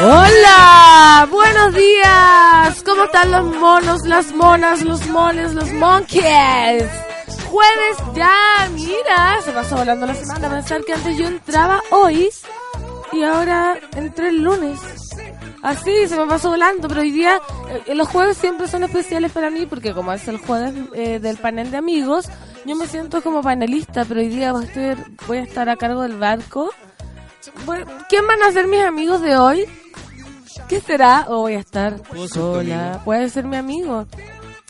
Hola, buenos días. ¿Cómo están los monos, las monas, los mones, los monkeys? Jueves ya, mira, se pasó volando la semana. Pensar que antes yo entraba hoy y ahora entré el lunes. Así se me pasó volando, pero hoy día eh, los jueves siempre son especiales para mí porque como es el jueves eh, del panel de amigos, yo me siento como panelista, pero hoy día voy a estar, voy a, estar a cargo del barco. ¿Quién van a ser mis amigos de hoy? ¿Qué será? ¿O voy a estar sola? Puede ser mi amigo.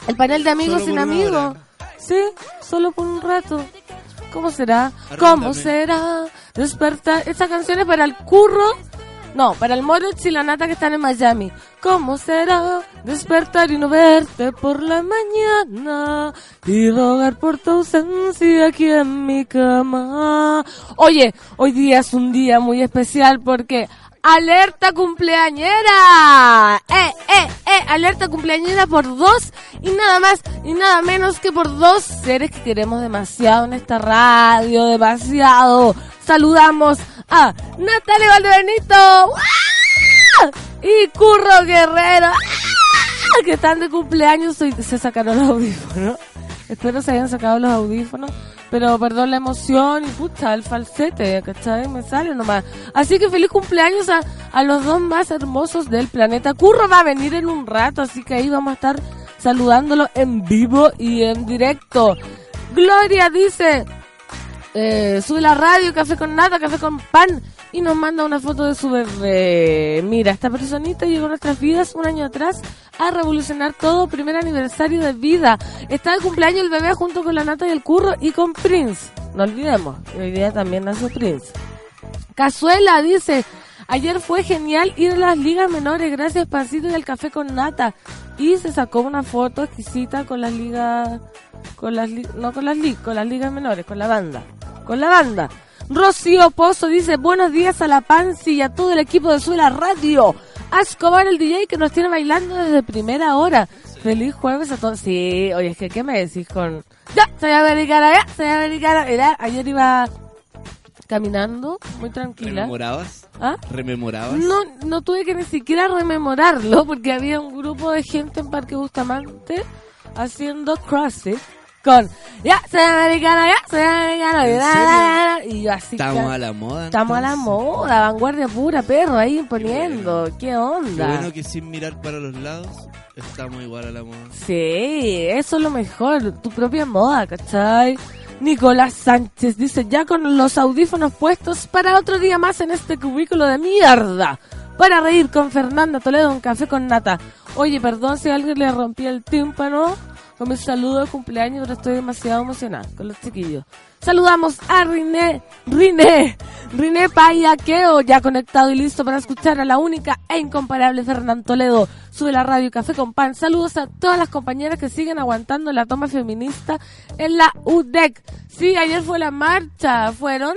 El panel de amigos sin amigos. Sí, solo por un rato. ¿Cómo será? ¿Cómo será? Despertar. Esta canción es para el curro. No, para el moro y la nata que están en Miami. ¿Cómo será despertar y no verte por la mañana y rogar por tu ausencia aquí en mi cama? Oye, hoy día es un día muy especial porque alerta cumpleañera. Eh, eh, eh, alerta cumpleañera por dos y nada más y nada menos que por dos seres que queremos demasiado en esta radio, demasiado. Saludamos a Natalia Valdebenito y Curro Guerrero que están de cumpleaños y se sacaron los audífonos. Espero se hayan sacado los audífonos. Pero perdón la emoción y pucha, el falsete, ¿cachai? Me sale nomás. Así que feliz cumpleaños a, a los dos más hermosos del planeta. Curro va a venir en un rato, así que ahí vamos a estar saludándolo en vivo y en directo. Gloria dice, eh, sube la radio, café con nada, café con pan y nos manda una foto de su bebé. Mira, esta personita llegó a nuestras vidas un año atrás a revolucionar todo, primer aniversario de vida. Está de cumpleaños el bebé junto con la nata y el curro y con Prince. No olvidemos, hoy día también nació Prince. Cazuela dice, ayer fue genial ir a las ligas menores gracias Pancito y al café con nata. Y se sacó una foto exquisita con las ligas, con las no con las ligas, con las ligas menores, con la banda, con la banda. Rocío Pozo dice, buenos días a la Pansi y a todo el equipo de Suela Radio. A Escobar el DJ que nos tiene bailando desde primera hora. Feliz jueves a todos. Sí, oye, es que ¿qué me decís con... Ya, soy americana, ya, soy americana. Mira, ayer iba caminando, muy tranquila. ¿Rememorabas? ¿Ah? ¿Rememorabas? No, no tuve que ni siquiera rememorarlo porque había un grupo de gente en Parque Bustamante haciendo CrossFit con ya soy americana, ya soy americana, ¿En y, yo así Estamos a la moda. estamos a la entonces. moda, vanguardia pura, perro, ahí imponiendo, qué Qué onda. bueno que sin mirar para los lados estamos igual a la moda. Sí, eso es lo mejor, tu propia moda, ¿cachai? Nicolás Sánchez dice, ya con los audífonos puestos para otro día más en este cubículo de mierda. Para reír con Fernanda Toledo, un café con nata. Oye, perdón si alguien le rompí el tímpano con mi saludo de cumpleaños, pero estoy demasiado emocionada con los chiquillos. Saludamos a Riné, Riné, Riné Payaqueo, ya conectado y listo para escuchar a la única e incomparable Fernán Toledo. Sube la radio Café con Pan. Saludos a todas las compañeras que siguen aguantando la toma feminista en la UDEC. Sí, ayer fue la marcha, fueron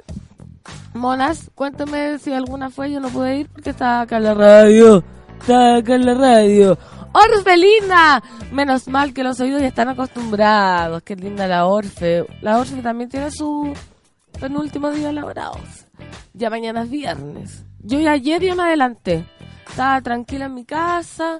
monas. Cuéntame si alguna fue, yo no pude ir porque estaba acá en la radio. Estaba acá en la radio. Orfelina, menos mal que los oídos ya están acostumbrados. Qué linda la Orfe. La Orfe también tiene su penúltimo día laborados. Ya mañana es viernes. Yo ya ayer ya me adelanté. Estaba tranquila en mi casa.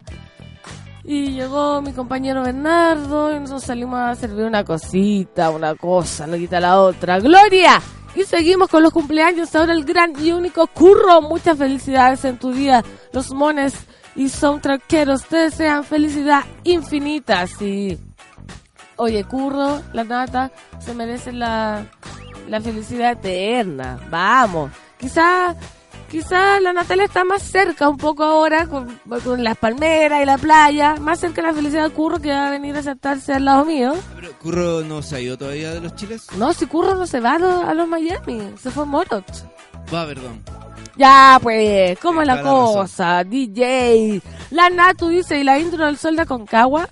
Y llegó mi compañero Bernardo y nosotros salimos a servir una cosita, una cosa, no quita la otra. ¡Gloria! Y seguimos con los cumpleaños. Ahora el gran y único curro. Muchas felicidades en tu día. Los mones y soundtrackeros te desean felicidad infinita. Sí. Oye, Curro, la nata, se merece la, la felicidad eterna. Vamos. Quizá, quizá la Natalia está más cerca un poco ahora con, con las palmeras y la playa, más cerca de la felicidad de Curro que va a venir a sentarse al lado mío. Pero Curro no se ha ido todavía de los chiles. No, si Curro no se va a los, a los Miami, se fue a Morot. Va, perdón. Ya, pues, ¿cómo es la razón. cosa? DJ. La Natu dice, ¿y la intro del sol de Concagua?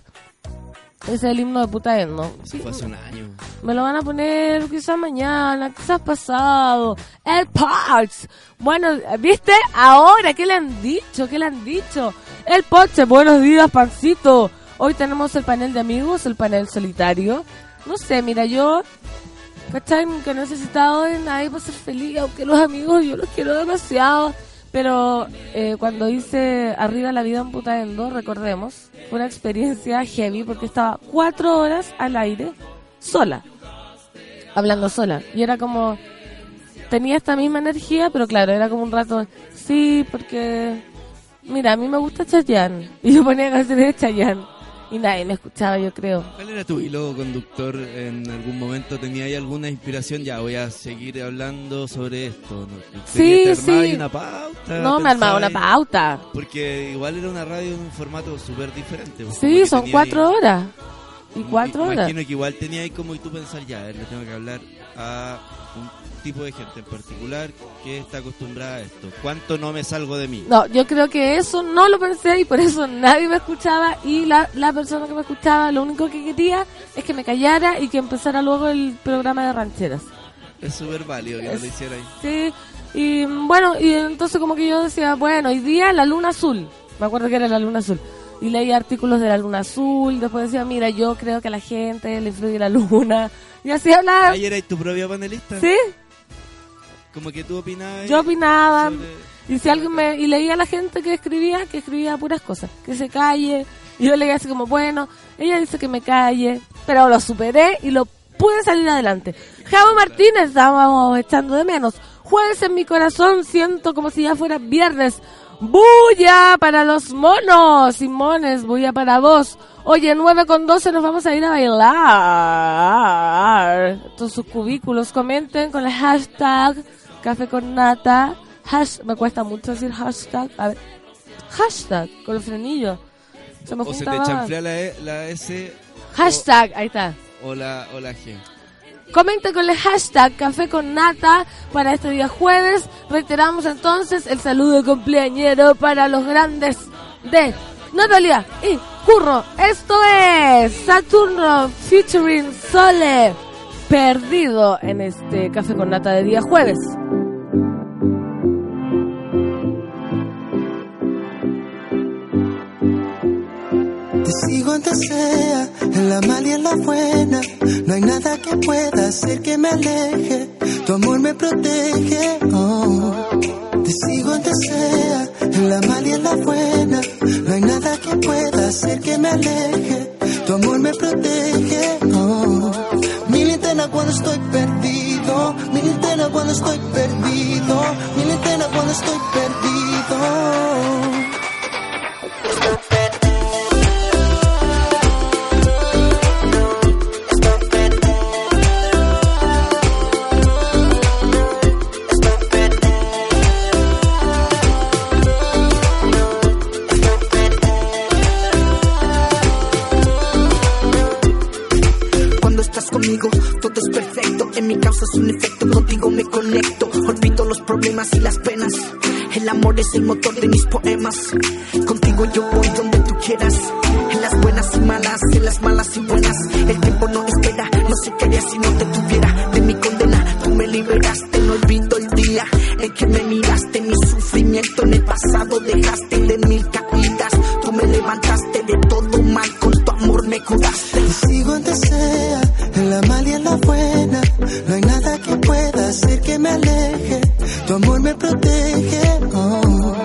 Ese es el himno de puta Endo. Eso fue hace un año. Me lo van a poner quizás mañana, quizás pasado. El Parts. Bueno, ¿viste? Ahora, ¿qué le han dicho? ¿Qué le han dicho? El Poche, buenos días, pancito. Hoy tenemos el panel de amigos, el panel solitario. No sé, mira, yo... ¿Cachai? Que he necesitado de nadie para ser feliz, aunque los amigos yo los quiero demasiado. Pero eh, cuando hice Arriba la vida en puta Endo, recordemos, fue una experiencia heavy porque estaba cuatro horas al aire sola, hablando sola. Y era como, tenía esta misma energía, pero claro, era como un rato, sí, porque, mira, a mí me gusta Chayanne. Y yo ponía canciones de Chayanne. Y nadie me escuchaba, yo creo. ¿Cuál era tu hilo conductor en algún momento? ¿Tenía ahí alguna inspiración? Ya, voy a seguir hablando sobre esto. ¿no? Sí, ¿Te armabas sí. una pauta? No, me armaba una pauta. Porque igual era una radio en un formato súper diferente. pues, Sí, son cuatro ahí- horas. Y como cuatro que- horas. Imagino que igual tenía ahí como y tú pensar, ya, a ver, le tengo que hablar a un tipo de gente en particular que está acostumbrada a esto. ¿Cuánto no me salgo de mí? No, yo creo que eso no lo pensé y por eso nadie me escuchaba y la, la persona que me escuchaba lo único que quería es que me callara y que empezara luego el programa de rancheras. Es súper válido que no lo hiciera ahí. Sí, y bueno, y entonces como que yo decía, bueno, hoy día la luna azul, me acuerdo que era la luna azul, y leía artículos de la luna azul, después decía, mira, yo creo que a la gente le influye la luna, y así hablaba, Ayer eras tu propia panelista. ¿sí? Como que tú opinabas. Yo opinaba, sobre- y si alguien me, y leía a la gente que escribía, que escribía puras cosas, que se calle, y yo leía así como, bueno, ella dice que me calle, pero lo superé y lo pude salir adelante. Javo Martínez, estábamos echando de menos. Jueves en mi corazón, siento como si ya fuera viernes. ¡Bulla para los monos! Simones, bulla para vos. Oye, 9 con 12 nos vamos a ir a bailar. Todos sus cubículos comenten con el hashtag café con nata. Hash, me cuesta mucho decir hashtag. A ver. Hashtag con el frenillo. Se me O se te chanflea la, E- la S Hashtag, ahí está. o la, o la G. Comenta con el hashtag Café con Nata para este día jueves. Reiteramos entonces el saludo cumpleañero para los grandes de Natalia y Curro. Esto es Saturno featuring Sole. Perdido en este Café con Nata de día jueves. Te sigo donde sea, en la mala y en la buena. No hay nada que pueda hacer que me aleje. Tu amor me protege. Oh. Te sigo donde sea, en la mala y en la buena. No hay nada que pueda hacer que me aleje. Tu amor me protege. Linterna cuando estoy perdido. Mi linterna cuando estoy perdido. Mi linterna cuando estoy perdido. Todo es perfecto. En mi causa es un efecto, contigo me conecto. Olvido los problemas y las penas. El amor es el motor de mis poemas. Contigo yo voy donde tú quieras. En las buenas y malas, en las malas y buenas. El tiempo no espera, no sé qué haría si no te tuviera. De mi condena, tú me liberaste. No olvido el día en que me miraste. Mi sufrimiento en el pasado dejaste de mil caídas. Tú me levantaste de todo mal, con tu amor me curaste. Te sigo donde sea, en la mala y en hacer que me aleje. Tu amor me protege. Oh.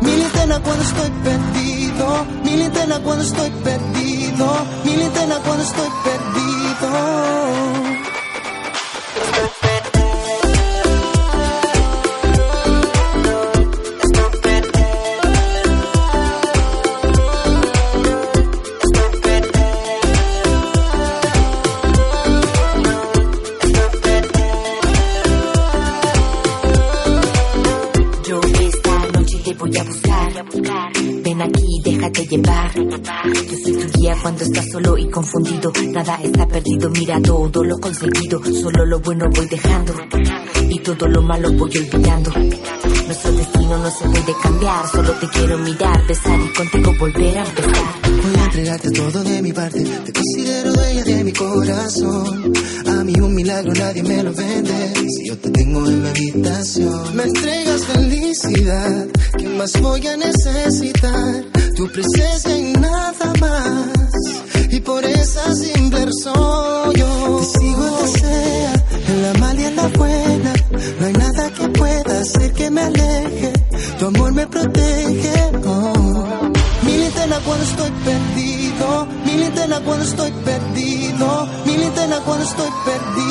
Mi linterna cuando estoy perdido. Mi linterna cuando estoy perdido. Mi linterna cuando estoy perdido. Cuando estás solo y confundido. Nada está perdido, mira todo lo conseguido. Solo lo bueno voy dejando y todo lo malo voy olvidando. Nuestro destino no se puede cambiar, solo te quiero mirar, besar y contigo volver a empezar. Voy a entregarte todo de mi parte, te considero dueña de mi corazón. A mí un milagro nadie me lo vende, si yo te tengo en mi habitación. Me entregas felicidad, ¿qué más voy a necesitar? Tu presencia y nada más. Y por esa razón yo te sigo donde sea, en la mal y en la buena. No hay nada que pueda hacer que me aleje. Tu amor me protege. Oh. Mi linterna cuando estoy perdido, mi linterna cuando estoy perdido, mi linterna cuando estoy perdido.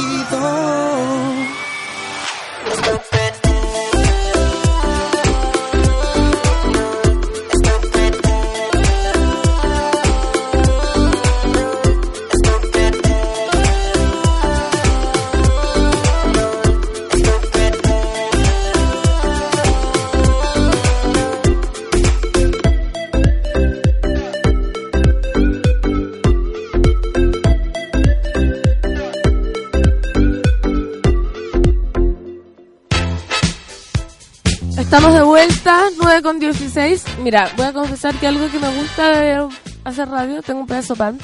Vuelta, 9 con 16. Mira, voy a confesar que algo que me gusta de hacer radio, tengo un pedazo de pan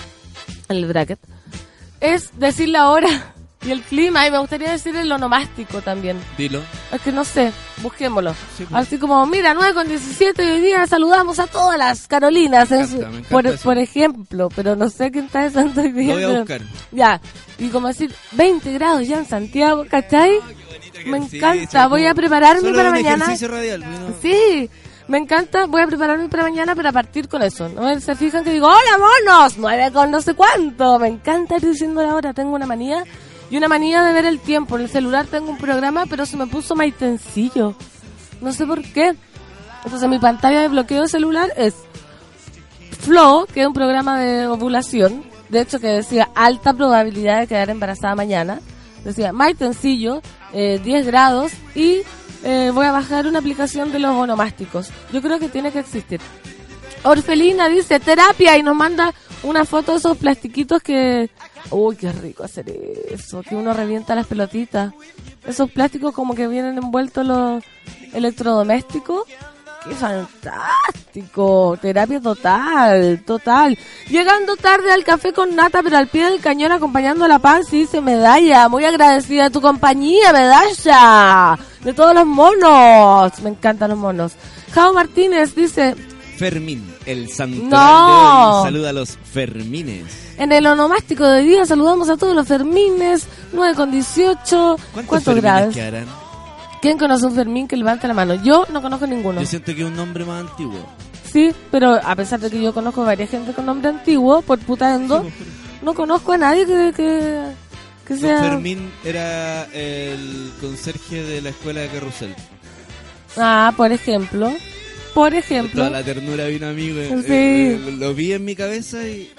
en el bracket, es decir la hora y el clima. Y me gustaría decir el onomástico también. Dilo. Es que no sé, busquémoslo. Sí, pues. Así como, mira, 9 con 17 y hoy día saludamos a todas las Carolinas. Me encanta, me por, por ejemplo, pero no sé quién está de santo hoy día. Lo voy a buscar. Ya, y como decir, 20 grados ya en Santiago, ¿cachai? Me encanta, voy a prepararme Solo para un mañana. ejercicio radial, ¿no? Sí, me encanta, voy a prepararme para mañana para partir con eso. ¿no? Se fijan que digo, hola monos, nueve con no sé cuánto. Me encanta ir diciendo la hora, tengo una manía. Y una manía de ver el tiempo. En el celular tengo un programa, pero se me puso maitencillo. No sé por qué. Entonces mi pantalla de bloqueo celular es Flow, que es un programa de ovulación. De hecho, que decía alta probabilidad de quedar embarazada mañana. Decía maitencillo, eh, 10 grados y eh, voy a bajar una aplicación de los onomásticos. Yo creo que tiene que existir. Orfelina dice terapia y nos manda una foto de esos plastiquitos que... Uy, qué rico hacer eso, que uno revienta las pelotitas. Esos plásticos como que vienen envueltos los electrodomésticos. ¡Qué fantástico! Terapia total, total. Llegando tarde al café con nata, pero al pie del cañón acompañando a la pan, sí dice Medalla. Muy agradecida de tu compañía, Medalla. De todos los monos. Me encantan los monos. Jao Martínez dice, Fermín, el santoral No. de hoy. Saluda a los Fermines. en el onomástico de día saludamos a todos los Fermines, 9 con 18. ¿Cuántos ¿Cuántos grados? quedarán? ¿Quién conoce un Fermín que levante la mano? Yo no conozco ninguno. Yo siento que es un nombre más antiguo. Sí, pero a pesar de que yo conozco varias gente con nombre antiguo, por putaendo, no conozco a nadie que, que, que Don sea... Fermín era el conserje de la escuela de Carrusel. Ah, por ejemplo. Por ejemplo. Toda la ternura vino a mí. eh, Sí. eh, lo vi en mi cabeza y,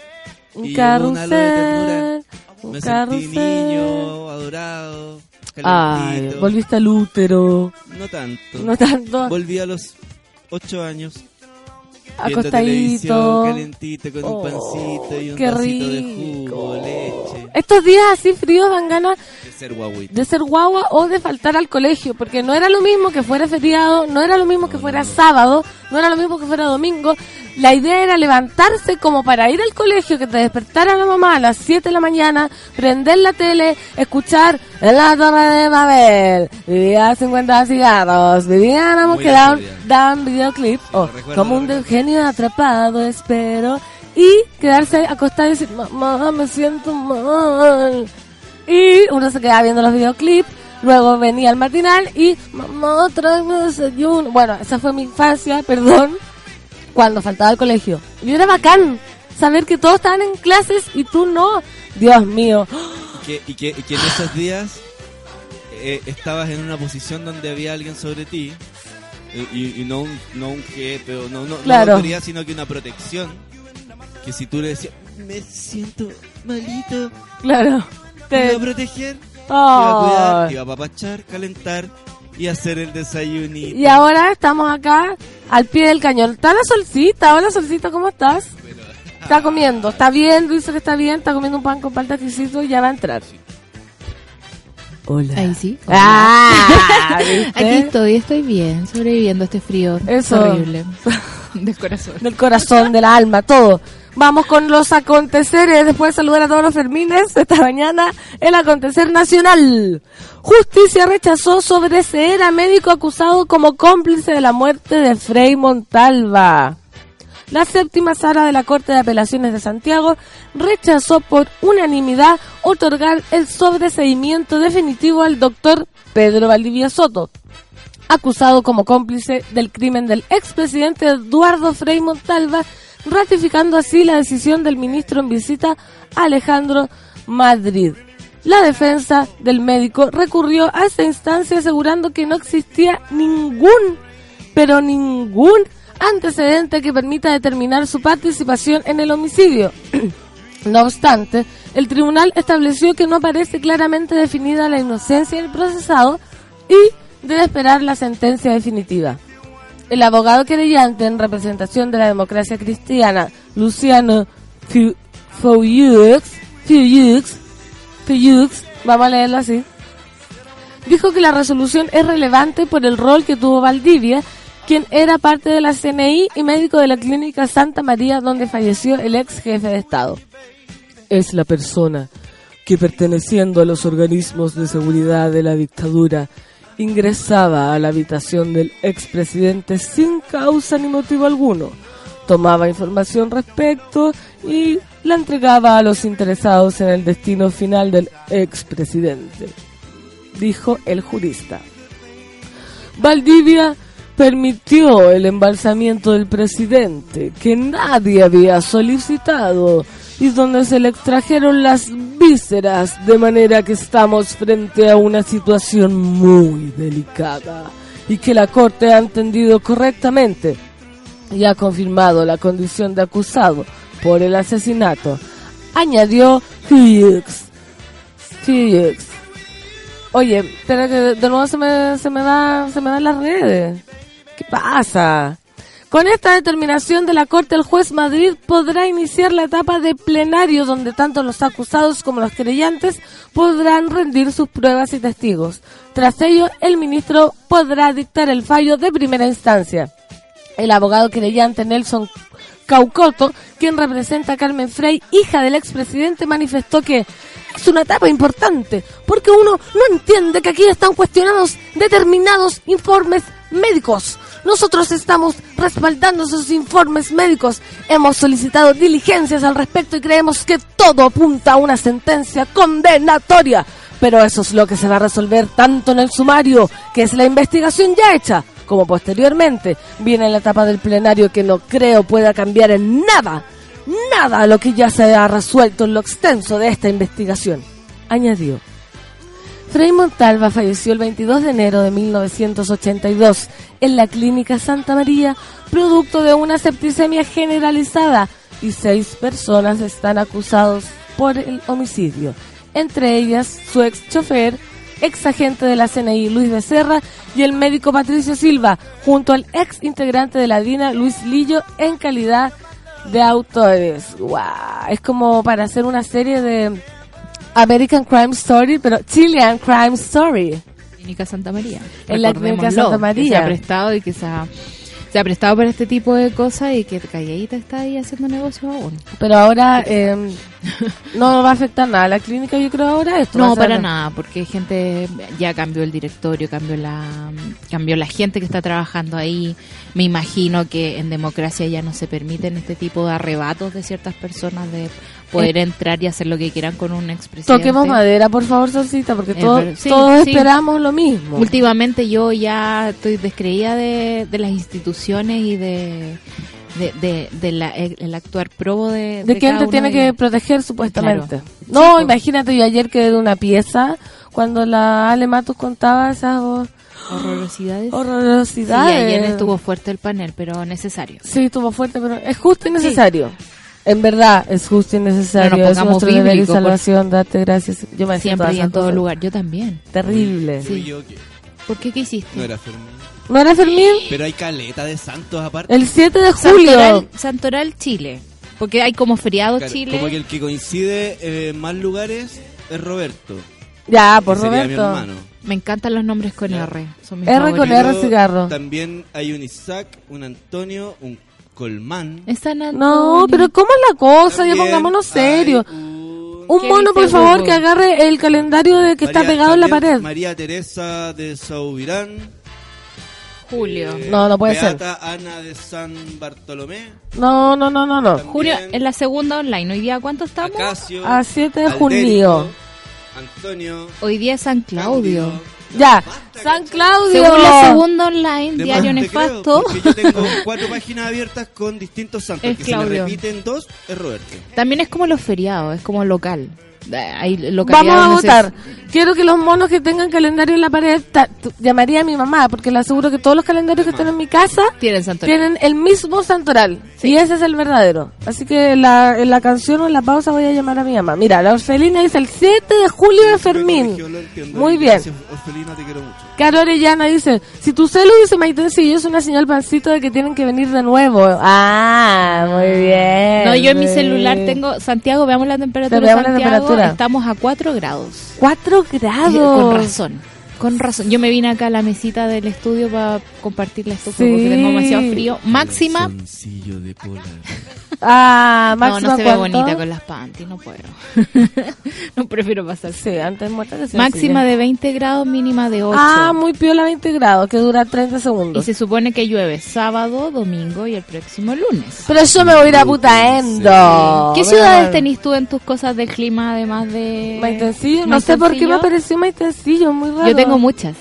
Un y llegó un halo de carrusel. ternura. Un me carrusel. sentí niño, adorado, Ay, volviste al útero. No tanto. No tanto. Volví a los ocho años. Acostadito. calentito, con Oh, un pancito y un qué vasito de jugo, leche. Estos días así fríos dan ganas De ser guaguito. de ser guagua o de faltar al colegio, porque no era lo mismo que fuera feriado, no era lo mismo que fuera sábado, no era lo mismo que fuera domingo. La idea era levantarse como para ir al colegio, que te despertara la mamá a las 7 de la mañana, prender la tele, escuchar en la torre de Babel, vivía 50 cigarros, vivían amos Muy que daban, daban videoclip, o Lo recuerdo, como un genio atrapado, espero, y quedarse acostado y decir, mamá, me siento mal. Y uno se quedaba viendo los videoclips. Luego venía el matinal y mamá, tráeme desayuno. Bueno, esa fue mi infancia, perdón, cuando faltaba al colegio. Y era bacán saber que todos estaban en clases y tú no. Dios mío. Y que, y que, y que en esos días eh, estabas en una posición donde había alguien sobre ti. Y, y no, un, no un jefe, o no, no, no Claro. autoridad, sino que una protección. Que si tú le decías, me siento malito, Claro. te a proteger, te iba a cuidar, Ay. te iba a papachar, calentar y hacer el desayunito. Y ahora estamos acá al pie del cañón. Está la solcita. Hola solcita, ¿cómo estás? Está comiendo, está viendo, dice que está bien, está comiendo un pan con palta exquisito y ya va a entrar. Hola. Ahí sí. Ah. Aquí estoy, estoy bien, sobreviviendo a este frío Eso. horrible. Del corazón. del corazón, del alma, todo. Vamos con los aconteceres. Después de saludar a todos los Fermines esta mañana, el acontecer nacional. Justicia rechazó sobreseer a médico acusado como cómplice de la muerte de Frei Montalva. La séptima sala de la Corte de Apelaciones de Santiago rechazó por unanimidad otorgar el sobreseimiento definitivo al doctor Pedro Valdivia Soto, acusado como cómplice del crimen del expresidente Eduardo Frei Montalva, ratificando así la decisión del ministro en visita Alejandro Madrid. La defensa del médico recurrió a esta instancia asegurando que no existía ningún, pero ningún antecedente que permita determinar su participación en el homicidio. No obstante, el tribunal estableció que no aparece claramente definida la inocencia del procesado y debe esperar la sentencia definitiva. El abogado querellante en representación de la democracia cristiana, Luciano Fouyux, vamos a leerlo así, dijo que la resolución es relevante por el rol que tuvo Valdivia, quien era parte de la CNI y médico de la clínica Santa María donde falleció el ex jefe de Estado. Es la persona que perteneciendo a los organismos de seguridad de la dictadura ingresaba a la habitación del expresidente sin causa ni motivo alguno, tomaba información respecto y la entregaba a los interesados en el destino final del expresidente, dijo el jurista. Valdivia permitió el embalsamiento del presidente, que nadie había solicitado, y donde se le extrajeron las vísceras, de manera que estamos frente a una situación muy delicada, y que la Corte ha entendido correctamente y ha confirmado la condición de acusado por el asesinato, añadió Hughes. Hughes. Oye, espera que de, nuevo se me, se me va, se me van las redes. ¿Qué pasa? Con esta determinación de la Corte, el juez Madrid podrá iniciar la etapa de plenario donde tanto los acusados como los creyentes podrán rendir sus pruebas y testigos. Tras ello, el ministro podrá dictar el fallo de primera instancia. El abogado creyente Nelson Caucoto, quien representa a Carmen Frey, hija del expresidente, manifestó que es una etapa importante, porque uno no entiende que aquí están cuestionados determinados informes médicos. Nosotros estamos respaldando esos informes médicos. Hemos solicitado diligencias al respecto y creemos que todo apunta a una sentencia condenatoria. Pero eso es lo que se va a resolver tanto en el sumario, que es la investigación ya hecha, como posteriormente viene la etapa del plenario que no creo pueda cambiar en nada, nada lo que ya se ha resuelto en lo extenso de esta investigación. Añadió. Frei Montalva falleció el 22 de enero de 1982 en la clínica Santa María, producto de una septicemia generalizada, y seis personas están acusados por el homicidio, entre ellas su ex chofer, ex agente de la CNI Luis Becerra y el médico Patricio Silva, junto al ex integrante de la DINA Luis Lillo en calidad de autores. Es como para hacer una serie de American Crime Story, pero Chilean Crime Story. Clínica Santa María. En la Clínica Santa que María. se ha prestado y que se ha, se ha prestado para este tipo de cosas y que calladita está ahí haciendo negocio aún. Pero ahora eh, no va a afectar nada la clínica, yo creo ahora esto. No, para nada, porque gente ya cambió el directorio, cambió la cambió la gente que está trabajando ahí. Me imagino que en democracia ya no se permiten este tipo de arrebatos de ciertas personas de poder entrar y hacer lo que quieran con un expresidente. Toquemos madera, por favor, Solcita, porque todo- ver- sí, todos sí. esperamos lo mismo. Últimamente yo ya estoy descreída de, de las instituciones y de de, de, de la, el, el actuar probo de, ¿De te uno tiene de que proteger supuestamente? Claro. No, Sí, imagínate, yo ayer quedé de una pieza cuando la Ale Matus contaba esas oh, horrorosidades. Sí, horrorosidades. ayer estuvo fuerte el panel, pero necesario. Sí, estuvo fuerte, pero es justo y necesario. En verdad, es justo y necesario. No es pongamos nuestro deber y bíblico, por- salvación. Date gracias. Yo me Siempre y en todo cosas. lugar. Yo también. Terrible. Sí. Yo ¿Por qué qué hiciste? No era Fermín. ¿No era Fermín? Pero hay caleta de santos aparte. El 7 de Santoral, julio. Santoral, Chile. Porque hay como feriado Claro, Chile. Como que el que coincide eh, en más lugares es Roberto. Ya, por sería mi Roberto. hermano. Me encantan los nombres con Ya. R. Son mis R favoritos. con R. Cigarro. También hay un Isaac, un Antonio, un Colmán. No, pero ¿cómo es la cosa? Ya pongámonos serio. un- Un ¿Qué mono, por favor, que agarre el calendario de que está María- pegado en la pared. María Teresa de Saubirán. Julio. eh, No, no puede ser. Beata Ana de San Bartolomé. No, no, no, no, no. También Julio, en la segunda online. ¿Hoy día cuánto estamos? Acacio. A 7 de Alderico, junio. Antonio. Hoy día es San Claudio. Ya, San. Claudio. Según la segunda online, De Diario creo, Nefasto, porque yo tengo cuatro páginas abiertas con distintos santos. Es que Claudio. se me repiten dos, es Roberto. también es como los feriados, es como local. Eh, Vamos a votar. Quiero que los monos que tengan calendario en la pared, llamaría a mi mamá, porque le aseguro que todos los calendarios que están en mi casa Tienen Santoral. tienen el mismo santoral. Y ese es el verdadero. Así que la, en la canción o en la pausa voy a llamar a mi mamá. Mira, la orfelina dice el 7 de julio de Fermín. Muy bien. Orfelina, te quiero mucho. Caro Orellana dice, si tu celu dice Maitencillo es una señal pancito de que tienen que venir de nuevo. Ah, muy bien. No, yo en mi celular tengo, Santiago, veamos la temperatura. Veamos la temperatura. Estamos a 4 grados. Cuatro Eh, grados. Con razón. Con razón. Yo me vine acá a la mesita del estudio para compartir la estufa Sí. porque tengo demasiado frío. Máxima. De polar. Ah, No, máxima no se ve ¿cuánto? bonita con las panties, no puedo. no prefiero pasar. Sí, antes muerta que Máxima de 20 grados, mínima de 8. Ah, muy piola 20 grados, que dura 30 y segundos. se supone que llueve sábado, domingo y el próximo lunes. Pero yo me voy a ir a Putaendo. ¿Qué Voy a- ciudades tenés tú en tus cosas del clima además de Maitencillo, no sé por qué me apareció Maitencillo, muy raro. Yo tengo muchas.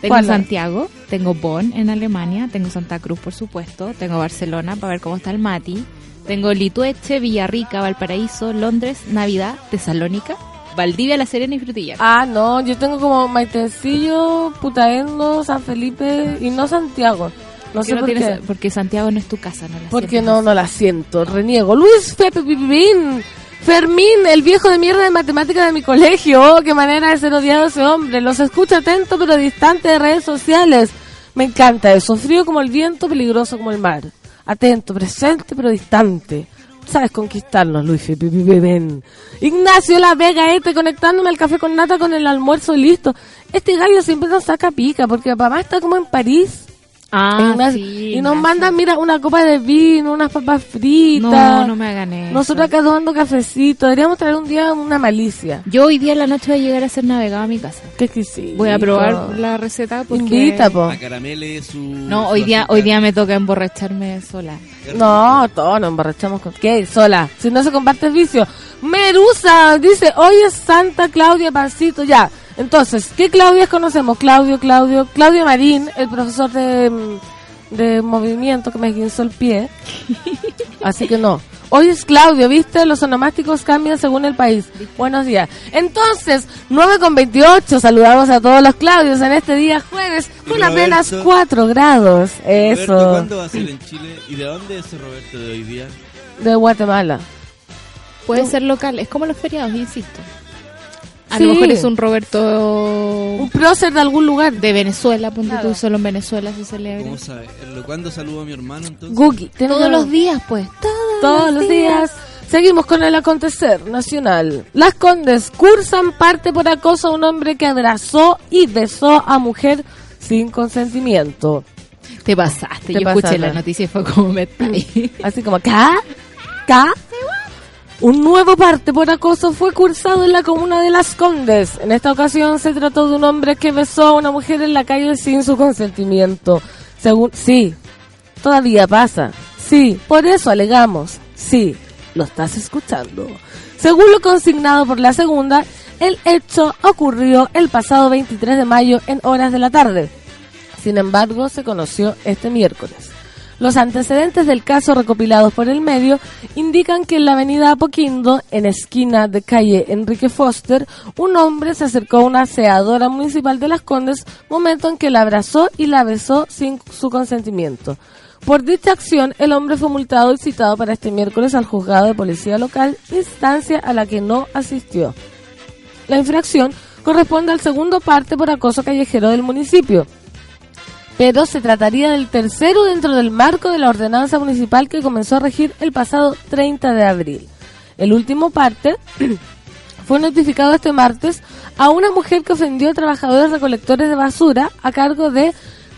Tengo. Santiago, tengo Bonn en Alemania, tengo Santa Cruz, por supuesto, tengo Barcelona para ver cómo está el Mati, tengo Litueche, Villarrica, Valparaíso, Londres, Navidad, Tesalónica, Valdivia, La Serena y Frutillar. Ah, no, yo tengo como Maitencillo, Putaendo, San Felipe y no Santiago. No ¿Por qué sé no por tienes- qué. Porque Santiago no es tu casa, no la Porque no, no la siento, reniego. Luis Pepe Pipín. Fermín, el viejo de mierda de matemática de mi colegio. Oh, qué manera de ser odiado ese hombre. Los escucho atento pero distante de redes sociales. Me encanta eso. Frío como el viento, peligroso como el mar. Atento, presente pero distante. Sabes conquistarnos, Luis Pipín. Ignacio La Vega, este, conectándome al café con nata con el almuerzo listo. Este gallo siempre nos saca pica porque papá está como en París. Ah, sí, y nos mandan, mira, una copa de vino, unas papas fritas. No, no me hagan eso. Nosotros acá tomando cafecito. Deberíamos traer un día una malicia. Yo hoy día en la noche voy a llegar a ser navegado a mi casa. Qué exquisito. Voy a probar la receta porque... Invita, po. A caramele su. No, hoy día, hoy día me toca emborracharme sola. No, todos nos emborrachamos con... ¿Qué? Sola. Si no se comparte el vicio. Merusa dice, hoy es Santa Claudia Pancito. Ya. Entonces, ¿qué Claudias conocemos? Claudio, Claudio, Claudio Marín, el profesor de, de movimiento que me guinzó el pie. Así que no. Hoy es Claudio, ¿viste? Los onomásticos cambian según el país. Buenos días. Entonces, 9 con 28. Saludamos a todos los Claudios en este día jueves con Roberto. apenas 4 grados. Roberto, Eso. ¿Cuándo va a ser en Chile? ¿Y de dónde es Roberto de hoy día? De Guatemala. Puede ser local, es como los feriados, insisto. A Sí. lo mejor es un Roberto Un prócer de algún lugar. de Venezuela, ponte Claro. tú, solo en Venezuela se celebra. ¿Cómo sabe? ¿Cuándo saludo a mi hermano entonces? Guki. ¿tienes Todos los días, pues. Todos, Todos los días. Seguimos con el acontecer nacional. Las Condes cursan parte por acoso a un hombre que abrazó y besó a mujer sin consentimiento. Te pasaste. Te Yo escuché la noticia y fue como me. Así como, ¿ca? ¿ca? Un nuevo parte por acoso fue cursado en la comuna de Las Condes. En esta ocasión se trató de un hombre que besó a una mujer en la calle sin su consentimiento. Según, sí, todavía pasa. Sí, por eso alegamos. Sí, lo estás escuchando. Según lo consignado por la segunda, el hecho ocurrió el pasado 23 de mayo en horas de la tarde. Sin embargo, se conoció este miércoles. Los antecedentes del caso recopilados por el medio indican que en la avenida Apoquindo, en esquina de calle Enrique Foster, un hombre se acercó a una aseadora municipal de Las Condes, momento en que la abrazó y la besó sin su consentimiento. Por dicha acción, el hombre fue multado y citado para este miércoles al juzgado de policía local, instancia a la que no asistió. La infracción corresponde al segundo parte por acoso callejero del municipio. Pero se trataría del tercero dentro del marco de la ordenanza municipal que comenzó a regir el pasado 30 de abril. El último parte fue notificado este martes a una mujer que ofendió a trabajadores recolectores de basura a cargo de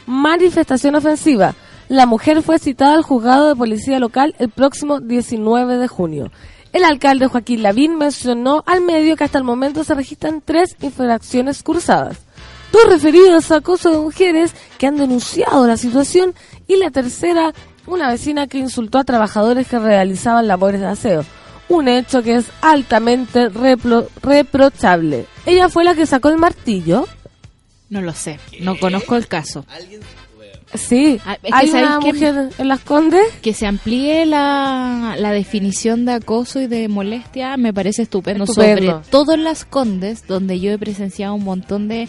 manifestación ofensiva. La mujer fue citada al juzgado de policía local el próximo 19 de junio. El alcalde Joaquín Lavín mencionó al medio que hasta el momento se registran tres infracciones cursadas. Dos referidas a acoso de mujeres que han denunciado la situación y la tercera, una vecina que insultó a trabajadores que realizaban labores de aseo. Un hecho que es altamente repro- reprochable. Ella fue la que sacó el martillo. No lo sé, no conozco el caso. Sí, Ah, es que hay ¿sabes una mujer en las Condes. Que se amplíe la, la definición de acoso y de molestia me parece estupendo, Estupendo. sobre todo en las condes, donde yo he presenciado un montón de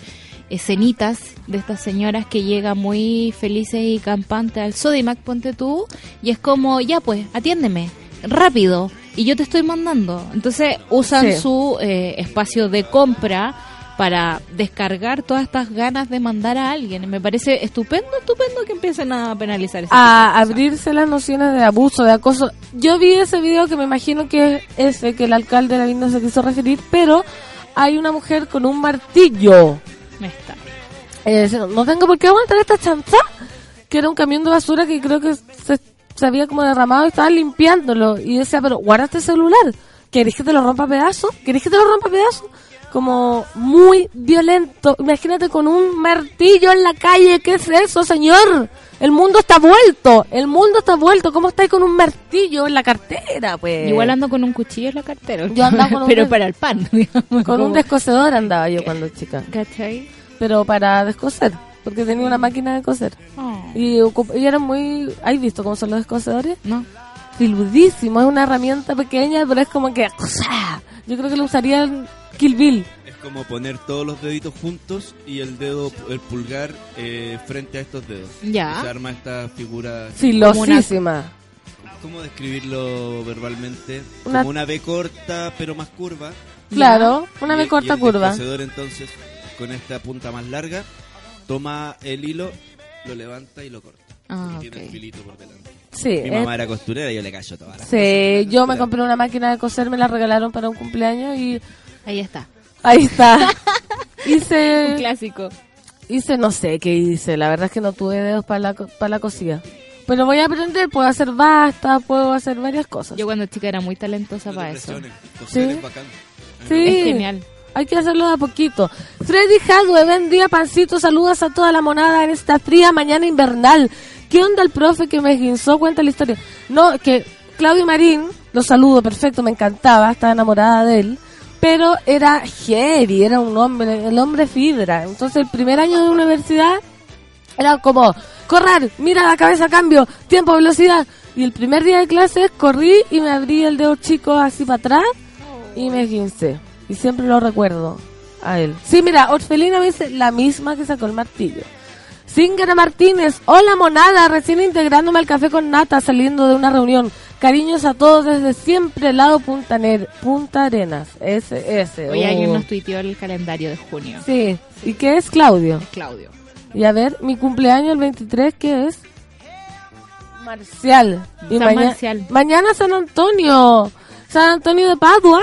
escenitas de estas señoras que llegan muy felices y campantes al Sodimac, ponte tú, y es como, ya pues, atiéndeme, rápido, y yo te estoy mandando. Entonces usan Sí. su eh, espacio de compra para descargar todas estas ganas de mandar a alguien. Me parece estupendo, estupendo que empiecen a penalizar a abrirse las nociones de abuso, de acoso. Yo vi ese video que me imagino que es ese que el alcalde de la se quiso referir, pero hay una mujer con un martillo. Eh, no tengo por qué aguantar esta chanza. Que era un camión de basura que creo que se, se había como derramado y estaban limpiándolo. Y decía, pero guarda este celular. ¿Querés que te lo rompa a pedazos? ¿Querés que te lo rompa a pedazos? Como muy violento. Imagínate con un martillo en la calle. ¿Qué es eso, señor? El mundo está vuelto. El mundo está vuelto. ¿Cómo estáis con un martillo en la cartera, pues? Igual ando con un cuchillo en la cartera. Yo andaba con un Pero para el pan, digamos. Con un descocedor andaba yo cuando chica. ¿Cachai? Pero para descoser. Porque tenía una máquina de coser. Oh, Y, y eran muy... ¿Has visto cómo son los descosedores? no. Filudísimo, es una herramienta pequeña, pero es como que... Yo creo que lo usaría en Kill Bill. Es como poner todos los deditos juntos y el dedo, el pulgar, eh, frente a estos dedos. Ya. Y se arma esta figura. Filosísima. ¿Cómo describirlo verbalmente? Una- Como una B corta, pero más curva. Claro, una Y- vez y corta el curva. entonces, con esta punta más larga, toma el hilo, lo levanta y lo corta. Ah, y tiene el filito por delante. Sí, Mi mamá era costurera y yo le callo toda la sí, yo me compré una máquina de coser, me la regalaron para un cumpleaños y Ahí está. ahí está. Un hice, clásico. hice, no sé qué hice, la verdad es que no tuve dedos para la, co- para la cosida. Pero voy a aprender, puedo hacer basta, puedo hacer varias cosas. Yo cuando chica era muy talentosa No para eso. coser Sí. es bacán. Sí. Es genial. Hay que hacerlo de a poquito. Freddy Jadwe, buen día, pancito. Saludos a toda la monada en esta fría mañana invernal. ¿Qué onda el profe que me guinzó? Cuenta la historia. No, que Claudio Marín, lo saludo, perfecto, me encantaba, estaba enamorada de él. Pero era heavy, era un hombre, el hombre fibra. Entonces el primer año de universidad era como, correr, mira la cabeza, cambio, tiempo, velocidad. Y el primer día de clases corrí y me abrí el dedo chico así para atrás y me guincé. Y siempre lo recuerdo a él. Sí, mira, Orfelina me dice la misma que sacó el martillo. Zingara Martínez, hola monada, recién integrándome al café con nata saliendo de una reunión. Cariños a todos desde siempre, lado Punta, Ner- Punta Arenas. Ese, ese. Hoy alguien oh. nos tuiteó el calendario de junio. Sí, ¿y qué es Claudio? Es Claudio. Y a ver, mi cumpleaños el 23, ¿qué es? Marcial. Y San maña- Marcial. Mañana San Antonio. San Antonio de Padua.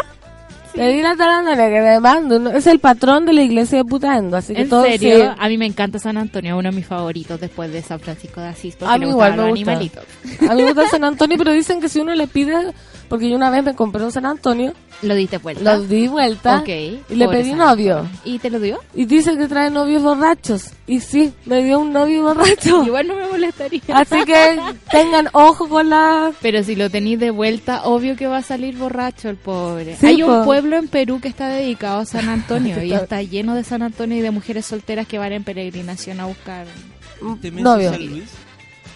Le di la tarándula que me mando. Es el patrón de la iglesia de Putaendo. Así que ¿En todo serio? sí. A mí me encanta San Antonio, uno de mis favoritos después de San Francisco de Asís. Porque A mí le igual me los gusta. animalitos. A mí me gusta San Antonio, pero dicen que si uno le pide, porque yo una vez me compré un San Antonio, Lo diste vuelta. lo di vuelta Ok. y le pedí San novio. Antonio. ¿Y te lo dio? Y dice que trae novios borrachos. Y sí, me dio un novio borracho. Igual no me molestaría. Así que tengan ojo con la... Pero si lo tenéis de vuelta, obvio que va a salir borracho el pobre. Sí, Hay un po. Pueblo en Perú que está dedicado a San Antonio y Está- lleno de San Antonio y de mujeres solteras que van en peregrinación a buscar. ¿Este mes novio. San Luis?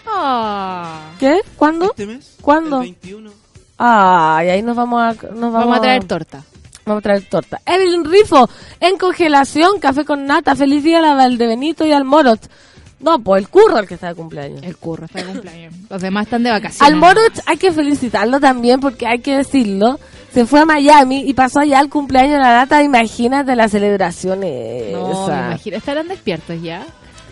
Ah. Oh, ¿Qué? ¿Cuándo? ¿Este mes? ¿Cuándo? El 21. Ay, ahí nos vamos a... Nos vamos, vamos a traer torta. Vamos a traer torta. Evelyn Rifo, en congelación, café con nata. Feliz día a la Valdebenito y al Morot. No, pues el curro el que está de cumpleaños. El curro está de cumpleaños. Los demás están de vacaciones. Al Morot hay que felicitarlo también porque hay que decirlo. Se fue a Miami y pasó allá el cumpleaños de la nata. Imagínate la celebración No, me imagino. ¿Estarán despiertos ya?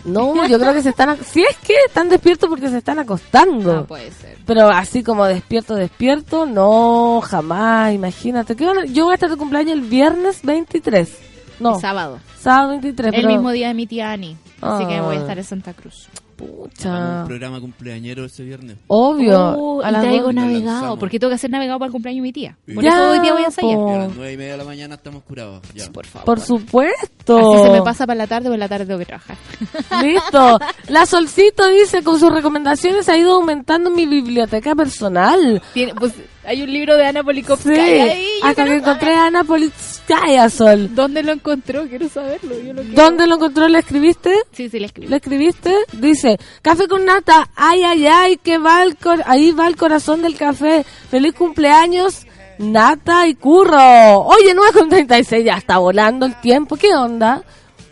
No, yo creo que se están... Si es que están despiertos porque se están acostando. Ah, puede ser. Pero así como despierto, despierto, no, jamás, imagínate. ¿Qué a- Yo voy a estar de cumpleaños el viernes 23. No, El sábado. sábado 23. El pero- mismo día de mi tía Ani. Así que voy a Ah. estar en Santa Cruz. Pucha. Un programa cumpleañero ese viernes. Obvio. Oh, a las traigo navegado, porque tengo que hacer navegado para el cumpleaños de mi tía. Por Ya, eso hoy día voy a ensayar. Y a las nueve y media de la mañana estamos curados. Ya. Por favor. Por supuesto. Así se me pasa para la tarde, por la tarde tengo que trabajar. Listo. La Solcito dice, con sus recomendaciones ha ido aumentando mi biblioteca personal. Tiene, pues, hay un libro de Ana Sí, Polikovskaya ahí. yo hasta que encontré a Ana Politskaya, Sol. ¿Dónde lo encontró? Quiero saberlo. Yo lo quiero. ¿Dónde lo encontró? ¿Le escribiste? Sí, sí, le escribí. ¿Le escribiste? Dice, café con nata, ay, ay, ay, que va el cor- ahí va el corazón del café. Feliz cumpleaños, nata y curro. Oye, 9 con 36, ya está volando el tiempo. ¿Qué onda?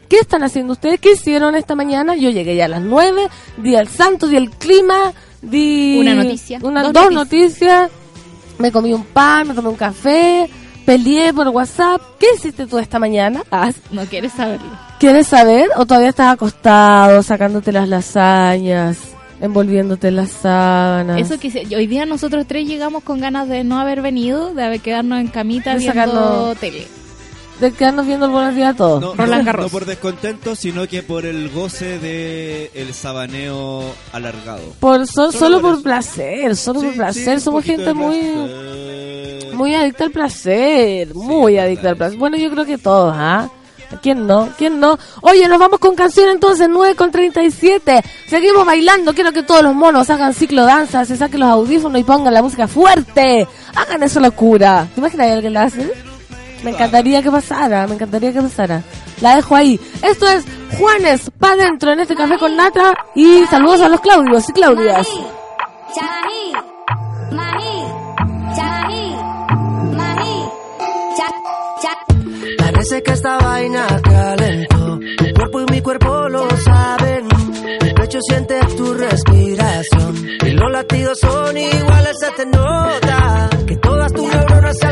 ¿Qué están haciendo ustedes? ¿Qué hicieron esta mañana? Yo llegué ya a las 9, di el santo, di el clima, di... Una noticia, Una, dos dos, noticias. Me comí un pan, me tomé un café, peleé por WhatsApp. ¿Qué hiciste tú esta mañana? Ah, No quieres saberlo. ¿Quieres saber? ¿O todavía estás acostado, sacándote las lasañas, envolviéndote en las sábanas? Eso que se- hoy día nosotros tres llegamos con ganas de no haber venido, de haber quedarnos en camita De viendo sacarnos- tele. De quedarnos viendo el buenos días a todos. No, Roland no- Garros. no por descontento, sino que por el goce de el sabaneo alargado. Por, so- Solo solo por placer, solo por placer. sí, Somos gente muy muy adicta al placer, muy adicta al placer. Bueno, yo creo que todos, ¿ah? ¿Quién no? ¿Quién no? Oye, nos vamos con canción entonces, 9 con 37. Seguimos bailando. Quiero que todos los monos hagan ciclo danza, se saquen los audífonos y pongan la música fuerte. Hagan esa locura. ¿Te imaginas que alguien la hace? Me encantaría que pasara, me encantaría que pasara. La dejo ahí. Esto es Juanes pa' dentro en este café con nata. Y saludos a los Claudios y Claudias. Parece que esta vaina calentó. Mi cuerpo y mi cuerpo lo saben. Mi pecho siente tu respiración. Y los latidos son iguales, se te nota. Que todas tus neuronas se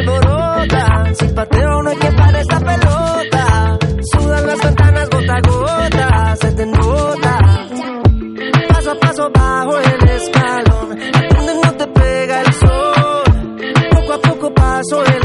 pateo no hay que parar esta pelota. Sudan las ventanas gota a gota, se te nota. Paso a paso bajo el escalón. Donde no te pega el sol. Poco a poco paso el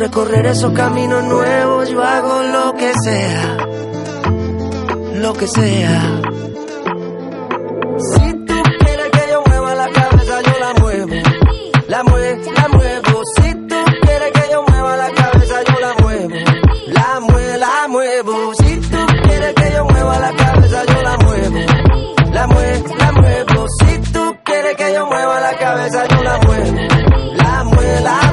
recorrer esos caminos nuevos, yo hago lo que sea. Lo que sea. Si tú quieres que yo mueva la cabeza, yo la muevo. La muevo, la muevo. Si tú quieres que yo mueva la cabeza, yo la muevo. La muevo, la muevo. Si tú quieres que yo mueva la cabeza, yo la muevo. La muevo, la muevo. Si tú quieres que yo mueva la cabeza, yo la muevo. La muevo, la muevo.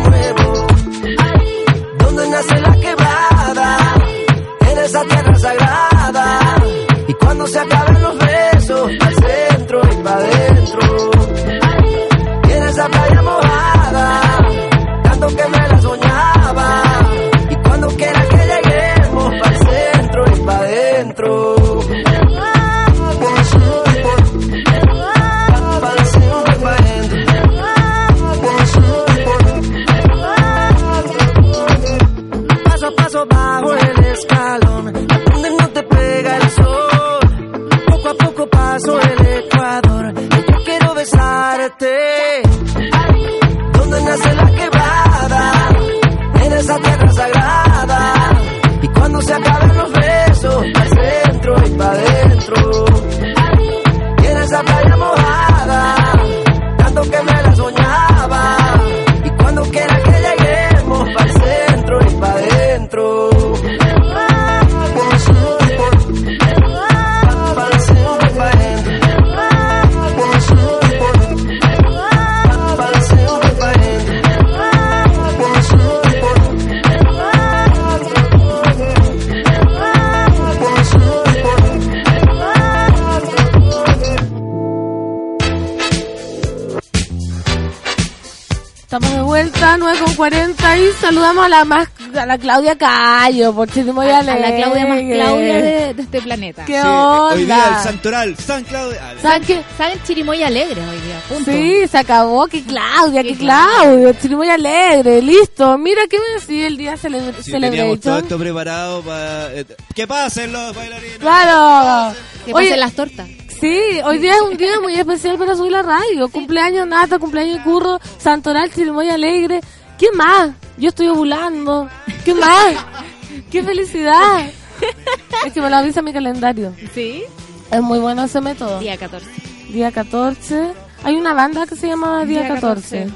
40 y saludamos a la más, a la Claudia Cayo, por Chirimoya a, a la Claudia más Claudia de, de este planeta. ¿Qué Sí, onda? hoy día el santoral, San Claudio. Ah, ¿Saben qué? ¿Saben Chirimoy alegre hoy día? Punto. Sí, se acabó, que Claudia, Qué que Claudio, Chirimoya alegre, listo. Mira, ¿qué me decía el día cele sí, teníamos todo esto preparado para... eh, ¡Que pasen los bailarines! Claro. Que Oye, pasen las tortas. Sí, hoy día es un día muy especial para subir la radio. Cumpleaños Nata, cumpleaños Curro, Santoral, Chirimoya Alegre. ¿Qué más? Yo estoy ovulando. ¿Qué más? ¡Qué felicidad! Es que me lo avisa mi calendario. Sí. Es muy bueno ese método. Día 14. Día 14. Hay una banda que se llama Día, Día 14. 14.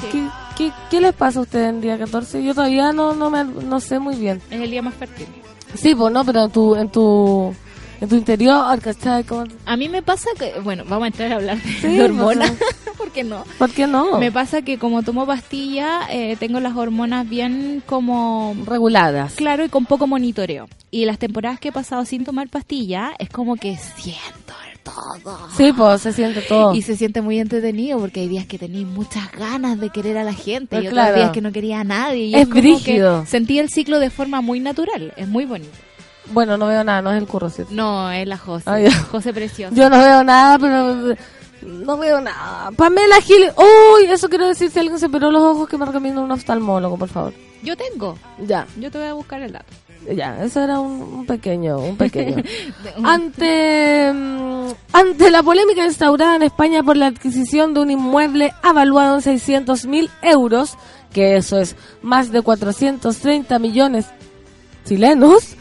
Sí. ¿Qué, qué, qué les pasa a ustedes en Día 14? Yo todavía no, no, me, no sé muy bien. Es el día más fértil. Sí, pues no, pero en tu, en tu, en tu interior, ¿cachai? ¿Cómo- A mí me pasa que, bueno, vamos a entrar a hablar de, Sí, hormonas. ¿Por qué no? ¿Por qué no? Me pasa que como tomo pastilla, eh, tengo las hormonas bien como Reguladas. claro y con poco monitoreo. Y las temporadas que he pasado sin tomar pastilla, es como que siento todo. Sí, pues se siente todo. Y se siente muy entretenido porque hay días que tenéis muchas ganas de querer a la gente y Pues otros claro. días que no quería a nadie. Y Es como que brígido. sentí el ciclo de forma muy natural. Es muy bonito. Bueno, no veo nada, no es el curro, ¿cierto? No, es la José. Ya. José Preciosa. Yo no veo nada, pero no veo nada. Pamela Gil, uy, eso quiero decir, si alguien se operó los ojos, que me recomienda un oftalmólogo, por favor. Yo tengo. Ya, Yo te voy a buscar el dato. ya, eso era un, un pequeño, un pequeño. ante, mm, ante la polémica instaurada en España por la adquisición de un inmueble avaluado en 600 mil euros, que eso es más de 430 millones chilenos,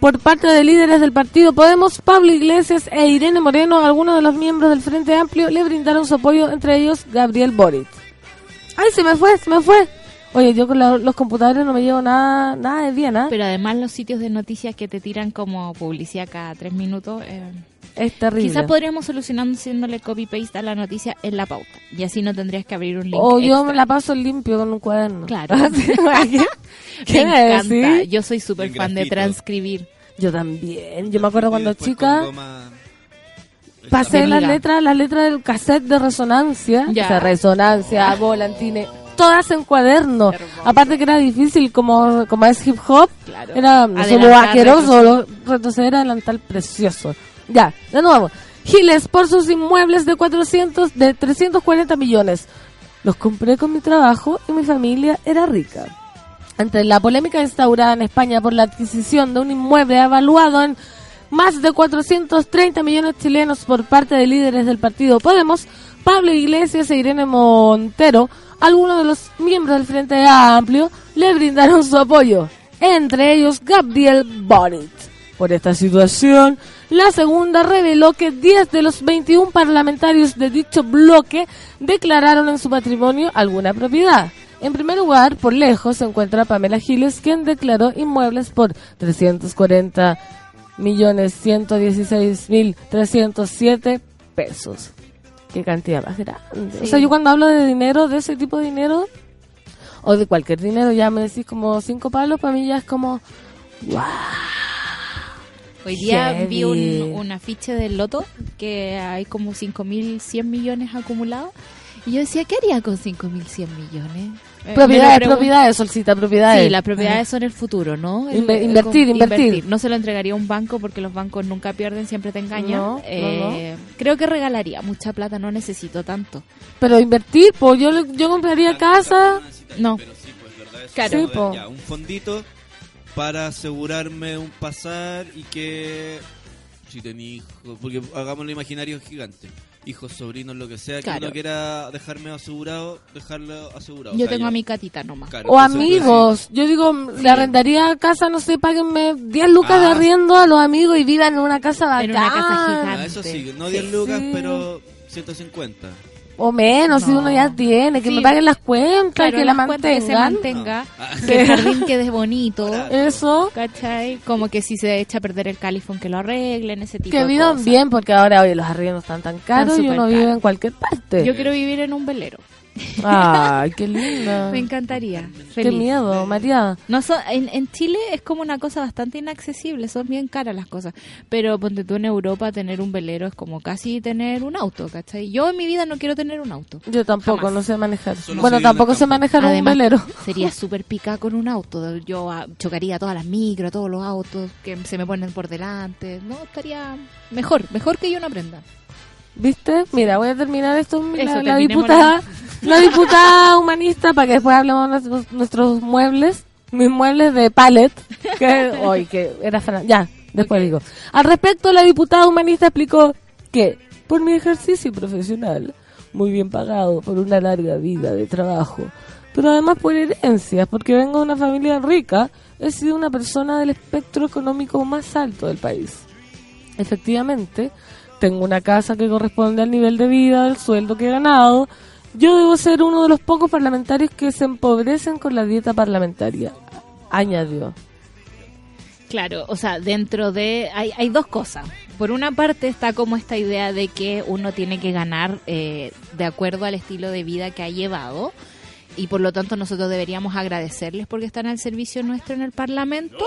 por parte de líderes del partido Podemos, Pablo Iglesias e Irene Moreno, algunos de los miembros del Frente Amplio, le brindaron su apoyo, entre ellos Gabriel Boric. ¡Ay, se me fue, se me fue! Oye, yo con los computadores no me llevo nada, nada de bien, ¿ah? Pero además los sitios de noticias que te tiran como publicidad cada tres minutos, eh, Es terrible. quizás podríamos solucionar haciéndole copy-paste a la noticia en la pauta. Y así no tendrías que abrir un link O yo extra. me la paso limpio con un cuaderno. Claro. ¿Qué? ¿Qué Me encanta. decís? Yo soy súper fan de transcribir. Yo también. Yo me acuerdo cuando chica goma- pasé las letras, las letras del cassette de resonancia. Ya. O sea, resonancia, volantines, todas en cuaderno. Aparte que era difícil, como, como es hip hop, Claro. era no solo lo- retroceder, adelantar precioso. Ya, de nuevo. Giles por sus inmuebles de 400, de 340 millones. Los compré con mi trabajo y mi familia era rica. Ante la polémica instaurada en España por la adquisición de un inmueble evaluado en más de 430 millones chilenos por parte de líderes del partido Podemos, Pablo Iglesias e Irene Montero, algunos de los miembros del Frente Amplio, le brindaron su apoyo, entre ellos Gabriel Boric. Por esta situación, la segunda reveló que 10 de los 21 parlamentarios de dicho bloque declararon en su patrimonio alguna propiedad. En primer lugar, por lejos, se encuentra Pamela Giles, quien declaró inmuebles por 340 millones 116 mil 307 pesos. Qué cantidad más grande. O sea, yo cuando hablo de dinero, de ese tipo de dinero, o de cualquier dinero, ya me decís como cinco palos, para mí ya es como, wow. Hoy día Heavy. vi un, un afiche del loto que hay como 5.100 millones acumulados. Y yo decía, ¿qué haría con 5.100 millones? Eh, Propiedades, propiedades, solcita, propiedades. Sí, las propiedades son el futuro, ¿no? El- Inve- el invertir, com- invertir. No se lo entregaría a un banco porque los bancos nunca pierden, siempre te engañan. No, no, Eh, Creo que regalaría mucha plata, no necesito tanto. Pero invertir, pues yo, yo compraría casa. No. Pues Claro. Sí, Joder, po. ya, un fondito para asegurarme un pasar y que si tenía hijos, porque hagamos el imaginario gigante, hijos, sobrinos, lo que sea, Claro. que uno quiera dejarme asegurado, dejarlo asegurado. Yo tengo a mi catita nomás. claro, O amigos. Yo digo, le arrendaría casa, no sé, páguenme 10 lucas de Ah. arriendo a los amigos y vivan en una casa bacán. En una casa gigante. Ah, eso sí, no 10 lucas, pero 150. O menos, si No. uno ya tiene, que Sí. me paguen las cuentas, Claro, que la las cuentas que se mantengan. mantenga, Ah. que el jardín quede bonito. Eso. ¿Cachai? Como que si se echa a perder el califón que lo arreglen, ese tipo Que de vivan cosas. bien, porque ahora, oye, los arriendos están tan caros y súper uno vive caros. en cualquier parte. Yo quiero vivir en un velero. Ay, qué linda. Me encantaría. Qué miedo, María. No so- en, en Chile es como una cosa bastante inaccesible, son bien caras las cosas. Pero ponte tú en Europa, tener un velero es como casi tener un auto, ¿cachai? Yo en mi vida no quiero tener un auto. Yo tampoco, Jamás. no sé manejar. Solo bueno, tampoco sé manejar un velero. sería súper pica con un auto. Yo ah, chocaría todas las micros, todos los autos que se me ponen por delante. No, estaría mejor, mejor que yo no aprenda. ¿Viste? Mira, voy a terminar esto. La, Eso, la terminemos diputada, la diputada humanista, para que después hablemos de nuestros, nuestros muebles, mis muebles de pallet, que hoy que era ya, después digo. Al respecto, la diputada humanista explicó que por mi ejercicio profesional, muy bien pagado por una larga vida de trabajo, pero además por herencias, porque vengo de una familia rica, he sido una persona del espectro económico más alto del país. Efectivamente, tengo una casa que corresponde al nivel de vida, del sueldo que he ganado. Yo debo ser uno de los pocos parlamentarios que se empobrecen con la dieta parlamentaria. Añadió. Claro, o sea, dentro de... Hay, hay dos cosas. Por una parte está como esta idea de que uno tiene que ganar eh, de acuerdo al estilo de vida que ha llevado y por lo tanto nosotros deberíamos agradecerles porque están al servicio nuestro en el Parlamento.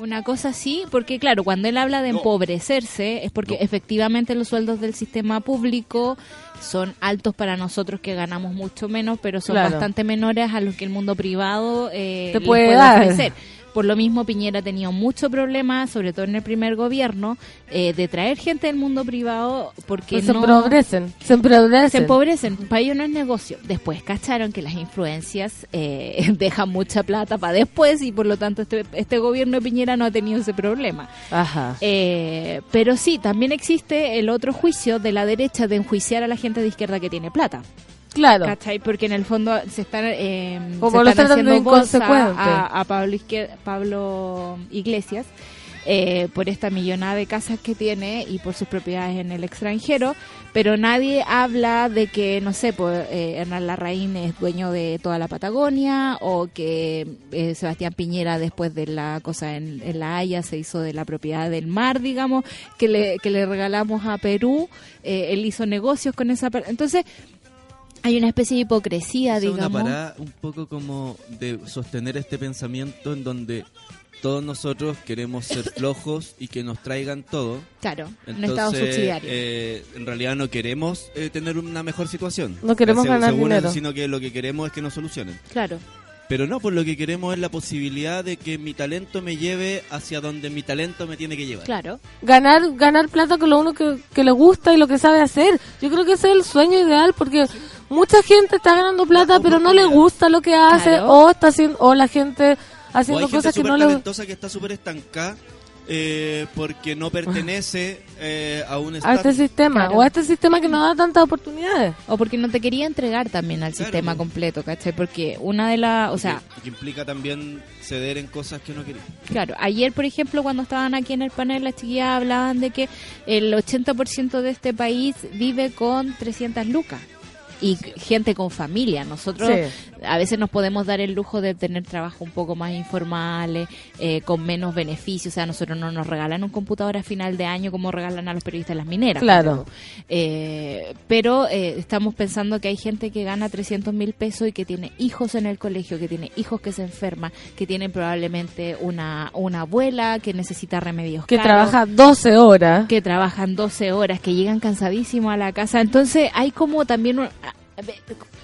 Una cosa así, porque claro, cuando él habla de empobrecerse es porque efectivamente los sueldos del sistema público son altos para nosotros que ganamos mucho menos, pero son Claro. bastante menores a los que el mundo privado eh, Te puede puede dar. ofrecer. Por lo mismo, Piñera ha tenido mucho problema, sobre todo en el primer gobierno, eh, de traer gente del mundo privado porque Pues se empobrecen. Se empobrecen. se empobrecen. Para ellos no es negocio. Después cacharon que las influencias eh, dejan mucha plata para después y por lo tanto este, este gobierno de Piñera no ha tenido ese problema. Ajá. Eh, pero sí, también existe el otro juicio de la derecha de enjuiciar a la gente de izquierda que tiene plata. Claro. ¿Cachai? Porque en el fondo se están, eh, Como se están haciendo inconsecuente. a, a Pablo, Izquier- Pablo Iglesias eh, por esta millonada de casas que tiene y por sus propiedades en el extranjero, pero nadie habla de que, no sé, pues, eh, Hernán Larraín es dueño de toda la Patagonia o que eh, Sebastián Piñera después de la cosa en, en La Haya se hizo de la propiedad del mar, digamos, que le, que le regalamos a Perú, eh, él hizo negocios con esa... Entonces, hay una especie de hipocresía, Esa es una digamos. parada un poco como de sostener este pensamiento en donde todos nosotros queremos ser flojos y que nos traigan todo. Claro, un estado subsidiario. eh, en realidad no queremos eh, tener una mejor situación. No queremos Según- ganar según él, dinero. sino que lo que queremos es que nos solucionen. claro, Pero no, pues lo que queremos es la posibilidad de que mi talento me lleve hacia donde mi talento me tiene que llevar. claro. Ganar, ganar plata con lo uno que, que le gusta y lo que sabe hacer. Yo creo que ese es el sueño ideal porque mucha gente está ganando plata pero no le gusta lo que hace Claro. o está haciendo o la gente O haciendo hay gente cosas que no le talentosa que está súper estancada eh, porque no pertenece eh, a un a este sistema Claro. o a este sistema que no da tantas oportunidades. O porque no te quería entregar también al Claro, sistema pues. completo, ¿cachai? Porque una de las, o Que- sea, que implica también ceder en cosas que no quería. claro, ayer por ejemplo cuando estaban aquí en el panel las chiquillas hablaban de que el 80% de este país vive con 300 lucas. Y gente con familia. Nosotros Sí. a veces nos podemos dar el lujo de tener trabajo un poco más informales, eh, con menos beneficios. O sea, nosotros no nos regalan un computador a final de año como regalan a los periodistas las mineras. Claro. Eh, pero eh, estamos pensando que hay gente que gana 300 mil pesos y que tiene hijos en el colegio, que tiene hijos que se enferman, que tienen probablemente una, una abuela que necesita remedios Que caros, trabaja 12 horas. que trabajan 12 horas, que llegan cansadísimos a la casa. Entonces hay como también... un-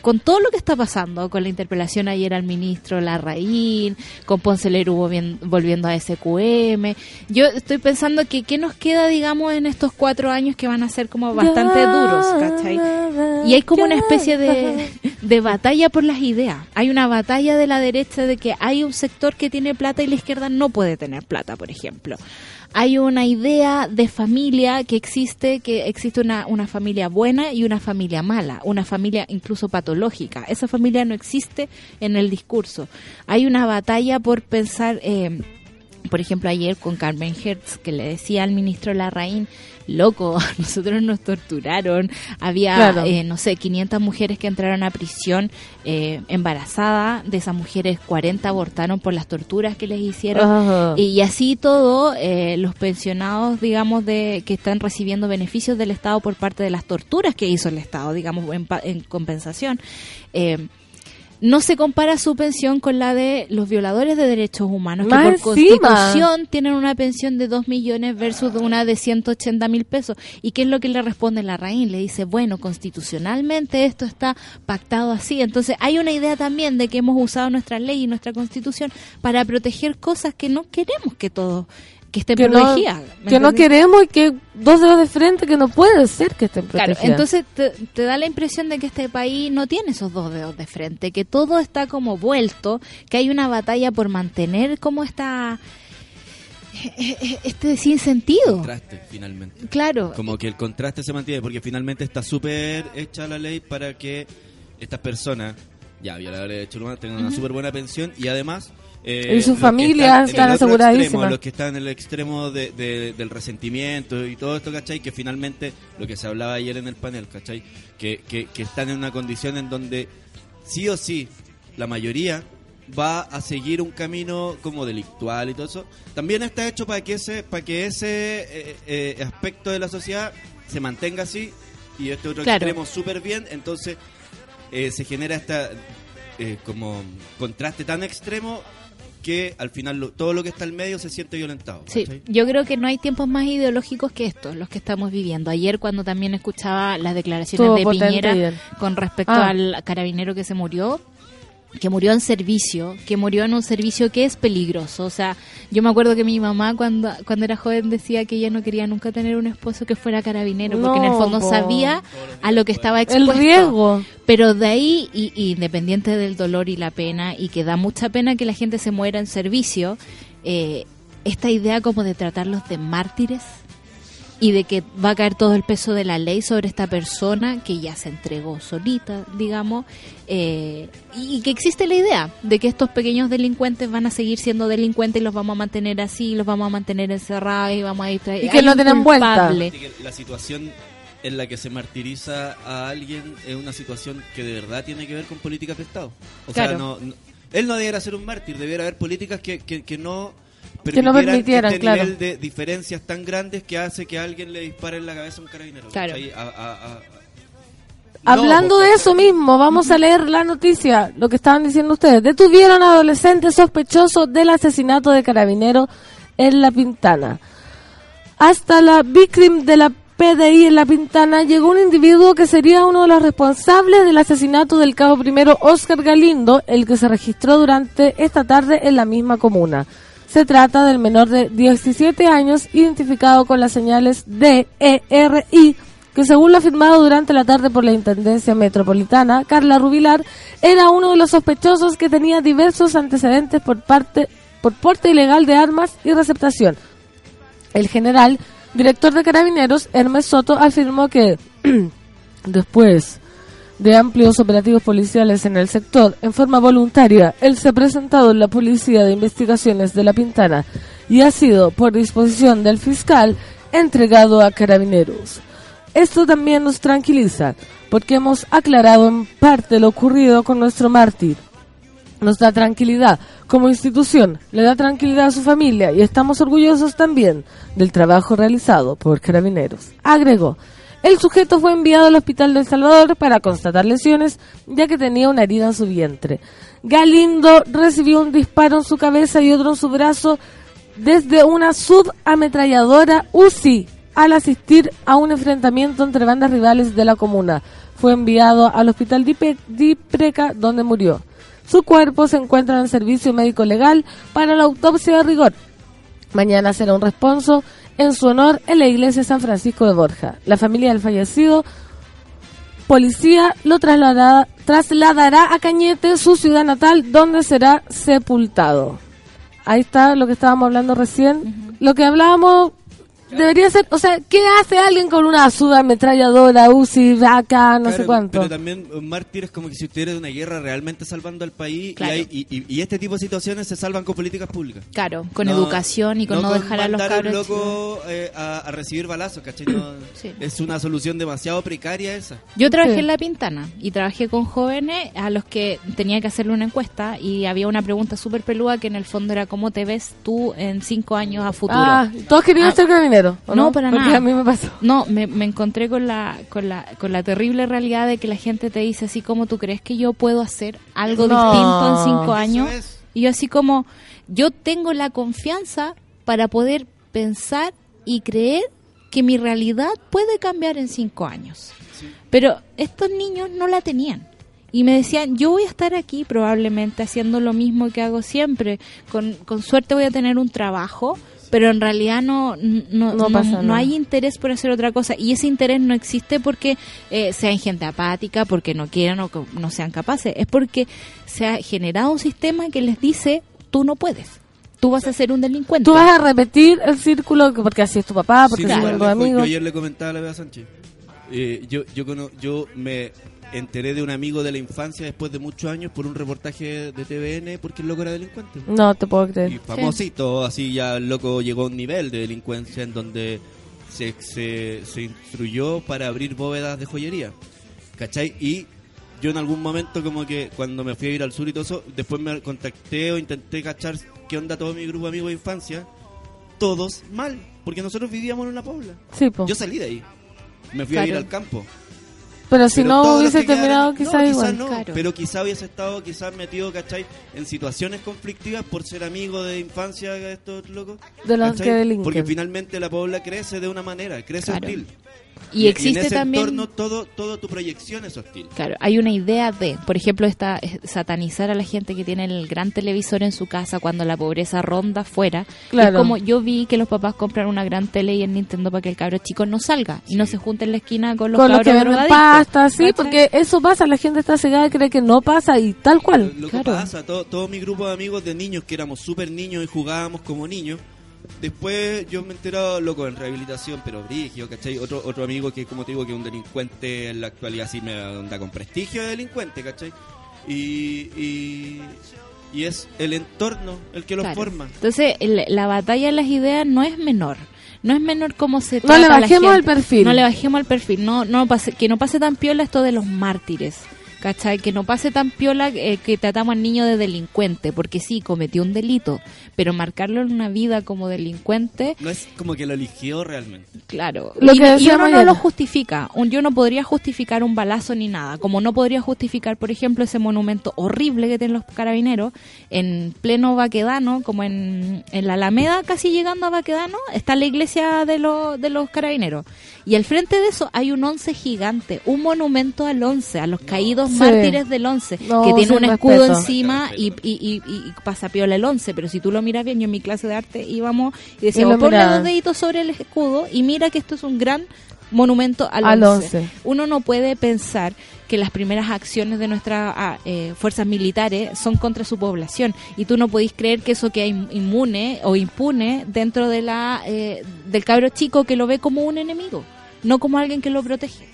con todo lo que está pasando, con la interpelación ayer al ministro Larraín, con Ponce volvien- volviendo a SQM, yo estoy pensando que qué nos queda, digamos, en estos cuatro años que van a ser como bastante duros, ¿cachai? Y hay como una especie de, de batalla por las ideas. Hay una batalla de la derecha de que hay un sector que tiene plata y la izquierda no puede tener plata, por ejemplo. Hay una idea de familia que existe, que existe una, una familia buena y una familia mala, una familia incluso patológica. Esa familia no existe en el discurso. Hay una batalla por pensar... Eh, por ejemplo, ayer con Carmen Hertz, que le decía al ministro Larraín loco, nosotros nos torturaron, había, Claro. eh, no sé, 500 mujeres que entraron a prisión eh, embarazadas, de esas mujeres 40 abortaron por las torturas que les hicieron. Y, y así todo, eh, los pensionados, digamos, de que están recibiendo beneficios del Estado por parte de las torturas que hizo el Estado, digamos, en, en compensación. eh, no se compara su pensión con la de los violadores de derechos humanos, que Más por encima. constitución tienen una pensión de 2 millones versus una de 180 mil pesos. ¿Y qué es lo que le responde la raíz? Le dice, bueno, constitucionalmente esto está pactado así. Entonces hay una idea también de que hemos usado nuestra ley y nuestra constitución para proteger cosas que no queremos que todo que estén que no, protegidas. ¿me que no queremos y que dos dedos de frente que no puede ser que estén Claro, protegidas. entonces te, te da la impresión de que este país no tiene esos dos dedos de frente, que todo está como vuelto, que hay una batalla por mantener como esta este sinsentido. Contraste, finalmente. Claro, Como que el contraste se mantiene, porque finalmente está súper hecha la ley para que estas personas, ya violadores de derechos humanos, tengan una súper buena pensión y además... eh, Y sus los que familias están aseguradísimas. los que están en el extremo de- de- del resentimiento y todo esto, ¿cachai? Que finalmente, lo que se hablaba ayer en el panel, ¿cachai? Que, que, que están en una condición en donde sí o sí, la mayoría va a seguir un camino como delictual y todo eso, también está hecho para que ese, para que ese eh, eh, aspecto de la sociedad se mantenga así y este otro Claro. extremo súper bien, entonces eh, se genera esta eh, como contraste tan extremo que al final lo- todo lo que está al medio se siente violentado. Sí, ¿cachai? yo creo que no hay tiempos más ideológicos que estos, los que estamos viviendo. Ayer cuando también escuchaba las declaraciones Estuvo de Piñera ayer. con respecto Ah. al carabinero que se murió, que murió en servicio, que murió en un servicio que es peligroso. O sea, yo me acuerdo que mi mamá cuando, cuando era joven decía que ella no quería nunca tener un esposo que fuera carabinero, porque en el No, fondo po. sabía a lo que estaba el expuesto. riesgo. Pero de ahí, y, y independiente del dolor y la pena, y que da mucha pena que la gente se muera en servicio, eh, esta idea como de tratarlos de mártires y de que va a caer todo el peso de la ley sobre esta persona que ya se entregó solita, digamos, eh, y, y que existe la idea de que estos pequeños delincuentes van a seguir siendo delincuentes y los vamos a mantener así, los vamos a mantener encerrados y vamos a distraer. Y que no tienen vuelta. la situación en la que se martiriza a alguien es una situación que de verdad tiene que ver con políticas de Estado. O Claro. sea, no, no- él no debiera ser un mártir, debiera haber políticas que, que, que no Que no permitieran, este claro. nivel de diferencias tan grandes que hace que a alguien le dispare en la cabeza a un carabinero. Claro. ¿cachai? A- a- a- a- Hablando No, de eso mismo, vamos a leer la noticia, lo que estaban diciendo ustedes. Detuvieron a adolescente sospechoso del asesinato de carabinero en La Pintana. Hasta la víctima de la PDI en La Pintana llegó un individuo que sería uno de los responsables del asesinato del cabo primero Oscar Galindo, el que se registró durante esta tarde en la misma comuna. Se trata del menor de 17 años identificado con las señales D, E, R, I, que según lo afirmado durante la tarde por la Intendencia Metropolitana, Carla Rubilar era uno de los sospechosos que tenía diversos antecedentes por parte por porte ilegal de armas y receptación. El general, director de Carabineros, Hermes Soto, afirmó que después de amplios operativos policiales en el sector, en forma voluntaria, él se ha presentado en la Policía de Investigaciones de La Pintana y ha sido, por disposición del fiscal, entregado a Carabineros. Esto también nos tranquiliza, porque hemos aclarado en parte lo ocurrido con nuestro mártir. Nos da tranquilidad como institución, le da tranquilidad a su familia y estamos orgullosos también del trabajo realizado por Carabineros. Agregó, el sujeto fue enviado al hospital de El Salvador para constatar lesiones, ya que tenía una herida en su vientre. Galindo recibió un disparo en su cabeza y otro en su brazo desde una subametralladora UCI al asistir a un enfrentamiento entre bandas rivales de la comuna. Fue enviado al hospital Dipreca, donde murió. Su cuerpo se encuentra en servicio médico legal para la autopsia de rigor. Mañana será un responso en su honor en la iglesia San Francisco de Borja. La familia del fallecido, policía, lo trasladará, trasladará a Cañete, su ciudad natal, donde será sepultado. Ahí está lo que estábamos hablando recién. Lo que hablábamos debería ser, o sea, ¿qué hace alguien con una ametralladora, UCI, vaca, no sé cuánto? Pero también un mártir es como que si estuviera de una guerra realmente salvando al país Claro. y, hay- y, y- y este tipo de situaciones se salvan con políticas públicas. Claro, con No- educación y con no, dejar a los cabros. loco eh, a, a recibir balazos, ¿cachai? No- Sí. Es una solución demasiado precaria esa. Yo trabajé Sí. en La Pintana y trabajé con jóvenes a los que tenía que hacerle una encuesta y había una pregunta súper peluda que en el fondo era ¿cómo te ves tú en cinco años a futuro? Ah, todos querían Ah, ser carabineros. ¿o no, para Porque nada. a mí me pasó. No, me, me encontré con la, con, la, con la terrible realidad de que la gente te dice así como tú crees que yo puedo hacer algo No. distinto en cinco años. es. Y yo así como, yo tengo la confianza para poder pensar y creer que mi realidad puede cambiar en cinco años. Pero estos niños no la tenían. Y me decían, yo voy a estar aquí probablemente haciendo lo mismo que hago siempre. Con, con suerte voy a tener un trabajo, pero en realidad no, no, No no, pasa no nada. hay interés por hacer otra cosa. Y ese interés no existe porque eh, sean gente apática, porque no quieran o que no sean capaces. Es porque se ha generado un sistema que les dice, tú no puedes. Tú vas a ser un delincuente. Tú vas a repetir el círculo, que- porque así es tu papá, porque Sí, así claro. tus Yo amigos. ayer le comentaba a la Bea Sánchez. Eh, yo, yo, cono- yo me enteré de un amigo de la infancia después de muchos años por un reportaje de TVN porque el loco era delincuente. No te puedo Y creer. famosito, así ya el loco llegó a un nivel de delincuencia en donde se, se, se instruyó para abrir bóvedas de joyería. ¿Cachai? Y yo en algún momento como que cuando me fui a ir al sur y todo eso, después me contacté o intenté cachar qué onda todo mi grupo de amigos de infancia. Todos mal, porque nosotros vivíamos en una pobla. Sí, po. Yo salí de ahí. Me fui a ir al campo. Pero si Pero no hubiese que quedaron- terminado, no, quizás igual. no, Claro. pero quizá hubiese estado quizás metido, ¿cachai? En situaciones conflictivas por ser amigo de infancia de estos locos. De los ¿cachai? que delinquen. Porque finalmente la pobla crece de una manera, crece Claro. hostil. Y existe en ese también... entorno todo, todo tu proyección es hostil. Claro, hay una idea de, por ejemplo, esta eh, satanizar a la gente que tiene el gran televisor en su casa cuando la pobreza ronda afuera. Claro. Es como yo vi que los papás compran una gran tele y el Nintendo para que el cabro chico no salga y no se junte en la esquina con los Con los cabros que venden drogadictos. pasta, sí, ¿Cachai? porque eso pasa, la gente está cegada y cree que no pasa y tal cual. Lo, lo Claro. que pasa, todo, todo mi grupo de amigos de niños que éramos súper niños y jugábamos como niños. Después yo me he enterado, loco, en rehabilitación, pero brigio, ¿cachai? Otro, otro amigo que, como te digo, que es un delincuente en la actualidad, sí me anda con prestigio de delincuente, ¿cachai? Y, y, y es el entorno el que los Claro. forma. Entonces, el- la batalla de las ideas no es menor. No es menor cómo se No trata le a la bajemos gente. el perfil. No le bajemos el perfil. No, no pase, que no pase tan piola esto de los mártires. ¿Cachai? Que no pase tan piola eh, que tratamos al niño de delincuente. Porque sí, cometió un delito. Pero marcarlo en una vida como delincuente, No es como que lo eligió realmente. claro. Lo y, que y uno no lo justifica. Un- Yo no podría justificar un balazo ni nada. Como no podría justificar, por ejemplo, ese monumento horrible que tienen los carabineros en pleno Baquedano, como en, en la Alameda, casi llegando a Baquedano, está la iglesia de, los de los carabineros. Y al frente de eso hay un once gigante, un monumento al once, a los caídos Sí. mártires del once, No, que tiene un escudo respeto. encima y, y, y, y pasa piola el once. Pero si tú lo miras bien, yo en mi clase de arte íbamos y decíamos, ponle dos deditos sobre el escudo y mira que esto es un gran monumento al, Al. Uno no puede pensar que las primeras acciones de nuestras ah, eh, fuerzas militares son contra su población y tú no podís creer que eso queda in- inmune o impune dentro de la eh, del cabro chico que lo ve como un enemigo, no como alguien que lo protege.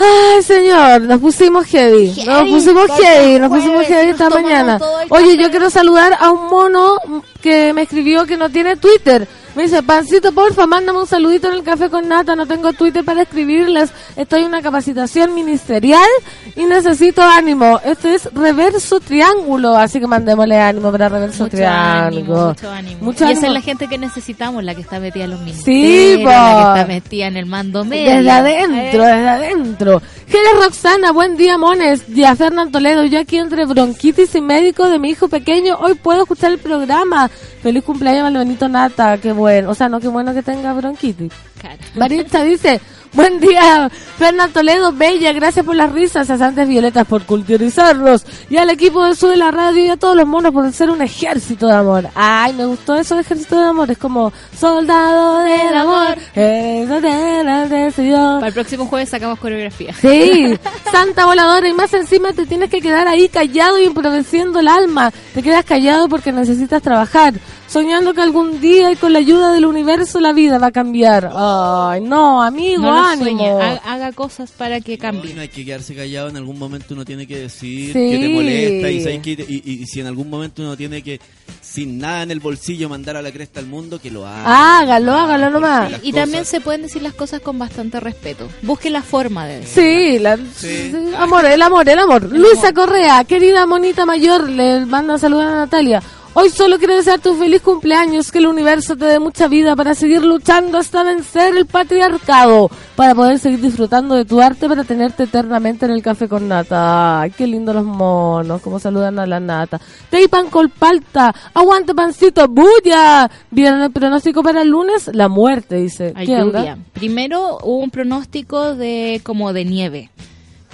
Ay, señor, nos pusimos heavy. Nos pusimos heavy, nos pusimos heavy esta mañana. Oye, café. yo quiero saludar a un mono que me escribió que no tiene Twitter. Me dice, Pancito, porfa, mándame un saludito en el café con nata. No tengo Twitter para escribirles. Estoy en una capacitación ministerial y necesito ánimo. Esto es reverso triángulo, así que mandémosle ánimo para reverso Mucho triángulo. ánimo, mucho ánimo. Mucho y esa ánimo. es la gente que necesitamos, la que está metida en los ministerios, po. la que está metida en el mando medio. Desde adentro, ¿eh? desde adentro. Gela Roxana, buen día, mones. Ya Fernán Toledo, yo aquí entre bronquitis y médico de mi hijo pequeño, hoy puedo escuchar el programa. Feliz cumpleaños al Benito Nata, qué bueno. O sea, no, qué bueno que tenga bronquitis. Claro. Maritza dice, buen día, Fernán Toledo, bella, gracias por las risas, a Santas Violetas por culturizarnos, y al equipo de Sube la Radio y a todos los monos por ser un ejército de amor. Ay, me gustó eso de ejército de amor, es como soldado del amor, ejército de la decisión. Para el próximo jueves sacamos coreografía. Sí, Santa voladora, y más encima te tienes que quedar ahí callado y improvisando el alma. Te quedas callado porque necesitas trabajar, soñando que algún día y con la ayuda del universo la vida va a cambiar. Ay, no, amigo, No ánimo. sueñe, haga cosas para que cambie. no hay que quedarse callado, en algún momento uno tiene que decir Sí. que te molesta y, sabes que- y, y- y si en algún momento uno tiene que, sin nada en el bolsillo, mandar a la cresta al mundo, que lo haga. Hágalo, hágalo nomás. Y también se pueden decir las cosas con bastante respeto. Busque la forma de. Sí, la- sí, amor, el amor, el amor. Luisa Correa, querida monita mayor, le manda saludar a Natalia. Hoy solo quiero desearte un feliz cumpleaños, que el universo te dé mucha vida para seguir luchando hasta vencer el patriarcado, para poder seguir disfrutando de tu arte, para tenerte eternamente en el café con nata. Ay, qué lindo los monos, como saludan a la nata. Teipan Colpalta, aguante pancito, bulla. ¿Vieron el pronóstico para el lunes? La muerte, dice. Hay ¿Qué onda? Primero hubo un pronóstico de como de nieve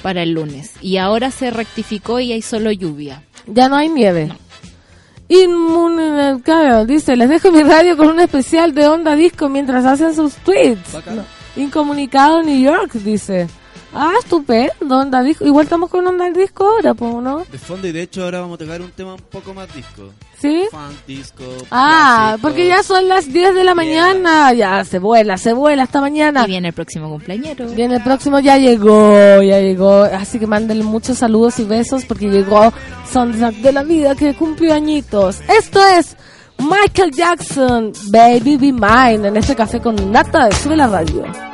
para el lunes y ahora se rectificó y hay solo lluvia. Ya no hay nieve. Inmune, dice, les dejo mi radio con un especial de onda disco mientras hacen sus tweets. No, Incomunicado New York, dice. Ah, estupendo, onda disco. Igual estamos con onda disco ahora, po, ¿no? De fondo, y de hecho ahora vamos a tocar un tema un poco más disco. ¿Sí? Funk, disco. Ah, clásico. porque ya son las 10 de la mañana. Ya, se vuela, se vuela esta mañana. Y viene el próximo cumpleañero. Bien, el próximo ya llegó, ya llegó. Así que mándenle muchos saludos y besos porque llegó Soundtrack de la vida que cumplió añitos. Esto es Michael Jackson, Baby Be Mine, en este café con nata de Sube la Radio.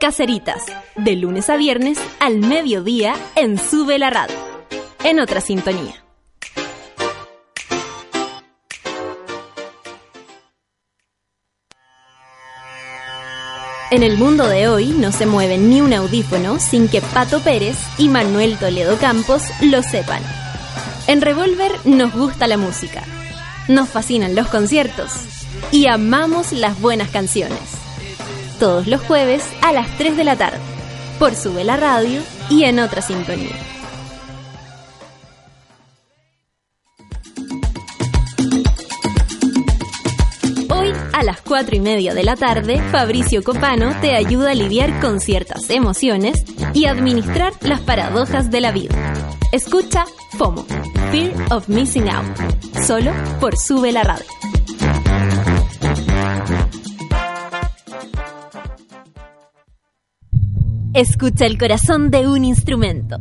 Caceritas, de lunes a viernes al mediodía en Sube la Radio. En otra sintonía. En el mundo de hoy no se mueve ni un audífono sin que Pato Pérez y Manuel Toledo Campos lo sepan. En Revolver nos gusta la música, nos fascinan los conciertos y amamos las buenas canciones. Todos los jueves a las 3 de la tarde, por Sube la Radio y en otra sintonía. Hoy a las 4 y media de la tarde, Fabricio Copano te ayuda a lidiar con ciertas emociones y administrar las paradojas de la vida. Escucha FOMO, Fear of Missing Out, solo por Sube la Radio. Escucha el corazón de un instrumento.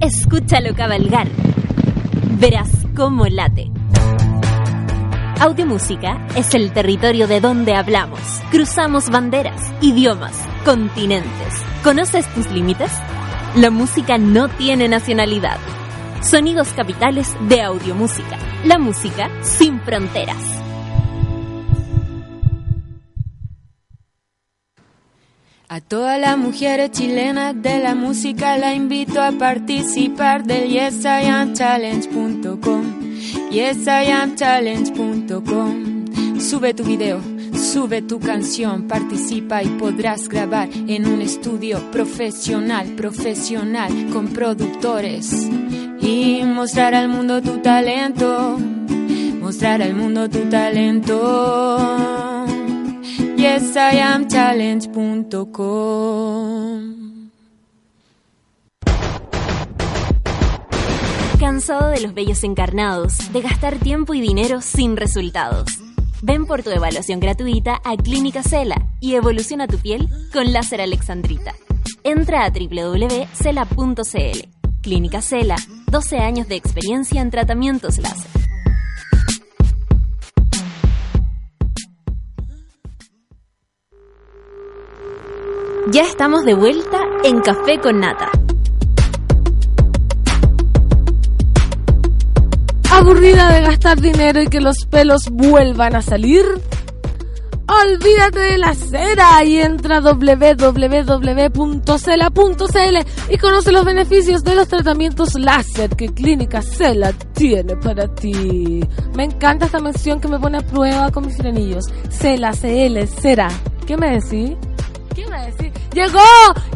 Escúchalo cabalgar. Verás cómo late. Audiomúsica es el territorio de donde hablamos. Cruzamos banderas, idiomas, continentes. ¿Conoces tus límites? La música no tiene nacionalidad. Sonidos capitales de audiomúsica. La música sin fronteras. A todas las mujeres chilenas de la música la invito a participar del yesiamchallenge.com yesiamchallenge.com Sube tu video, sube tu canción, participa y podrás grabar en un estudio profesional, profesional, con productores. Y mostrar al mundo tu talento, mostrar al mundo tu talento yesiamchallenge.com. ¿Cansado de los bellos encarnados, de gastar tiempo y dinero sin resultados? Ven por tu evaluación gratuita a Clínica Cela y evoluciona tu piel con láser alexandrita. Entra a www.cela.cl. Clínica Cela, 12 años de experiencia en tratamientos láser. Ya estamos de vuelta en Café con Nata. ¿Aburrida de gastar dinero y que los pelos vuelvan a salir? Olvídate de la cera y entra a www.cela.cl y conoce los beneficios de los tratamientos láser que Clínica Cela tiene para ti. Me encanta esta mención que me pone a prueba con mis frenillos. Cela, CL, cera. ¿Qué me decís? ¿Qué me decís? ¡Llegó!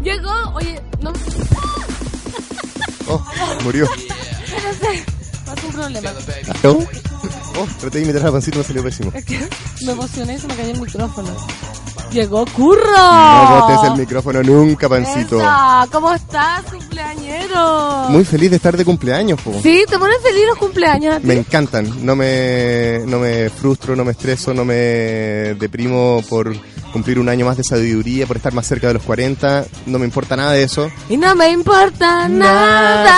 ¡Llegó! Oye, no... Oh, murió. Espérate. Pasó un problema. ¿No? Oh, traté de imitar a Pancito, me salió pésimo. Es que me emocioné y se me cayó el micrófono. Llegó Curro. No botes el micrófono nunca, Pancito. Esa, ¿Cómo estás, cumpleañero? Muy feliz de estar de cumpleaños, po. Sí, te ponen feliz los cumpleaños a ti? Me encantan. No me, no me frustro, no me estreso, no me deprimo por cumplir un año más de sabiduría, por estar más cerca de los 40. No me importa nada de eso. Y no me importa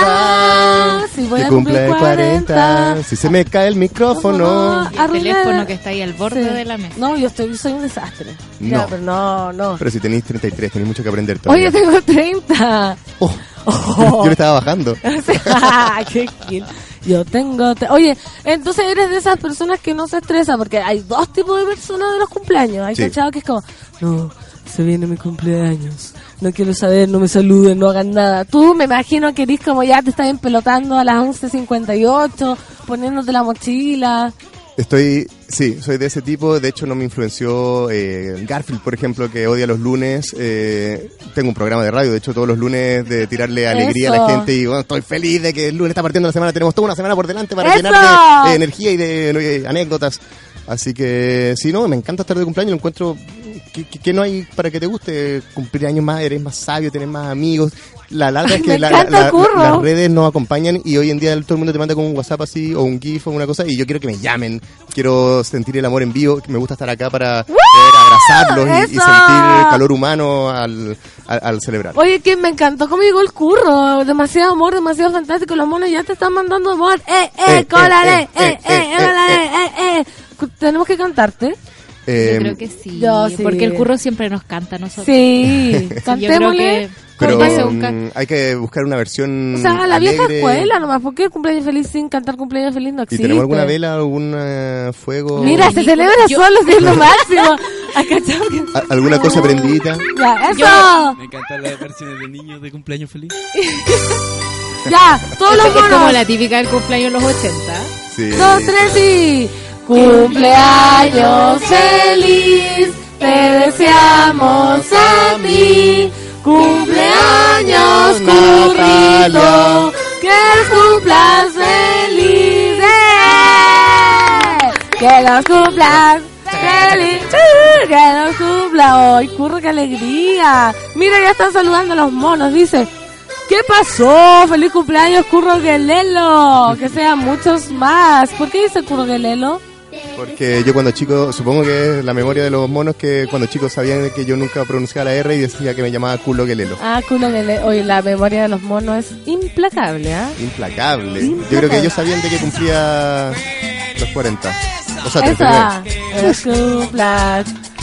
nada. Si voy Que a cumplir cumple 40. Si se me cae el micrófono. El teléfono que está ahí al borde Sí. de la mesa. No, yo estoy, soy un desastre. No. Ya, pero no, no. Pero si tenéis 33, tenéis mucho que aprender todavía. Oye, tengo 30. Oh, Oh. Yo le estaba bajando. Qué kill. Yo tengo. te- Oye, entonces eres de esas personas que no se estresa, porque hay dos tipos de personas de los cumpleaños. Hay Sí. cachado que es como, no, se viene mi cumpleaños. No quiero saber, no me saluden, no hagan nada. Tú me imagino que eres como ya te estás empelotando a las 11.58, poniéndote la mochila. Estoy, sí, soy de ese tipo. De hecho, no me influenció eh, Garfield, por ejemplo, que odia los lunes. Eh, tengo un programa de radio, de hecho, todos los lunes de tirarle alegría a la gente. Y bueno, estoy feliz de que el lunes está partiendo la semana. Tenemos toda una semana por delante para ¡Eso! llenar de, de energía y de, anécdotas. Así que, sí, no, me encanta estar de cumpleaños. Lo encuentro ¿qué, qué- qué no hay para que te guste? Cumplir años más, eres más sabio, tenés más amigos. La larga es que la- las redes nos acompañan y hoy en día todo el mundo te manda con un WhatsApp así o un GIF o una cosa y yo quiero que me llamen, quiero sentir el amor en vivo, me gusta estar acá para poder abrazarlos y, sentir el calor humano al, al, al celebrar. Oye, que me encantó cómo llegó el curro. Demasiado amor, demasiado fantástico. Los monos ya te están mandando amor. ¡Eh, eh, Eh, cólale! eh, ¡Eh, eh, eh, eh, cólale! ¡Eh, eh! Cu- Tenemos que cantarte. Eh, Yo creo que sí, Yo sí. porque el curro siempre nos canta a nosotros. Sí, cantémosle. que pero mm, hay que buscar una versión O sea, a la vieja escuela nomás. ¿Por qué el cumpleaños feliz sin cantar cumpleaños feliz no ¿Y existe? tenemos alguna vela, algún eh, fuego? Mira, se celebra Yo- solo, si es lo máximo. ¿Has cachado que- ¿A- ¿Alguna cosa prendidita? Ya, eso. Yo- Me encantan las versiones de niños de cumpleaños feliz. Ya, todos los Es como monos. la típica del cumpleaños en los 80. Sí. Dos, tres y... Cumpleaños feliz, te deseamos a ti. Cumpleaños, currito, que cumplas feliz. ¡Eh! Que los cumplas feliz. ¡Uh! Que los cumpla hoy. Curro, qué alegría. Mira, ya están saludando a los monos. Dice, ¿Qué pasó? ¡Feliz cumpleaños, Curro Guelelo! Que sean muchos más. ¿Por qué dice Curro Guelelo? Porque yo cuando chico, supongo que es la memoria de los monos que cuando chicos sabían que yo nunca pronunciaba la R y decía que me llamaba culo gelelo. Ah, culo Guelelo. Oye, la memoria de los monos es implacable, ¿ah? Implacable. Yo creo que ellos sabían de que cumplía los 40. O sea, 39. Esa. Feliz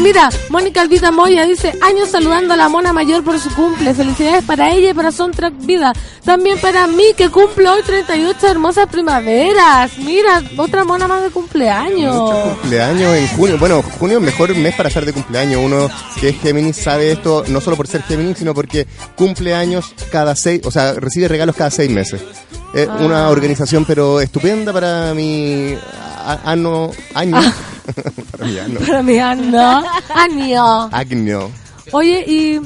mira, Mónica Alvita Moya dice, años saludando a la mona mayor por su cumple. Felicidades para ella y para Soundtrack Vida. También para mí, que cumple hoy 38 hermosas primaveras. Mira, otra mona más de cumpleaños. Muchos cumpleaños en junio. Bueno, junio es mejor mes para estar de cumpleaños. Uno que es Géminis sabe esto no solo por ser Géminis, sino porque cumpleaños cada seis, o sea, recibe regalos cada seis meses. Es Ah. una organización pero estupenda para mi ano, año. para mi ano. Para mí, no. Año. Oye, y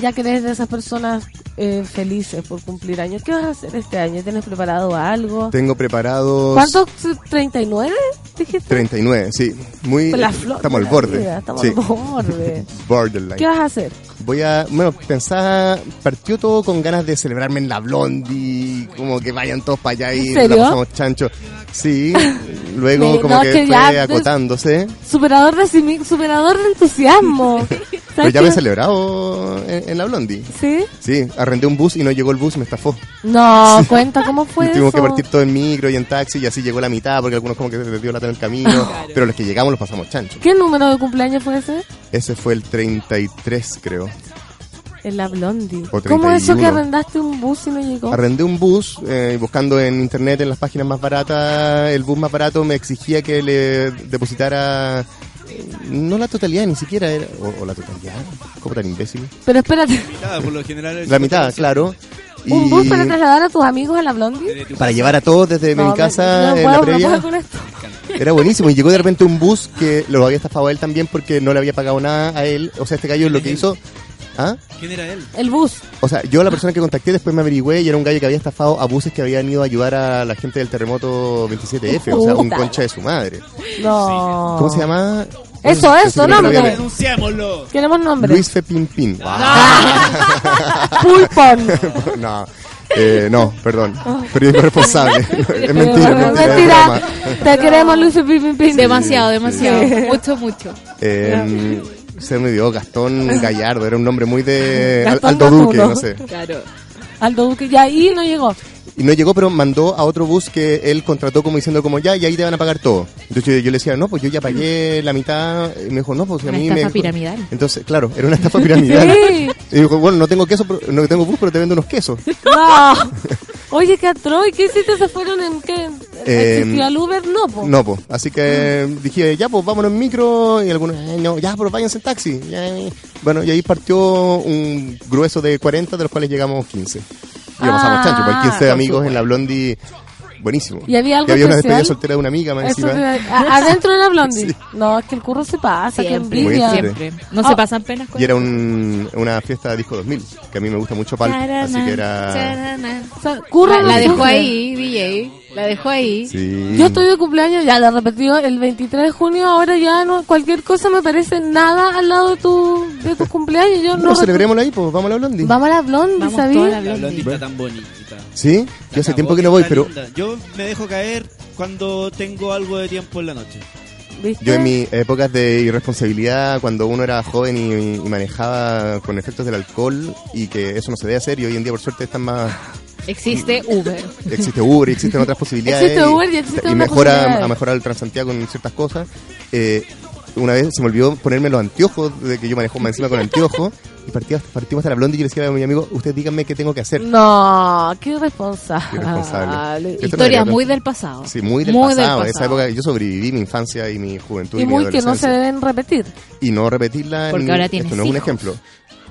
ya que eres de esas personas eh, felices por cumplir años, ¿qué vas a hacer este año? ¿Tienes preparado algo? Tengo preparados ¿Cuántos? ¿39? Dijiste. 39, sí. Muy La flor estamos al borde. vida, estamos sí. al borde. Borderline. ¿Qué vas a hacer? Voy a, bueno, pensaba, partió todo con ganas de celebrarme en la Blondie, como que vayan todos para allá y ¿En la pasamos chancho. Sí, luego como no, que, que fue acotándose. Superador de, superador de entusiasmo. Pero ¿Sabes ya me he celebrado en, en la Blondie. ¿Sí? Sí, arrendé un bus y no llegó el bus y me estafó. No, cuenta cómo fue Y tuvimos eso. que partir todo en micro y en taxi y así llegó la mitad porque algunos como que se dio lata en el camino. Pero los que llegamos los pasamos chancho. ¿Qué número de cumpleaños fue ese? Ese fue el 33 creo. En la Blondie. ¿Cómo eso que 31? arrendaste un bus y no llegó? Arrendé un bus, eh, buscando en internet, en las páginas más baratas, el bus más barato me exigía que le depositara, no la totalidad ni siquiera, era, o, o la totalidad, ¿cómo tan imbécil? Pero espérate, Mitad, por lo general. La mitad, 50%. claro. ¿un bus para trasladar a tus amigos a la Blondie? Para llevar a todos desde No, mi me- casa no en puedo, la no previa. puedo con esto. Era buenísimo. Y llegó de repente un bus que lo había estafado a él también porque no le había pagado nada a él. O sea, este gallo lo que hizo... ¿Ah? ¿Quién era él? El bus. O sea, yo la persona que contacté después me averigüé y era un gallo que había estafado a buses que habían ido a ayudar a la gente del terremoto 27F. O sea, un concha de su madre. No. ¿Cómo se llama? Eso, eso, nombre. ¡Denunciémoslo! Queremos nombre. Luis Fepimpín. Pulpón. no, eh, no, perdón. Periodismo responsable. es mentira, Pero, mentira, es mentira. broma. Te queremos, Luis Pipin Pin. Demasiado, demasiado. Sí. Mucho, mucho. Eh, se me dio Gastón Gallardo, era un nombre muy de Gastón Aldo Duque, Gatuno. no sé. Claro. Aldo Duque. Ya ahí no llegó. Y no llegó, pero mandó a otro bus que él contrató como diciendo como ya, y ahí te van a pagar todo. Entonces yo, yo le decía, no, pues yo ya pagué la mitad. Y me dijo, no, pues a mí estafa me... piramidal. Entonces, claro, era una estafa piramidal. Sí. Y dijo, bueno, no tengo queso, pero- no tengo bus, pero te vendo unos quesos. No. Oye, qué atroz. ¿Y qué hiciste? ¿Se fueron en qué? Eh, ¿Existió al Uber? No, po. No, pues. Así que dije, ya, pues vámonos en micro. Y algunos, "Ay, no, ya, pero váyanse en taxi. Ya, eh. Bueno, y ahí partió un grueso de 40, de los cuales llegamos 15. Y pasamos Ah, chancho, pues 15 por amigos en la Blondie. Buenísimo. ¿Y había algo había una despedida soltera de una amiga más encima. te- a- adentro de la Blondie. Sí. No, es que el curro se pasa, que Siempre, envidia. Muy siempre. No Ah. se pasan penas con Y era un, una fiesta de disco 2000, que a mí me gusta mucho Palp, así que era... Charana. O sea, curro La, la dejó ahí, DJ. La dejó ahí. Sí. Yo estoy de cumpleaños, ya lo repetido, el 23 de junio, ahora ya no, cualquier cosa me parece nada al lado de tu, de tu cumpleaños. Yo Bueno, no celebrémoslo ahí, pues vamos a la Blondie. Vamos a la blondie, Vamos ¿sabías? la Blondie. está tan bonita. ¿Sí? Yo hace tiempo que no voy, pero linda. Yo me dejo caer cuando tengo algo de tiempo en la noche. ¿Viste? yo en mis épocas de irresponsabilidad, cuando uno era joven y, y manejaba con efectos del alcohol y que eso no se debe hacer y hoy en día por suerte están más... Existe Uber. Existe Uber, existen otras posibilidades. Existe Uber y existen otras mejora, posibilidades. a mejorar el Transantiago con ciertas cosas. Eh, una vez se me olvidó ponerme los anteojos, de que yo manejo más encima con anteojos, y partimos, partimos hasta la blondie y yo le decía a mi amigo, ustedes díganme qué tengo que hacer. No, qué irresponsable. Qué irresponsable. Historia muy del pasado. Sí, muy del Muy del pasado. Esa época yo sobreviví mi infancia y mi juventud y, Y mi muy que no se deben repetir. Y no repetirla. Porque ni- ahora tienes Esto no es un ejemplo.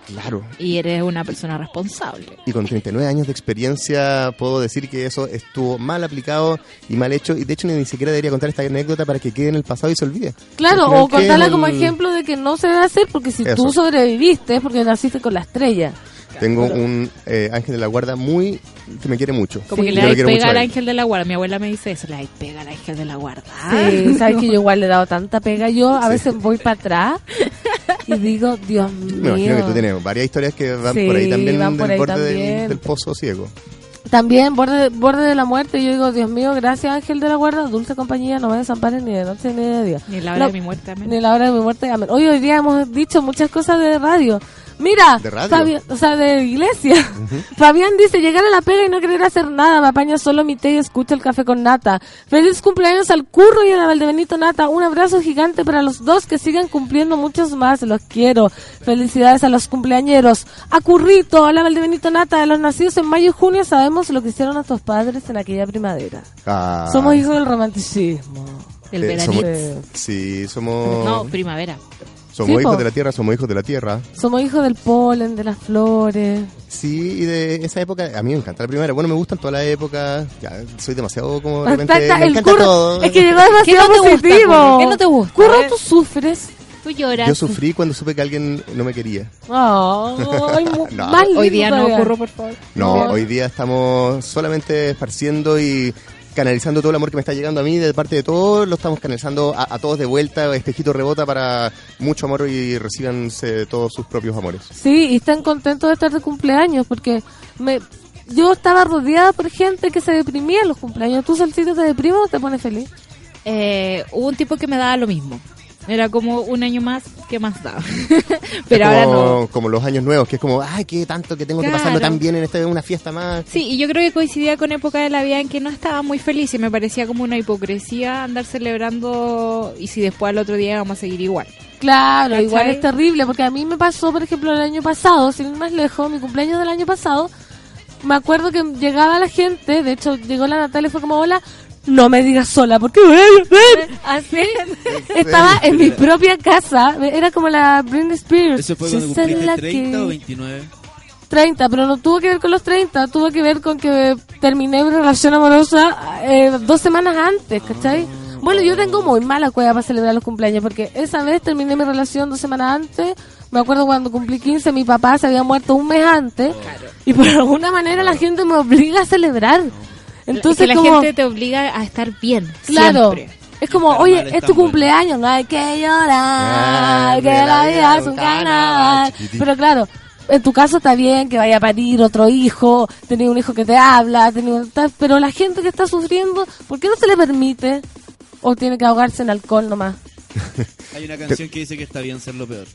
Claro. Y eres una persona responsable. Y con 39 años de experiencia puedo decir que eso estuvo mal aplicado y mal hecho. Y de hecho ni siquiera debería contar esta anécdota para que quede en el pasado y se olvide. Claro, o contarla queda como el- ejemplo de que no se debe hacer, porque si Eso. tú sobreviviste es porque naciste con la estrella. Tengo un eh, ángel de la guarda muy que me quiere mucho. Como Sí. que le mucho pega al ángel de la guarda. Mi abuela me dice eso, le dais pega al ángel de la guarda. Sí, sabes que yo igual le he dado tanta pega. Yo a Sí. veces voy para atrás y digo, Dios mío. Me imagino que tú tienes varias historias que van Sí, por ahí también van por del ahí borde del- también. Del, pozo ciego. También, borde, borde de la muerte. Yo digo, Dios mío, gracias ángel de la guarda, dulce compañía, no me desampares ni de noche ni de día. Ni la hora No, de mi muerte, amén. Ni la hora de mi muerte, amén. Hoy, hoy día hemos dicho muchas cosas de radio. Mira, ¿De radio? O sea, de iglesia. Fabián dice, llegar a la pega y no querer hacer nada, me apaña solo mi té y escucha el café con nata. Feliz cumpleaños al curro y a la Valdebenito Nata. Un abrazo gigante para los dos que sigan cumpliendo muchos más, los quiero. Felicidades a los cumpleañeros. A Currito, a la Valdebenito Nata, de los nacidos en mayo y junio sabemos lo que hicieron nuestros padres en aquella primavera. Ah, Somos hijos del romanticismo. Del eh, veranito. somos- sí, somos, No, primavera. Somos Sí, hijos po. de la tierra, somos hijos de la tierra. Somos hijos del polen, de las flores. Sí, y de esa época, a mí me encanta la primera. Bueno, me gustan todas las épocas. Ya, soy demasiado como de repente. Me el encanta curro- todo. Es que llegó ¿Qué no demasiado te gusta, positivo. Curro? ¿Qué no te gusta? Curro, tú sufres. Tú lloras. Yo sufrí cuando supe que alguien no me quería. Ay, mu- No. Hoy día no ocurro, por favor. No, hoy día estamos solamente esparciendo y canalizando todo el amor que me está llegando a mí de parte de todos, lo estamos canalizando a, a todos de vuelta, espejito rebota para mucho amor y recibanse todos sus propios amores. Sí, y están contentos de estar de cumpleaños porque me yo estaba rodeada por gente que se deprimía en los cumpleaños. ¿Tú, Salcito, te deprimes o te pones feliz? Eh, hubo un tipo que me daba lo mismo. Era como un año más que más daba. Pero Es ahora como, no. como los años nuevos, que es como, ay, qué tanto que tengo que pasarlo Claro. tan bien en esta una fiesta más. Sí, y yo creo que coincidía con época de la vida en que no estaba muy feliz y me parecía como una hipocresía andar celebrando y si después al otro día vamos a seguir igual. Claro, ¿Cachai? igual es terrible porque a mí me pasó, por ejemplo, el año pasado, sin ir más lejos, mi cumpleaños del año pasado, me acuerdo que llegaba la gente, de hecho llegó la Natalia y fue como, hola, no me digas sola, porque ven, ven. Así, estaba en mi propia casa, era como la Britney Spears. ¿Eso fue cuando soy cumpliste la 30 que- o 29? 30, pero no tuvo que ver con los 30, tuvo que ver con que terminé mi relación amorosa eh, dos semanas antes, ¿cachai? Bueno, yo tengo muy mala cueva para celebrar los cumpleaños, porque esa vez terminé mi relación dos semanas antes, me acuerdo cuando cumplí 15, mi papá se había muerto un mes antes, y por alguna manera la gente me obliga a celebrar. Entonces, que la como, gente te obliga a estar bien. claro, Siempre. es como, oye, mal es tu cumpleaños, no hay que llorar, Ah, que la vida es un chiquitito. Pero claro, en tu caso está bien que vaya a parir otro hijo, tener un hijo que te habla, tener un- pero la gente que está sufriendo, ¿por qué no se le permite? ¿O tiene que ahogarse en alcohol nomás? Hay una canción que dice que está bien ser lo peor.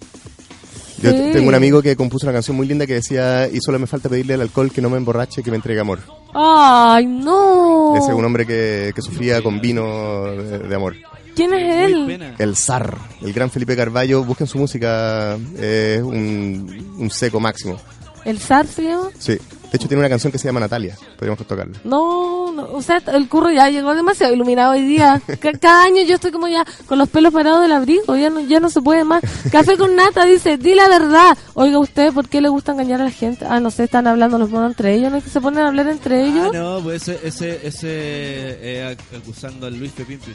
Yo Sí. tengo un amigo que compuso una canción muy linda que decía, y solo me falta pedirle al alcohol que no me emborrache, que me entregue amor. ¡Ay, no! Ese es un hombre que, que sufría con vino de, de amor. ¿Quién es él? El zar, el gran Felipe Carballo, busquen su música, es un, un seco máximo. ¿El zar se llama? Sí, de hecho tiene una canción que se llama Natalia, podríamos tocarla. No, no, o sea, el curro ya llegó demasiado iluminado hoy día. Ca- Cada año yo estoy como ya con los pelos parados del abrigo, ya no, ya no se puede más. Café con nata dice, di la verdad. Oiga usted, ¿por qué le gusta engañar a la gente? Ah, no sé, están hablando los monos entre ellos, ¿no es que se ponen a hablar entre ellos? Ah, no, pues ese, ese, ese eh, acusando al Luis Pepimpi.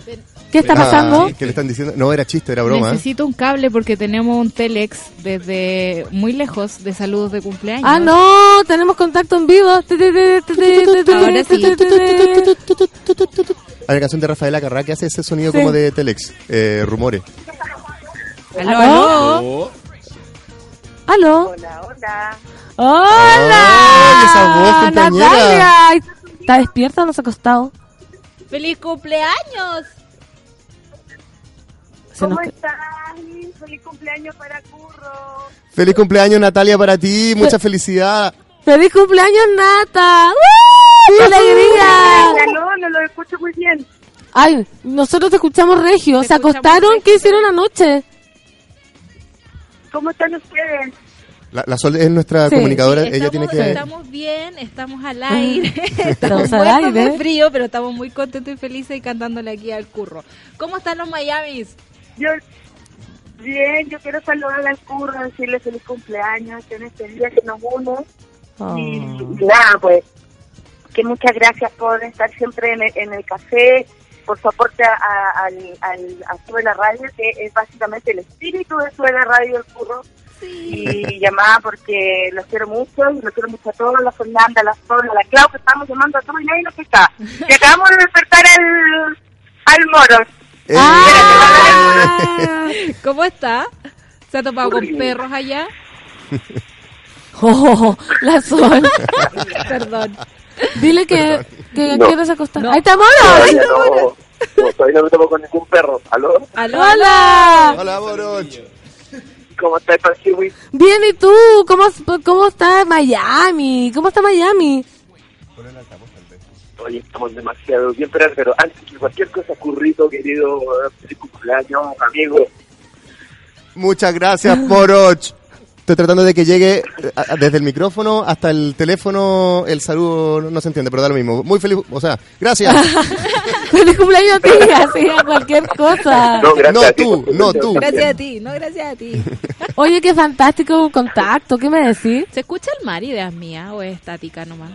¿Qué está Ah, pasando? ¿Qué le están diciendo? No, era chiste, era broma. Necesito un cable porque tenemos un telex desde muy lejos de saludos de cumpleaños. Ah, no, tenemos contacto en vivo. Ahora sí. Hay una canción de Rafaela Carrá que hace ese sonido Sí. como de Telex, eh, rumores. Aló, ¿Aló? aló. Hola, hola. ¡Hola! ¡Ay, esa voz compañera! Natalia. ¿Está despierta o no se ha acostado? ¡Feliz cumpleaños! ¿Cómo nos- estás? Feliz cumpleaños para Curro. Feliz cumpleaños Natalia para ti, mucha felicidad. ¡Feliz cumpleaños, Nata! ¡Qué alegría! No, no lo escucho muy bien. Ay, nosotros te escuchamos regio. ¿Se escuchamos acostaron? regio. ¿Qué hicieron anoche? ¿Cómo están ustedes? La, la Sol es nuestra Sí. comunicadora, Sí, ella tiene estamos, que... estamos bien, estamos al aire, estamos Estamos al muertos de aire. frío, pero estamos muy contentos y felices y cantándole aquí al curro. ¿Cómo están los Miamis? Yo, bien, yo quiero saludar al Curro, decirle feliz cumpleaños en este día que nos une. Oh. Y, y nada, pues, que muchas gracias por estar siempre en el, en el café, por su aporte a, a- al, al, a Sube la Radio, que es básicamente el espíritu de Sube la Radio, el Curro. Y llamada porque los quiero mucho, y los quiero mucho a todos, la Fernanda, la Sol, la Clau, que estamos llamando a todos y nadie nos está. Y acabamos de despertar al, al moro. Eh, Ah. ¿Cómo está? ¿Se ha topado con perros allá? Oh, la sol. Perdón. Dile que, que No. quieres acostar. No. ¡Ahí está Todavía Moro! no, no, todavía no me tomo con ningún perro. ¿Aló? ¿Aló? ¡Hola! Hola, Boroch. ¿Cómo estás, Panchiwi? Bien, ¿y tú? ¿Cómo, cómo está Miami? ¿Cómo está Miami? Oye, estamos demasiado bien, pero, pero antes que cualquier cosa, currito, querido, feliz cumpleaños, amigo. Muchas gracias, Boroch. Estoy tratando de que llegue eh, desde el micrófono hasta el teléfono, el saludo no, no se entiende, pero da lo mismo. Muy feliz, o sea, gracias. ¡Feliz cumpleaños a ti! Así, a cualquier cosa. No, gracias No, a ti tú, no, tú. Gracias a ti, no gracias a ti. Oye, qué fantástico contacto. ¿Qué me decís? ¿Se escucha el mar, ideas mías, o es estática nomás?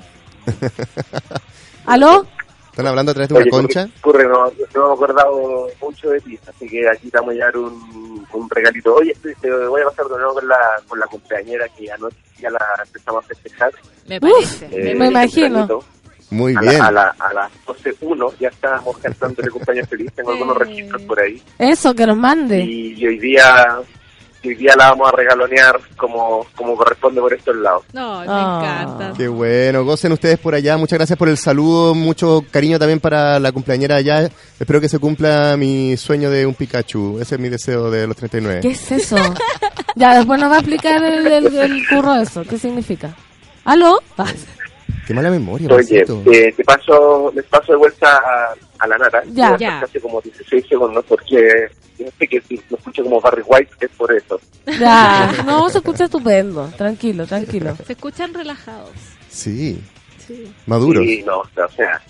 ¿Aló? ¿Están hablando a través de una Oye, concha? Curre, no, no me he acordado mucho de ti, así que aquí te vamos a llevar un, un regalito. Oye, te, te voy a pasar de nuevo con la, con la cumpleañera que anoche ya la empezamos a festejar. Me parece. Eh, me imagino. Muy a, bien. la, a, la, a las 12.1 ya estábamos cantándole cumpleaños feliz, tengo algunos registros por ahí. Eso, que nos mande. Y, y hoy día y hoy día la vamos a regalonear como, como corresponde por estos lados. No, me Ah. encanta. Qué bueno, gocen ustedes por allá. Muchas gracias por el saludo, mucho cariño también para la cumpleañera allá. Espero que se cumpla mi sueño de un Pikachu. Ese es mi deseo de los 39. ¿Qué es eso? ya, después nos va a explicar el, el- el curro eso. ¿Qué significa? ¿Aló? Qué mala memoria, Oye, eh, te paso, les paso de vuelta a, a la nata. Ya. Ya. Hace como 16 segundos porque sé que si lo escucho como Barry White es por eso. ya, no, se escucha estupendo. Tranquilo, tranquilo. Se escuchan relajados. Sí, Sí. maduros. Y no, o sea,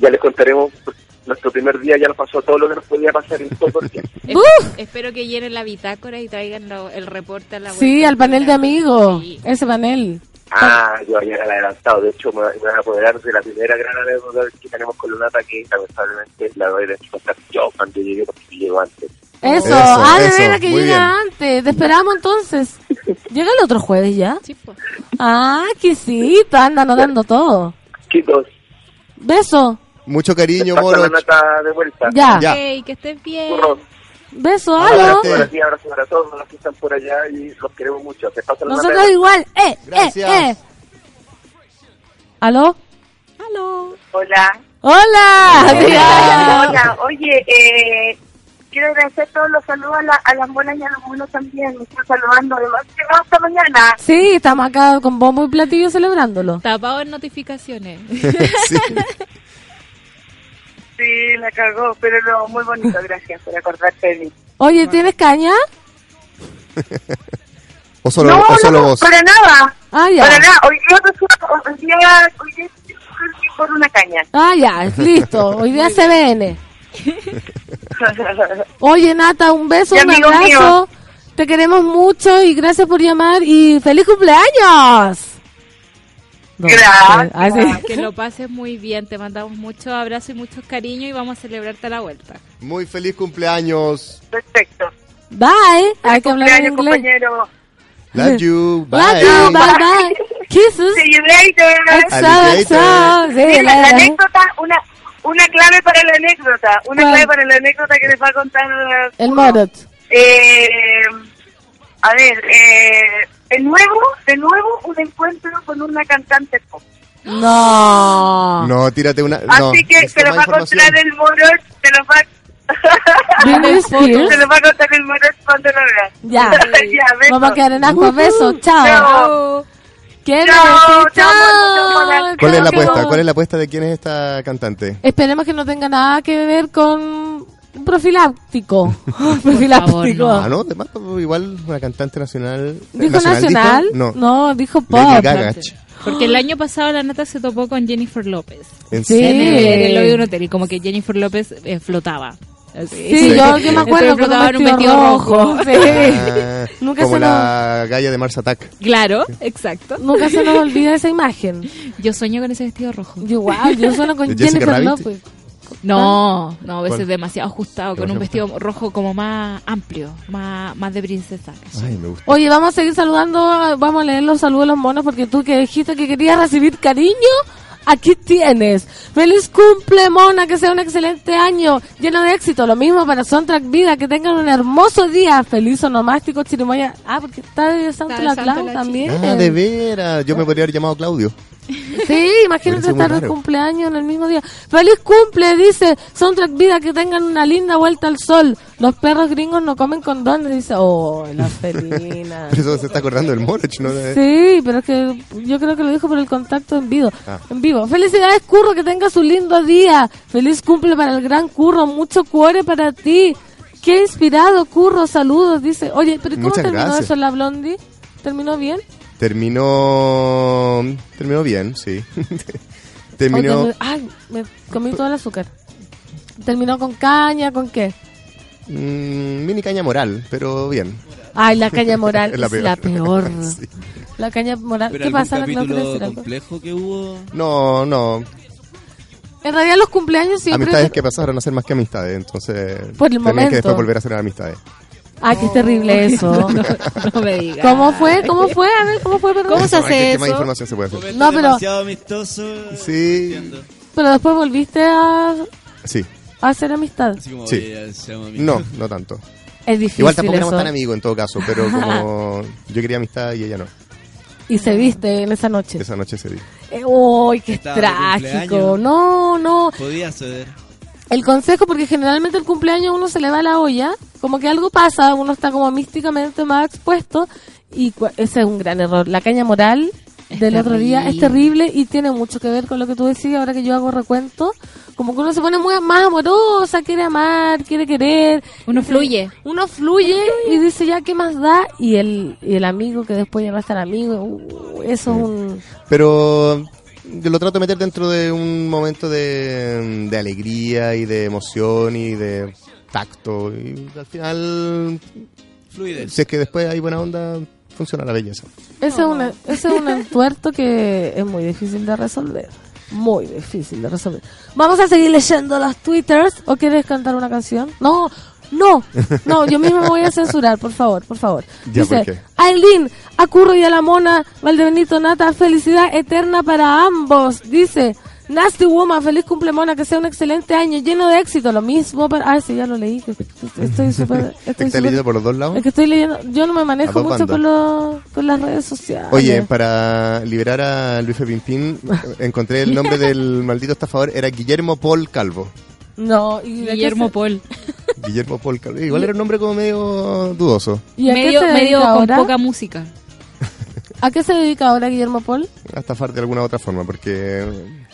ya les contaremos, pues, nuestro primer día ya nos pasó todo lo que nos podía pasar en todo el tiempo. Espero que llenen la bitácora y traigan lo- el reporte a la Sí, al panel de amigos. Sí. Ese panel. Ah, yo ayer al adelantado, de hecho me, me voy a apoderar de la primera gran anécdota que tenemos con Lunata que lamentablemente la voy a contar yo cuando llegué porque llego antes. Eso, Eso, ah, de veras que llega antes. Te esperamos entonces. Llega el otro jueves ya. Sí, pues. Ah, exquisito, anda anotando todo. Chicos, Beso. Mucho cariño, Moro. nata de vuelta. Ya. Ya. Ok, que estés bien. Burro. Beso. Abrazo. Buenos días, abrazo para todos los que están por allá y los queremos mucho. Se pasan la Nosotros igual. Eh, Gracias. eh, eh. ¿Aló? Aló. Hola. Hola. Hola, oye, eh, quiero agradecer todos los saludos a, la- a las buenas y a los buenos también. Me están saludando además. Llegamos esta mañana. Sí, estamos acá con bombo y platillo celebrándolo. Tapado en notificaciones. Sí. Sí, la cagó, pero no, muy bonito. Gracias por acordarte de mí. Oye, ¿tienes caña? O solo, no, o solo no, vos. para nada. Ah, ya. Para nada. Hoy día, hoy día, hoy día estoy por una caña. Ah, ya, listo. Hoy día CBN. Oye, Nata, un beso, un abrazo. mío. Te queremos mucho y gracias por llamar y feliz cumpleaños. Gracias. ah, sí. que lo pases muy bien. Te mandamos muchos abrazos y muchos cariños y vamos a celebrarte a la vuelta. Muy feliz cumpleaños. Perfecto. Bye. Hay que hablar en Cumpleaños, inglés. compañero. Love you. Bye. Love you, bye bye. Kisses. See you later. Exo. Sí, Mira, la anécdota, una, una clave para la anécdota, una clave para la anécdota que les va a contar. El. Morot. Eh, a ver, eh, de nuevo, de nuevo un encuentro con una cantante pop. No. No, tírate una. no, Así que te lo va a contar el Morot, te lo va Spears. te lo va a contar el Morot cuando lo veas. Ya. ya besos. Vamos a quedar en agua. Besos. Chao. Chao. Quiero Chao, chao. ¿Cuál es la apuesta? ¿Cuál es la apuesta de quién es esta cantante? Esperemos que no tenga nada que ver con un profiláctico. profiláctico. Ah, no, de más, igual una cantante nacional. ¿Dijo nacional? dijo? No. dijo pop. Porque el año pasado la nata se topó con Jennifer López. ¿En Sí. En el, en el lobby de un hotel y como que Jennifer López eh, flotaba. Así. Sí, yo, yo me acuerdo flotaba en un vestido rojo. rojo. Sí. Ah, Nunca como se la galla de Mars Attack. Claro, exacto. Nunca se nos olvida esa imagen. Yo sueño con ese vestido rojo. Yo, wow, yo sueno con ¿De Jessica Jennifer Rabbit? López. No, no, a veces ¿Cuál? demasiado ajustado, con un vestido rojo como más amplio, más, más de princesa. Ay, me gusta. Oye, vamos a seguir saludando, vamos a leer los saludos de los monos porque tú que dijiste que querías recibir cariño, aquí tienes. Feliz cumple, mona, que sea un excelente año, lleno de éxito. Lo mismo para Soundtrack Vida, que tengan un hermoso día. Feliz onomástico, chirimoya. Ah, porque está de Santo Está de la Santo Clau la también. Ah, de veras. Yo me podría haber llamado Claudio. Sí, imagínate estar de cumpleaños en el mismo día. Feliz cumple, dice Soundtrack Vida, que tengan una linda vuelta al sol. Los perros gringos no comen condones, dice. Oh, la felina. Pero eso se está acordando del Moroch, ¿no? Sí, pero es que yo creo que lo dijo por el contacto en vivo. Ah. En vivo. Felicidades, Curro, que tengas un lindo día. Feliz cumple para el gran Curro, mucho cuore para ti. Qué inspirado, Curro, saludos, dice. Oye, pero ¿cómo Muchas terminó gracias. eso la Blondie? ¿Terminó bien? Terminó. Terminó bien, sí. ¿O terminó. termi- Ay, me comí todo el azúcar. ¿Terminó con caña, con qué? mm, mini caña moral, pero bien. Ay, la caña moral Es es la la peor. Sí. La caña moral. Pero ¿Qué pasa? ¿No capítulo complejo que hubo. No, no. En realidad los cumpleaños siempre... Amistades que pasaron a ser más que amistades, entonces. Por el tenían que momento. después volver a ser amistades. Ay, qué terrible eso. No me digas. ¿Cómo fue? ¿Cómo fue? A ver, ¿cómo fue? Perdón. ¿Cómo se Ay, ¿qué- hace ¿Qué más eso? información se puede hacer? No, pero- demasiado amistoso. Sí. entiendo. Pero después volviste a, Sí. a hacer amistad. Así como, Sí. oye. No, no tanto. Es difícil Igual tampoco éramos tan amigos en todo caso, pero como yo quería amistad y ella no. Y se viste en esa noche. Esa noche se dio. Eh, Uy, qué Estaba de trágico. No, no. Podía ceder. El consejo, porque generalmente el cumpleaños uno se le va a la olla, como que algo pasa, uno está como místicamente más expuesto, y cu- ese es un gran error. La caña moral Es del otro día es terrible. terrible y tiene mucho que ver con lo que tú decías ahora que yo hago recuento. Como que uno se pone muy más amorosa, quiere amar, quiere querer. Uno fluye. Uno fluye y dice ya qué más da y el, y el amigo que después ya va a estar amigo, uh, eso es un... Pero yo lo trato de meter dentro de un momento de, de alegría y de emoción y de tacto. Y al final, Fluidez. si es que después hay buena onda, funciona la belleza. Ese es, una- ese es un entuerto que es muy difícil de resolver. Muy difícil de resolver. Vamos a seguir leyendo los twitters. ¿O quieres cantar una canción? No, no, no, yo misma me voy a censurar, por favor, por favor. Ya, Dice, ¿por qué? Aileen, a Curro y a la Mona, Valdebenito Nata, felicidad eterna para ambos. Dice, Nasty Woman, feliz cumple Mona, que sea un excelente año, lleno de éxito. Lo mismo para... Ah, sí, ya lo leí. Estoy súper... ¿Te estoy estás leyendo por los dos lados? es que estoy leyendo, yo no me manejo mucho con, los, con las redes sociales. Oye, para liberar a Luis Pimpín, encontré el nombre del maldito estafador, era Guillermo Paul Calvo. No, Guillermo Paul. Guillermo Calvo. Igual era un nombre como medio dudoso. ¿Y a Medio, qué se medio dedica con ahora? poca música. ¿A qué se dedica ahora Guillermo Paul? A estafar de alguna otra forma, porque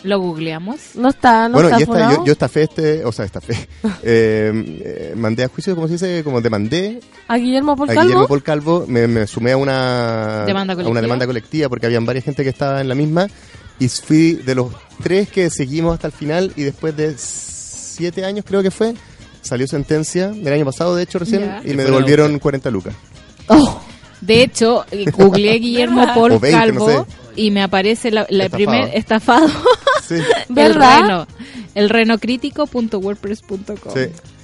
Lo googleamos. No está, no bueno, está y esta, yo, yo estafé este, o sea, estafé. Eh, eh, mandé a juicio, ¿cómo se dice? Como demandé ¿A Guillermo Paul a Calvo? Guillermo Paul Calvo, me, me sumé a una, ¿Demanda a una colectiva? demanda colectiva porque habían varias gente que estaba en la misma y fui de los tres que seguimos hasta el final y después de siete años creo que fue, salió sentencia del año pasado de hecho recién y me devolvieron otra. 40 lucas. Oh, De hecho, eh, googleé Guillermo 20, Calvo no sé. y me aparece la, la Estafado. primer estafado. Sí, el reno. El renocrítico.wordpress.com. sí.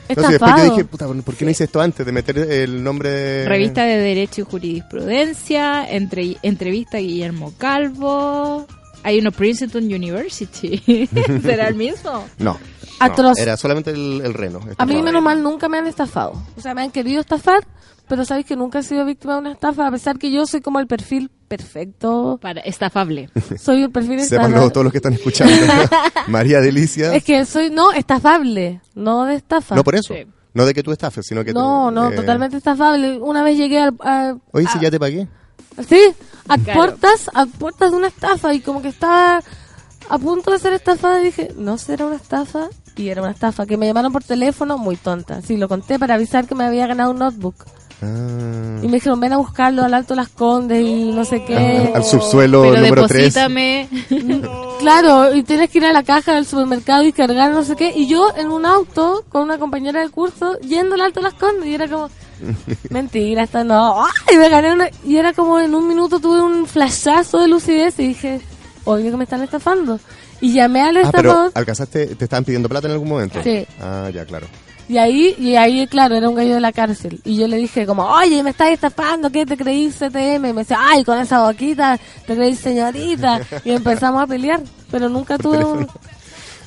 Estafado. después yo dije, puta, ¿por qué no hice esto antes de meter el nombre de... Revista de Derecho y Jurisprudencia, entre, entrevista a Guillermo Calvo. Hay uno Princeton University. ¿Será el mismo? No. Atroz. era solamente el, el reno. A mí, menos mal, nunca me han estafado. O sea, me han querido estafar, pero sabéis que nunca he sido víctima de una estafa, a pesar que yo soy como el perfil perfecto. Para, estafable. Soy el perfil Sépanlo estafable. todos los que están escuchando. María Delicia. Es que soy, no, estafable, no de estafa. No por eso. No de que tú estafes, sino que No, tú, no, eh, totalmente estafable. Una vez llegué al... a- Oye, si a- ya te pagué. Sí, a Claro. puertas, a puertas de una estafa y como que estaba a punto de ser estafada y dije, no será una estafa y era una estafa que me llamaron por teléfono muy tonta. Sí, lo conté para avisar que me había ganado un notebook Ah. y me dijeron, "Ven a buscarlo al Alto Las Condes y no sé qué." Al subsuelo Pero número 3. deposítame. Claro, y tienes que ir a la caja del supermercado y cargar no sé qué. Y yo en un auto con una compañera del curso yendo al Alto Las Condes y era como, mentira, esta no. ¡Ay! Me gané una... Y era como en un minuto tuve un flashazo de lucidez y dije, obvio que me están estafando. Y llamé al Ah, pero estafador alcanzaste, te estaban pidiendo plata en algún momento. Sí. Ah, ya, claro. y ahí, y ahí, claro, era un gallo de la cárcel. Y yo le dije como, oye, me estás estafando, ¿qué te creí CTM? Y me decía, ay, con esa boquita, te creí señorita. Y empezamos a pelear, pero nunca tuve un...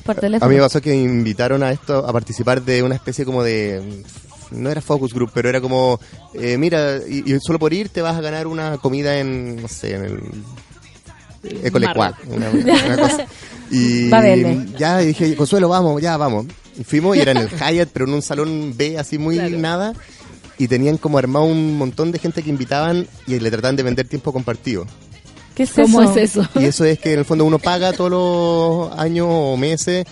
Por teléfono. A mí me pasó que invitaron a esto a participar de una especie como de no era focus group, pero era como eh, mira, y, y solo por ir te vas a ganar una comida en no sé, en el Ecolecuac, una, una cosa. Y ya dije, "Consuelo, vamos, ya vamos." Y fuimos y era en el Hyatt, pero en un salón B así muy nada. Y tenían como armado un montón de gente que invitaban y le trataban de vender tiempo compartido. ¿Qué es ¿Cómo eso? es eso? Y eso es que en el fondo uno paga todos los años o meses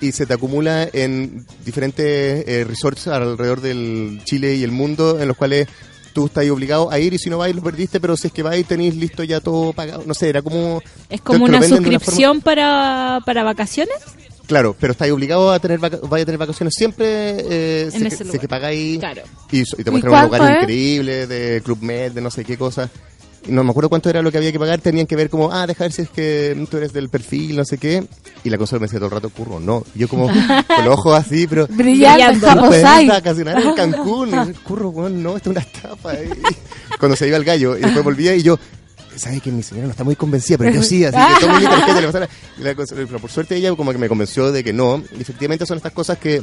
y se te acumula en diferentes eh, resorts alrededor del Chile y el mundo en los cuales tú estás ahí obligado a ir y si no vais lo perdiste, pero si es que vais tenéis listo ya todo pagado. No sé, era como... Es como una suscripción para, para vacaciones. claro, pero estáis obligado a tener vais a tener vacaciones siempre eh, si, es que, si lugar. es que pagáis Claro. y, y te ¿Y muestran un lugar increíble de Club Med, de no sé qué cosa. No me acuerdo cuánto era lo que había que pagar. Tenían que ver como, ah, deja ver si es que tú eres del perfil, no sé qué. Y la consola me decía todo el rato, curro, no. Yo como, con los ojos así, pero... Brillante, "No puedes Japosai. vacacionar en Cancún. Curro, weón, no, esto es una estafa. Cuando se iba el gallo, y después volvía y yo... ¿Sabes que mi señora no está muy convencida? Pero yo sí, así que tomo mi tarjeta y le pasara. Y la pero por suerte ella como que me convenció de que no. Y efectivamente son estas cosas que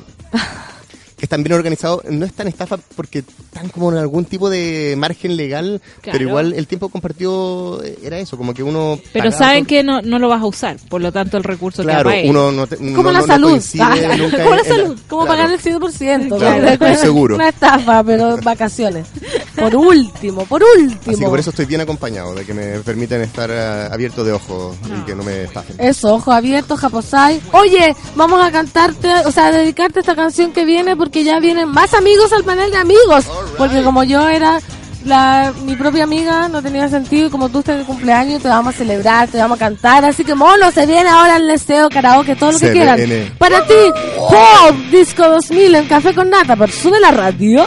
que están bien organizados, no es tan estafa porque están como en algún tipo de margen legal, Claro. pero igual el tiempo compartido eh, era eso, como que uno... Pero saben por- que no, no lo vas a usar, por lo tanto el recurso Claro, uno no... te- Como no- la no- no salud. coincide Ah, nunca como la salud. Como claro. pagar el 100%. Claro, seguro. Una estafa, pero vacaciones. Por último, por último. Así que por eso estoy bien acompañado, de que me permiten estar eh, abierto de ojos y que no me estafen. Eso, ojos abiertos, Japosai. Oye, vamos a cantarte, o sea, a dedicarte esta canción que viene porque ya vienen más amigos al panel de amigos. Porque como yo era la, mi propia amiga, no tenía sentido. Y como tú estás de cumpleaños, te vamos a celebrar, te vamos a cantar. Así que, mono, se viene ahora el deseo, karaoke, todo lo que quieran. Para ti, Pop Disco 2000 en Café con Nata, por Sube la Radio.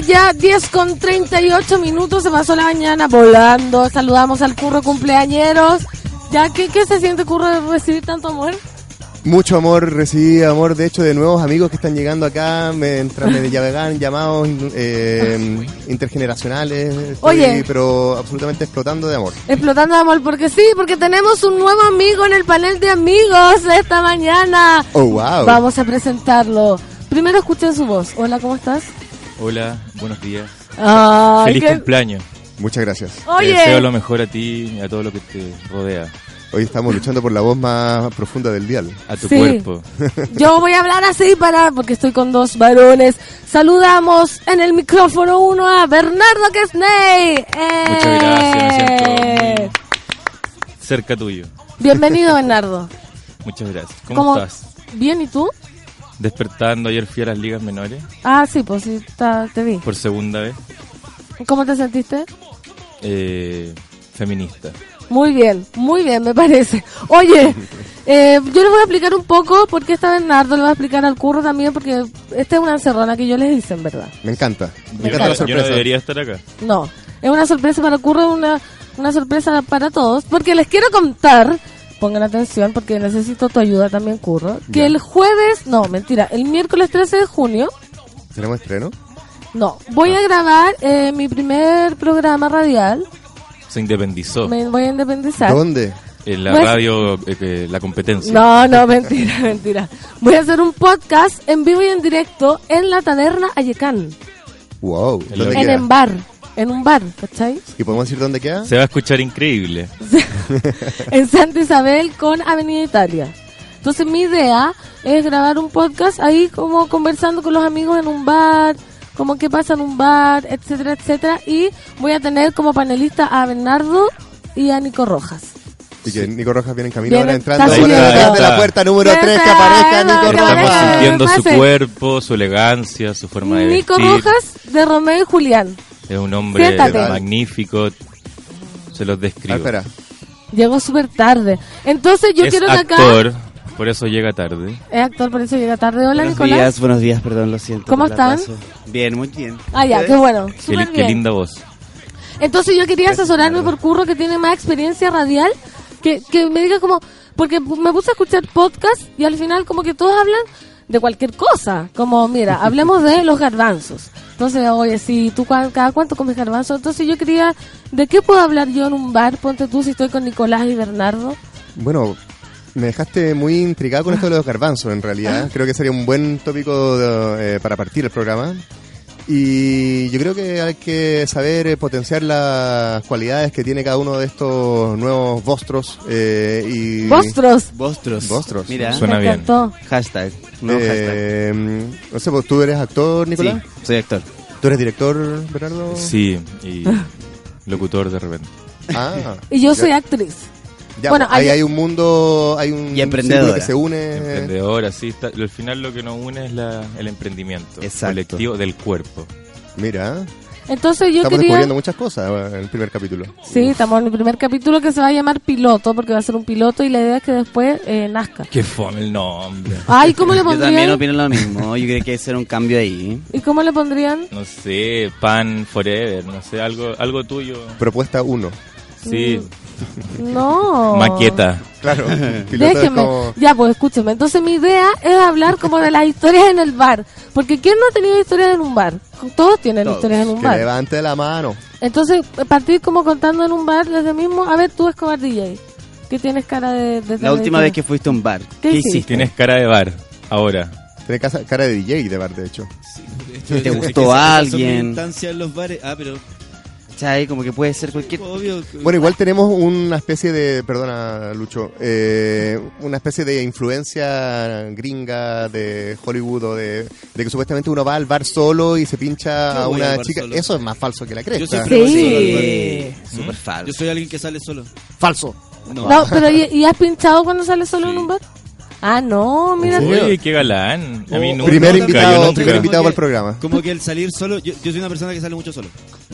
Ya, 10 con 38 minutos, se pasó la mañana volando. Saludamos al curro cumpleañeros. Ya, ¿qué, qué se siente, curro, de recibir tanto amor? Mucho amor, recibí amor de hecho de nuevos amigos que están llegando acá, mientras me llegan llamados eh, intergeneracionales, estoy, Oye. pero absolutamente explotando de amor. Explotando de amor, porque sí, porque tenemos un nuevo amigo en el panel de amigos esta mañana. Oh, wow. Vamos a presentarlo. Primero escuchen su voz. Hola, ¿cómo estás? Hola, buenos días. Ay, Feliz qué- cumpleaños. Muchas gracias. Oye. Te deseo lo mejor a ti y a todo lo que te rodea. Hoy estamos luchando por la voz más profunda del dial. A tu Sí. cuerpo. Yo voy a hablar así para, porque estoy con dos varones. Saludamos en el micrófono uno a Bernardo Quesney. ¡Eh! Muchas gracias, me siento muy cerca tuyo. Bienvenido, Bernardo. Muchas gracias. ¿Cómo, estás? Bien, ¿y tú? Despertando, ayer fui a las ligas menores Ah, sí, pues sí, ta- te vi. por segunda vez. ¿Cómo te sentiste? Eh, feminista. Muy bien, muy bien, me parece. Oye, eh, yo les voy a explicar un poco por qué está Bernardo, le voy a explicar al curro también, porque esta es una encerrona que yo les hice, en verdad. Me encanta. Me Yo encanta la yo no sorpresa. debería estar acá. No, es una sorpresa para el curro, una, una sorpresa para todos, porque les quiero contar, pongan atención, porque necesito tu ayuda también, curro, que Ya. el jueves, no, mentira, el miércoles 13 de junio, ¿Tenemos estreno? no, voy a grabar eh, mi primer programa radial, Se independizó. me voy a independizar. ¿Dónde? En la Pues- radio, eh, la competencia. No, no, mentira, mentira. Voy a hacer un podcast en vivo y en directo en la taberna Ayecán, Wow. ¿Dónde en queda? En un bar, ¿cachai? ¿Y podemos decir dónde queda? Se va a escuchar increíble. en Santa Isabel con Avenida Italia. Entonces mi idea es grabar un podcast ahí como conversando con los amigos en un bar, como qué pasa en un bar, etcétera, etcétera. Y voy a tener como panelista a Bernardo y a Nico Rojas. Y que Nico Rojas viene en camino Viene- ahora entrando por detrás de la puerta número Ya 3 que aparezca Nico Rojas. Estamos sintiendo su cuerpo, su elegancia, su forma de Nico vestir. Rojas de Romeo y Julián. Es un hombre Siéntate. magnífico. Se los Ah, describo. espera. Llegó súper tarde. Entonces yo es quiero que acá... actor, Por eso llega tarde. Es actor, por eso llega tarde. Hola, buenos Nicolás. días, buenos días, perdón, lo siento. ¿Cómo están? Bien, muy bien. Ah, ya, qué bueno. Qué bien. linda voz. Entonces yo quería asesorarme por Curro, que tiene más experiencia radial, que, que me diga como, porque me puse a escuchar podcast y al final como que todos hablan de cualquier cosa, como mira, hablemos de los garbanzos. Entonces, oye, si tú cada cuánto comes garbanzos, entonces yo quería, ¿de qué puedo hablar yo en un bar? Ponte tú si estoy con Nicolás y Bernardo. Bueno, me dejaste muy intrigado con esto de los garbanzos, en realidad. Creo que sería un buen tópico de- eh, para partir el programa. Y yo creo que hay que saber eh, potenciar las cualidades que tiene cada uno de estos nuevos vostros. Eh, y ¡Vostros! Vostros. Vostros. Mira. Suena bien. Hashtag. Hashtag. Eh, no sé, pues, ¿tú eres actor, Nicolás? Sí, soy actor. ¿Tú eres director, Bernardo? Sí, y locutor de repente. Ah. Y yo soy actriz. Ya, Bueno, pues, ahí hay- hay un mundo, hay un Y que se une. Emprendedora, sí. Está, al final lo que nos une es la, el emprendimiento Exacto. colectivo del cuerpo. Mira, Entonces yo estamos quería... descubriendo muchas cosas eh, en el primer capítulo. Sí, estamos en el primer capítulo que se va a llamar piloto, porque va a ser un piloto y la idea es que después eh, nazca. Qué fome el nombre. Ay, ¿cómo le Yo también pondrían? opino lo mismo. Yo creo que hay que hacer un cambio ahí. ¿Y cómo le pondrían? No sé, pan forever, no sé, algo, algo tuyo. Propuesta 1. Sí, No. maqueta. Claro. Déjeme. como- Ya, pues escúcheme. Entonces mi idea es hablar como de las historias en el bar. Porque ¿quién no ha tenido historias en un bar? Todos tienen Todos. historias en un Que bar. levante la mano. Entonces, partir como contando en un bar desde mismo. A ver, tú, Escobar DJ. Que tienes cara de... de La última vez que fuiste a un bar. ¿Qué ¿Qué, hiciste? Tienes cara de bar, ahora. Tiene casa- cara de DJ de bar, de hecho. ¿Te Es que gustó son alguien? en los bares. Ah, pero ¿Cachai? Como que puede ser cualquier... Bueno, igual tenemos una especie de, perdona Lucho, eh, una especie de influencia gringa de Hollywood o de, de que supuestamente uno va al bar solo y se pincha Yo a una chica. solo. Eso es más falso que la Yo cresta. siempre voy solo al bar. Sí. Súper falso. Yo soy alguien que sale solo. Falso. No. No, pero ¿y, y has pinchado cuando sales solo en un bar? Ah, no, mira. Oye, qué galán. A mí O- nunca. Primer invitado, yo nunca. primer invitado para el programa. Como que el salir solo, yo, yo soy una persona que sale mucho solo.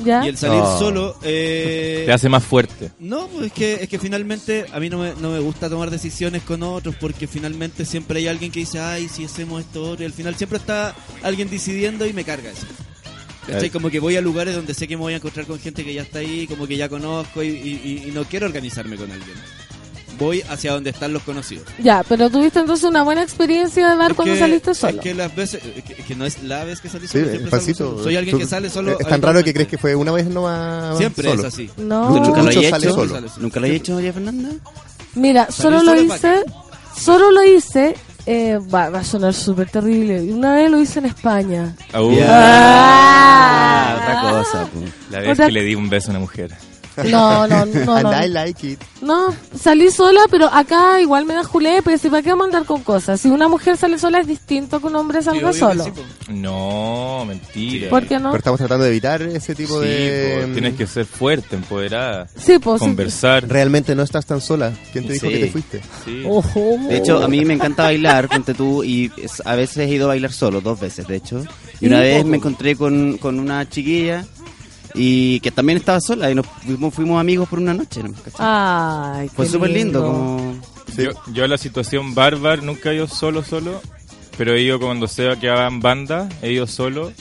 ¿Ya? Y el salir Oh. solo, eh, Te hace más fuerte. no, pues es que, es que finalmente a mí no me, no me gusta tomar decisiones con otros porque finalmente siempre hay alguien que dice, ay, si hacemos esto, otro", y al final siempre está alguien decidiendo y me carga eso. ¿Cachai? Como que voy a lugares donde sé que me voy a encontrar con gente que ya está ahí, como que ya conozco y, y- y- y no quiero organizarme con alguien. Voy hacia donde están los conocidos. Ya, pero tuviste entonces una buena experiencia de bar Es cuando que- saliste es solo. que las veces, que, que no es la vez que salí Sí, solo, Juancito, solo. Soy alguien tú- que sale solo. Es tan raro que crees que fue una vez nomás Siempre solo. es así. No. ¿Tú nunca lo sale hecho? solo. ¿Nunca lo hayas hecho, María Fernanda? Mira, solo lo solo es hice, solo lo hice, eh, va, va a sonar súper terrible. Una vez lo hice en España. Uh, Ah, otra cosa. po. La vez Otra- que le di un beso a una mujer. No, no, no, And no. I like it. No, salí sola, pero acá igual me da julepe. Si para qué vamos a andar con cosas. Si una mujer sale sola es distinto que un hombre salga solo. sí. No, mentira. ¿Por qué no? Pero estamos tratando de evitar ese tipo Sí, de... po, tienes que ser fuerte, empoderada. Sí, pues. sí. Conversar. Realmente no estás tan sola. ¿Quién te dijo Sí. que te fuiste? Sí. Ojo. De hecho, a mí me encanta bailar, ponte tú, y a veces he ido a bailar solo, dos veces de hecho. Y una vez me encontré con, con una chiquilla y que también estaba sola y nos fuimos, fuimos amigos por una noche. ¿no? Ay, Fue súper lindo, como... Yo, yo a la situación barbar nunca he ido solo, solo. Pero he ido cuando sé que hagan banda, he ido solo.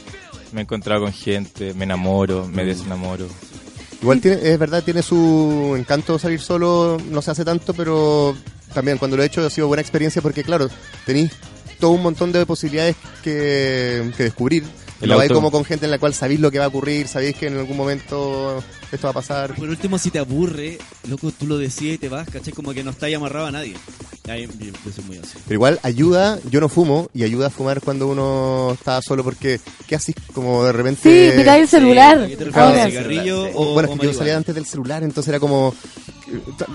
Me he encontrado con gente, me enamoro, me desenamoro. Igual tiene, es verdad, tiene su encanto salir solo, no se hace tanto, pero también cuando lo he hecho ha sido buena experiencia porque, claro, tenéis todo un montón de posibilidades que, que descubrir. El Lo vais auto- como con gente en la cual sabéis lo que va a ocurrir, sabéis que en algún momento esto va a pasar. Por último, si te aburre, loco, tú lo decides y te vas, ¿cachai? Como que no está ahí amarrado a nadie. Ahí, yo, yo soy muy así. Pero igual ayuda, yo no fumo, y ayuda a fumar cuando uno está solo porque, ¿qué haces? Como de repente... Sí, miráis el celular. ¿A qué te? Ahora. ¿Cigarrillo O, o, bueno, es que yo salía antes del celular, entonces era como...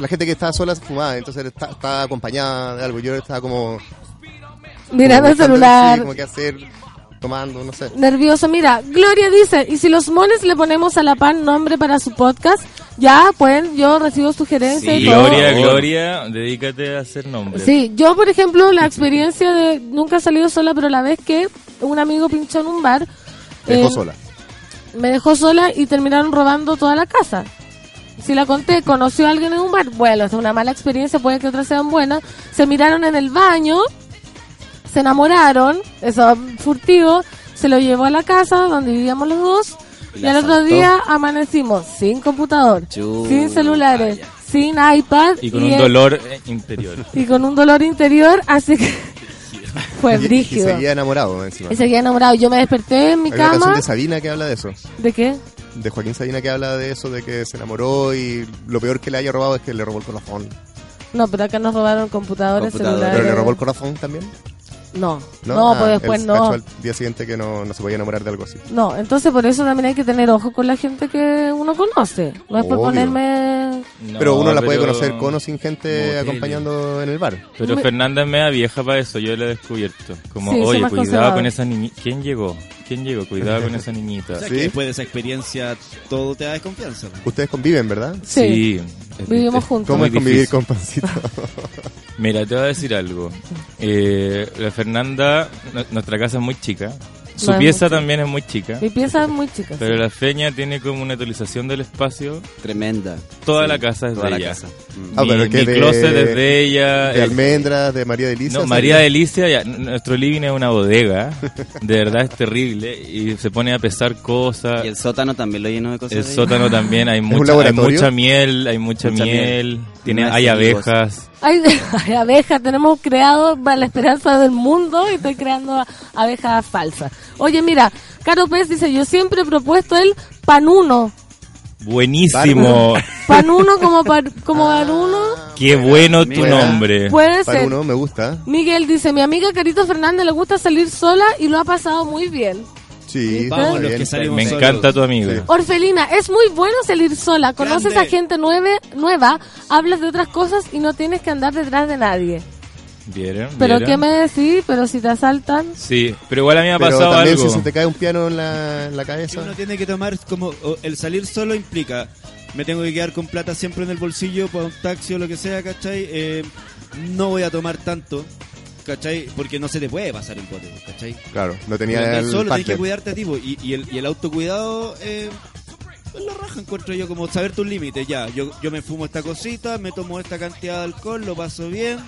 La gente que estaba sola fumaba, entonces estaba acompañada de algo. Yo estaba como... Mirando el celular. sí, como qué hacer, tomando, no sé. Nervioso, mira, Gloria dice, ¿y si los mones le ponemos a la pan nombre para su podcast? Ya, pueden, yo recibo sugerencias y todo. Gloria, Gloria, dedícate a hacer nombres. Sí, yo por ejemplo, la experiencia de, nunca he salido sola, pero la vez que un amigo pinchó en un bar, Te dejó eh, sola. me dejó sola y terminaron robando toda la casa. Si la conté, conoció a alguien en un bar, bueno, es una mala experiencia, puede que otras sean buenas. Se miraron en el baño, se enamoraron, eso furtivo, se lo llevó a la casa donde vivíamos los dos. Y, al otro día amanecimos sin computador, sin celulares, sin iPad Y con y un el- dolor eh, interior. y con un dolor interior, así que fue Y- Y, brígido. seguía enamorado encima. Y seguía enamorado. Yo me desperté en mi Hay una canción cama. de Sabina que habla de eso. ¿De qué? De Joaquín Sabina que habla de eso, de que se enamoró y lo peor que le haya robado es que le robó el corazón. No, pero acá nos robaron computadores, celulares. ¿Pero le robó el corazón también? No, no, Ah, pues después él no. al día siguiente que no, no se podía enamorar de algo así. No, entonces por eso también hay que tener ojo con la gente que uno conoce. No es por ponerme... pero uno la puede conocer con o sin gente acompañando en el bar. Pero Me- Fernanda es media vieja para eso, yo la he descubierto. Como, Sí, oye, cuidado con esa niñita. ¿Quién llegó? ¿Quién llegó? Cuidado con esa niñita. O sea, que después de esa experiencia todo te da desconfianza. ¿no? Ustedes conviven, ¿verdad? Sí. es- Vivimos es juntos. ¿Cómo es convivir con Pancito? Mira, te voy a decir algo. Eh, la Fernanda, nu- nuestra casa es muy chica. Su No pieza también es muy chica. Mi pieza es muy chica. Pero sí. la feña tiene como una utilización del espacio. Tremenda. Toda Sí, la casa es toda de la ella. casa. Mm. Ah, Mi, pero que mi de- closet es de ella. De almendras, de María Delicia. No, María Delicia, ya, nuestro living es una bodega. De verdad es terrible. Y se pone a pesar cosas. Y el sótano también lo lleno de cosas. El de- sótano también, hay mucha, hay mucha miel, hay mucha, Mucha miel, miel. tiene, No hay abejas. Hay, hay abejas, tenemos creado para la esperanza del mundo y estoy creando abejas falsas. Oye, mira, Caro Pérez dice, yo siempre he propuesto el panuno. Buenísimo. Panuno como, par, como panuno. Qué bueno tu Mira. nombre. Puede ser. uno, me gusta. Miguel dice, mi amiga Carito Fernández le gusta salir sola y lo ha pasado muy bien. Sí, Vamos, los que salimos Me solos. encanta tu amigo. Orfelina, es muy bueno salir sola. Conoces Grande. a gente nueve, nueva, hablas de otras cosas y no tienes que andar detrás de nadie. ¿Vieron? Pero ¿Vieron? ¿qué me decís? Pero si te asaltan... Sí, pero igual a mí me ha Pero pasado también algo. si se te cae un piano en la, en la cabeza. uno tiene que tomar como o el salir solo implica me tengo que quedar con plata siempre en el bolsillo para un taxi o lo que sea, ¿cachai? Eh, no voy a tomar tanto, ¿cachai? Porque no se te puede pasar el bote, ¿cachai? Claro, no tenía el solo tienes que cuidarte a ti y, y el, y el autocuidado eh, pues la raja encuentro yo como saber tus límites ya yo, yo me fumo esta cosita me tomo esta cantidad de alcohol lo paso bien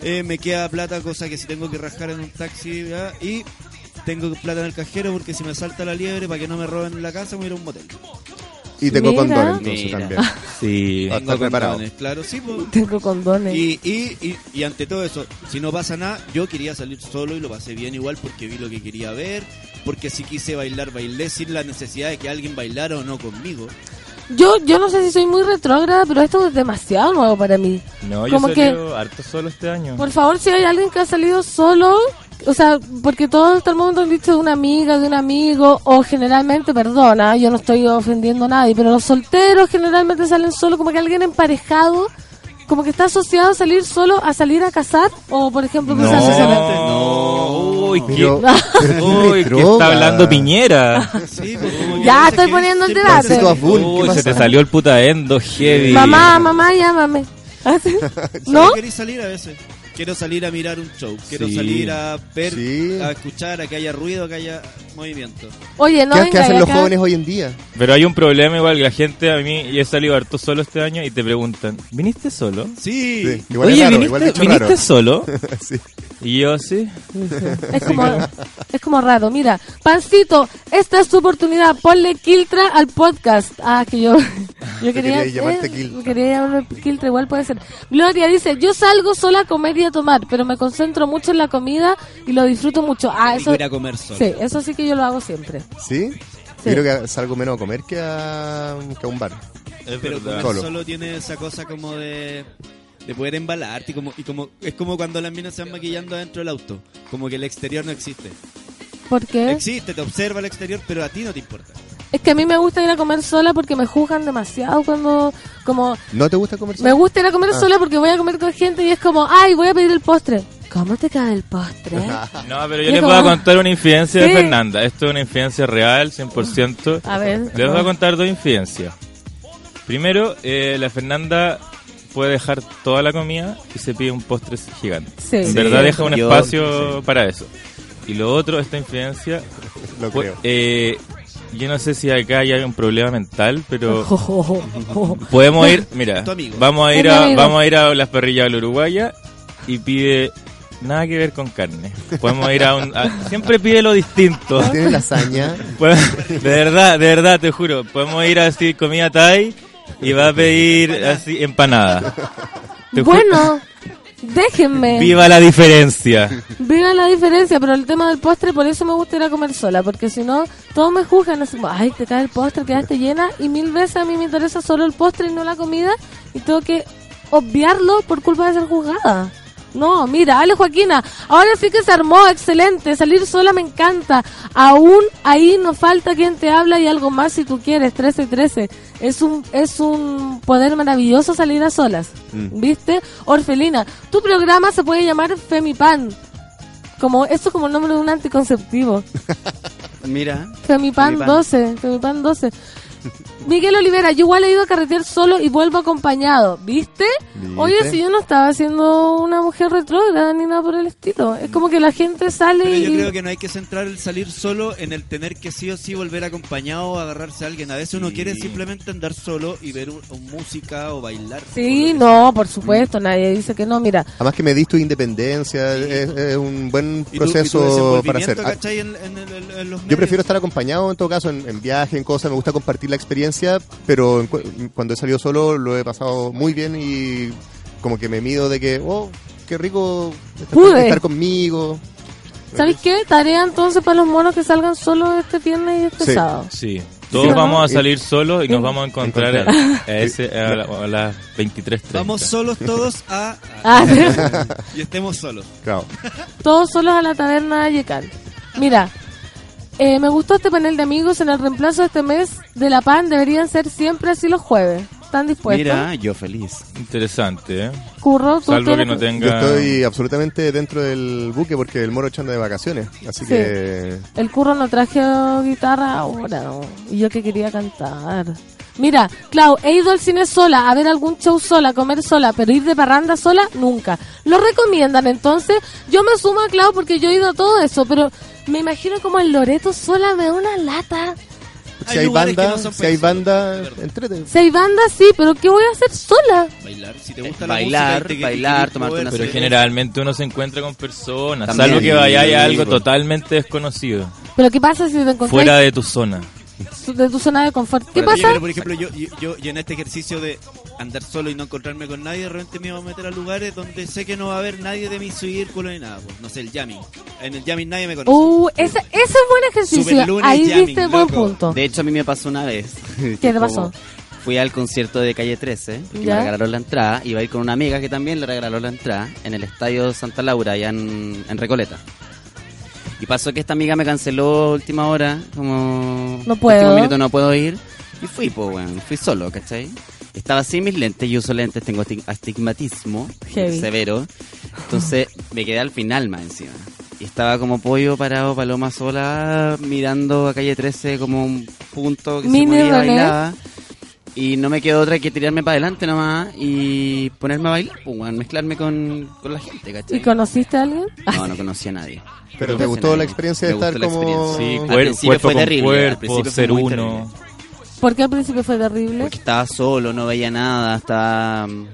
eh, me queda plata cosa que si tengo que rajar en un taxi ¿ya? y tengo plata en el cajero porque si me salta la liebre para que no me roben la casa voy a ir a un motel Y tengo Mira. condón entonces Mira. también. Sí. Tengo está preparado. condones, claro sí po. Tengo condones. Y, y, y, y ante todo eso, si no pasa nada, yo quería salir solo y lo pasé bien igual porque vi lo que quería ver, porque si quise bailar, bailé sin la necesidad de que alguien bailara o no conmigo. Yo, yo no sé si soy muy retrógrada, pero esto es demasiado nuevo para mí. No, yo Como he que- salido harto solo este año. Por favor, si hay alguien que ha salido solo, o sea, porque todo hasta el momento han dicho de una amiga, de un amigo, o generalmente, perdona, yo no estoy ofendiendo a nadie, pero los solteros generalmente salen solo como que alguien emparejado, como que está asociado a salir solo a salir a casar, o por ejemplo, No, no. Uy, qué, Pero- pero qué uy, que está hablando Piñera. Sí, pues, Ya estoy que poniendo el debate. Pancito Azul, ¿qué Uy, se te salió el puta endo heavy. Mamá, mamá, llámame. ¿No? Salir a veces? Quiero salir a mirar un show, quiero Sí. salir a ver, Sí. a escuchar, a que haya ruido, a que haya movimiento. Oye, no ¿Qué, venga qué hacen los acá- jóvenes hoy en día? Pero hay un problema igual que la gente, a mí, y he salido harto solo este año y te preguntan, ¿viniste solo? Sí, Sí, igual es Oye, raro, ¿viniste, igual ¿viniste raro. solo? Sí. Y yo, sí. Es como, es como raro. Mira, Pancito, esta es tu oportunidad. Ponle Kiltra al podcast. Ah, que yo, yo quería, querías llamarte eh, Kiltra. quería llamarme Kiltra, igual puede ser. Gloria dice, yo salgo sola a comer y a tomar, pero me concentro mucho en la comida y lo disfruto mucho. Ah, eso, ir a comer solo. sí, eso sí que yo lo hago siempre. ¿Sí? Sí. Yo creo que salgo menos a comer que a, que a un bar. Es Pero comer Solo. solo. tiene esa cosa como de de poder embalarte y como y como es como cuando las minas se van maquillando dentro del auto, como que el exterior no existe. ¿Por qué? Existe, te observa el exterior, pero a ti no te importa. Es que a mí me gusta ir a comer sola porque me juzgan demasiado cuando, como, ¿No te gusta comer me solo? gusta ir a comer Ah. sola porque voy a comer con gente y es como, ay, voy a pedir el postre. ¿Cómo te cae el postre? No, pero yo les como- voy a contar una infidencia Sí. de Fernanda. Esto es una infidencia real, 100%. A ver. Les voy a contar dos infidencias. Primero, eh, la Fernanda puede dejar toda la comida y se pide un postre gigante. Sí. En Sí. verdad deja un Yo- espacio para eso. Y lo otro, esta infidencia, Lo creo. eh, yo no sé si acá hay un problema mental, pero podemos ir, mira, vamos a ir a, vamos a ir a las perrillas del Uruguaya y pide nada que ver con carne. Podemos ir a un, a- siempre pide lo distinto. Tiene lasaña. Pues, de verdad, de verdad, te juro. Podemos ir así, comida Thai, y va a pedir así, empanada. Te Bueno, déjenme. Viva la diferencia. Viva la diferencia, pero el tema del postre, por eso me gusta ir a comer sola, porque si no, todos me juzgan, así ay, te cae el postre, quedaste llena, y mil veces a mí me interesa solo el postre y no la comida, y tengo que obviarlo por culpa de ser juzgada. No, mira, Ale Joaquina, ahora sí que se armó, excelente, salir sola me encanta. Aún ahí nos falta quien te habla y algo más si tú quieres, 13 y 13. Es un, es un poder maravilloso salir a solas. Mm. ¿Viste? Orfelina, tu programa se puede llamar Femipan. Como, esto es como el nombre de un anticonceptivo. Mira. Femipan, Femipan. 12, Femipan 12. Miguel Olivera, yo igual he ido a carretear solo y vuelvo acompañado, ¿viste? ¿Viste? Oye, si yo no estaba siendo una mujer retrógrada ni nada por el estilo. Es como que la gente sale Pero y... yo creo que no hay que centrar el salir solo en el tener que sí o sí volver acompañado o agarrarse a alguien. A veces uno quiere simplemente andar solo y ver un- un música o bailar. Sí, no, por supuesto, nadie dice que no. Mira, Además que me dis tu independencia, es, es un buen Y y proceso para hacer. Ah, ¿cachai? En, en el- en- en los Yo prefiero estar acompañado en todo caso en, en viaje, en cosas, me gusta compartir la experiencia, pero cuando he salido solo lo he pasado muy bien y como que me mido de que, oh, qué rico estar, estar conmigo. ¿sabes qué? Tarea entonces para los monos que salgan solos este viernes y este Sí. sábado. Sí. Todos vamos a salir solos y nos vamos a encontrar a, ese, a, la- a las 23.30. Vamos solos todos a... Ah, y estemos solos. Claro. Todos solos a la taberna de Yecal. Mira, eh, me gustó este panel de amigos. En el reemplazo de este mes de la PAN deberían ser siempre así los jueves. ¿Están dispuestos? Mira, yo feliz. Interesante, ¿eh? Curro, tú Salvo que no Yo tenga... estoy absolutamente dentro del buque porque el moro anda de vacaciones, así Sí. que El curro no traje guitarra ahora, no. Y yo que quería cantar. Mira, Clau, he ido al cine sola, a ver algún show sola, a comer sola, pero ir de parranda sola, nunca. ¿Lo recomiendan entonces? Yo me sumo a Clau porque yo he ido a todo eso, pero me imagino como el Loreto sola de una lata. si hay banda, no si hay banda, entrete. Si hay banda, sí, pero ¿qué voy a hacer sola? Bailar, si te gusta la Bailar, música bailar, tomarte una Pero generalmente uno se encuentra con personas, También. salvo que vaya a algo Sí, totalmente desconocido, Pero ¿qué pasa si te encontrás fuera de tu zona. De tu zona de confort? ¿Qué pasa? pero por ejemplo, yo, yo, yo- en este ejercicio de andar solo y no encontrarme con nadie, de repente me voy a meter a lugares donde sé que no va a haber nadie de mi círculo ni nada. pues. No sé, el jamming. En el jamming nadie me conoce. Uh, ese, ese es buen ejercicio. Lunes Ahí jamming, viste buen punto. De hecho, a mí me pasó una vez. ¿Qué Que te pasó? Fui al concierto de Calle 13 y ¿Ya? me regalaron la entrada. Iba a ir con una amiga que también le regaló la entrada en el estadio Santa Laura, allá en, en Recoleta. Y pasó que esta amiga me canceló última hora, como... No puedo. Último minuto no puedo ir. Y fui, pues, weón. Fui solo, ¿cachai? Estaba sin mis lentes, yo uso lentes, tengo asti- astigmatismo Heavy. severo. Entonces me quedé al final más encima. Y estaba como pollo parado, paloma sola, mirando a calle 13 como un punto que Mini se movía, René. bailaba. Y no me quedó otra que tirarme para adelante nomás y ponerme a bailar, pues, mezclarme con, con la gente, ¿cachai? ¿Y conociste a alguien? No, no conocía a nadie. Pero No te gustó la experiencia de Me estar como- experiencia. Sí, Al principio cuerpo fue terrible, al cuerpo, principio fue ser muy uno. terrible. ¿Por qué al principio fue terrible? Porque estaba solo, no veía nada, estaba... mm,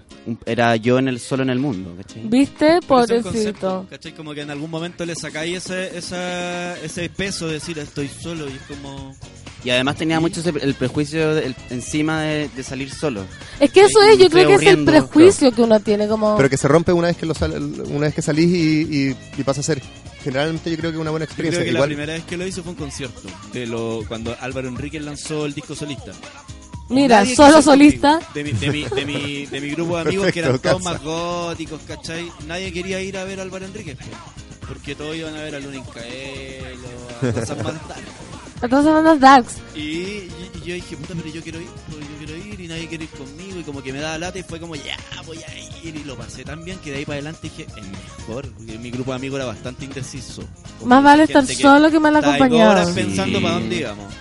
Era yo en el solo en el mundo, ¿cachai? ¿Viste? Pobrecito. concepto, ¿cachai? Como que en algún momento le sacáis ese, esa, ese peso de decir estoy solo y es como... Y además tenía mucho ese- el prejuicio encima de, de salir solo. Es que eso es, yo creo que es el prejuicio que uno tiene como... Pero que se rompe una vez que lo sal- una vez que salís y, y- y pasa a ser generalmente yo creo que una buena Yo experiencia. creo que Igual, la primera vez que lo hizo fue un concierto, de lo cuando Álvaro Enrique lanzó el disco solista. Mira, Nadie solo solista. De mi, de, mi, de, mi, de mi grupo de amigos que eran todos casa. más góticos, ¿cachai? Nadie quería ir a ver a Álvaro Enrique, pues, porque todos iban a ver a Luna Caelo, a cosas más dark. Entonces bandas darks. Y, y- y yo dije, puta, pero yo quiero ir, pues, yo quiero ir y nadie quiere ir conmigo. Y como que me daba lata y fue como, ya, voy a ir. Y lo pasé tan bien que de ahí para adelante dije, es mejor. Porque mi grupo de amigos era bastante indeciso. Como Más vale estar solo que mal estaba ahí dos acompañado. horas pensando Sí. para dónde íbamos.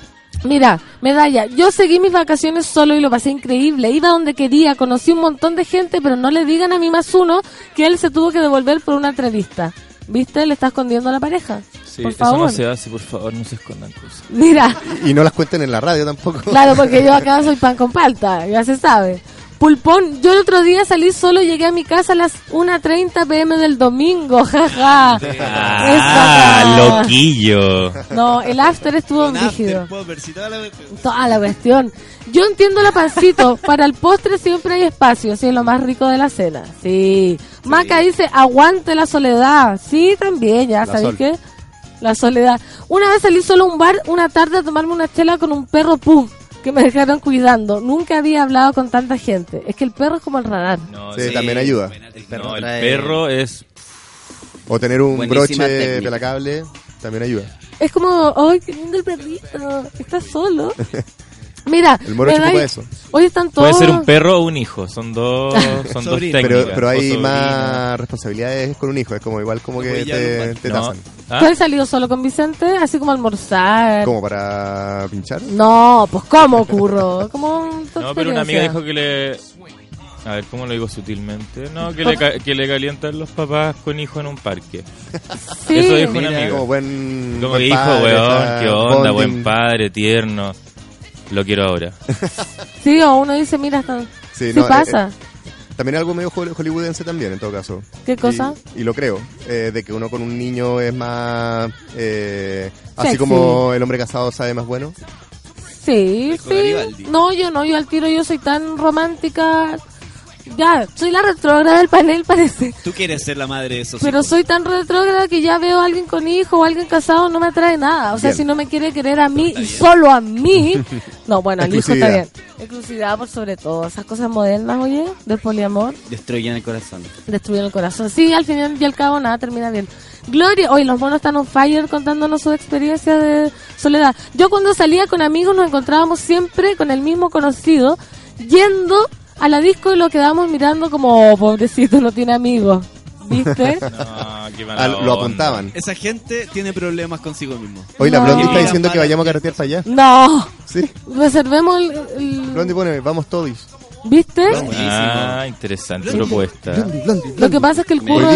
Mira, medalla, yo seguí mis vacaciones solo y lo pasé increíble. Iba donde quería, conocí un montón de gente, pero no le digan a mi más uno que él se tuvo que devolver por una entrevista. ¿Viste? Le está escondiendo a la pareja. Sí, por eso favor. no se hace, por favor, no se escondan cosas. Mira, Y no las cuenten en la radio tampoco. claro, porque yo acá soy pan con palta, ya se sabe. Pulpón, yo el otro día salí solo, llegué a mi casa a las 1.30 pm del domingo, jaja. Ah, loquillo. No, el after estuvo rígido. Si toda la- Toda la cuestión. Yo entiendo la pancito. Para el postre siempre hay espacio. Sí, es lo más rico de la cena. Sí. Maca dice, aguante la soledad. Sí, también, ya, ¿sabéis qué? La soledad. Una vez salí solo a un bar una tarde a tomarme una chela con un perro pug que me dejaron cuidando. Nunca había hablado con tanta gente. Es que el perro es como el radar. No, Sí, también ayuda. No, el trae- perro es. O tener un Buenísima broche técnica. pelacable también ayuda. Es como, ¡ay, qué lindo el perrito! Está solo. Mira, El moro me chupa dais- eso. hoy están todos... Puede ser un perro o un hijo. Son dos, son dos Sobrino. técnicas. Pero, hay más responsabilidades con un hijo. Es como igual como que te, te No. tasan. ¿Ah? ¿Tú has salido solo con Vicente? Así como almorzar. ¿Como para pinchar? No, pues ¿cómo ocurro? Como tu No, pero una amiga dijo que le. A ver, ¿cómo lo digo sutilmente? No, que le, ca- que le calientan los papás con hijo en un parque. Sí. Eso dijo Mira, una amiga. como buen, Como buen hijo, padre, weón, qué onda, buen padre, tierno. Lo quiero ahora. Sí, o uno dice, mira, está... Sí, sí, no, eh, pasa. También algo medio hol- hollywoodense también, en todo caso. ¿Qué cosa? Y, y lo creo, eh, de que uno con un niño es más... eh, así como el hombre casado sabe más bueno. Sí, sí. No, yo no, yo al tiro yo soy tan romántica. Ya, soy la retrógrada del panel, parece. Tú quieres ser la madre de esos Pero hijos. soy tan retrógrada que ya veo a alguien con hijo o alguien casado, no me atrae nada. O sea, Bien. si no me quiere querer a mí y solo a mí. No, bueno, al hijo está bien. Exclusividad. Exclusividad por sobre todo. Esas cosas modernas, oye, del poliamor. Destruyen el corazón. destruyen el corazón. Sí, al final y al cabo nada termina bien. Gloria, hoy los monos están on fire contándonos su experiencia de soledad. Yo cuando salía con amigos nos encontrábamos siempre con el mismo conocido yendo a la disco y lo quedábamos mirando como "Oh, pobrecito, no tiene amigos. ¿Viste? No, qué mala Ah, lo onda. apuntaban. Esa gente tiene problemas consigo mismo. Hoy la No. Blondie está diciendo que vayamos a carretear para allá. no, Sí. reservemos el, el- Blondie pone, vamos todos. ¿Viste? Ah, interesante propuesta. Blondie, Blondie, Lo que Blondie. pasa es que el curro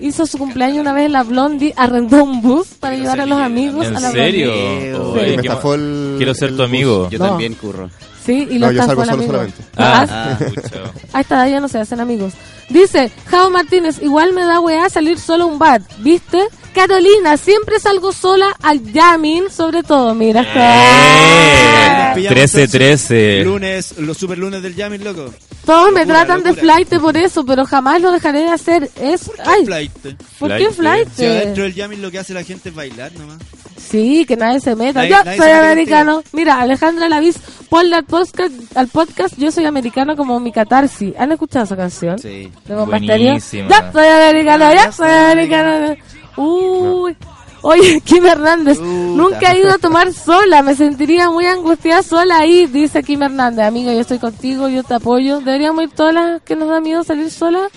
hizo su cumpleaños una vez en la Blondie, arrendó un bus para llevar a los amigos ¿En a la serio? Blondie. Oye, Me qué estafó ma- el- Quiero ser el tu bus. amigo. Yo No. también curro. Sí, y No, lo yo salgo solo solamente. Ah, Ah, pucha. A esta edad ya no se hacen amigos. Dice, Jao Martínez, igual me da weá salir solo a un bar, ¿viste? Carolina, siempre salgo sola al jamming, sobre todo, mira. Eh, Nos pillamos 13-13. Lunes, los super lunes del jamming, loco. Todos me Locura, tratan de flight por eso, pero jamás lo dejaré de hacer. Es, ay, Flight. ¿por qué Flight, flight? Si adentro del jamming lo que hace la gente es bailar nomás. Sí, que nadie se meta. Nadie- yo nadie soy americano. Mira, Alejandra Lavis, ponle al podcast, al podcast Yo soy americano como mi catarsis. ¿Han escuchado esa canción? Sí. De? Buenísima. Ya soy americano, ya soy americano. Uy. Oye, Kim Hernández, nunca he ido a tomar sola, me sentiría muy angustiada sola ahí, dice Kim Hernández. Amigo, yo estoy contigo, yo te apoyo. Deberíamos ir todas las que nos da miedo salir sola,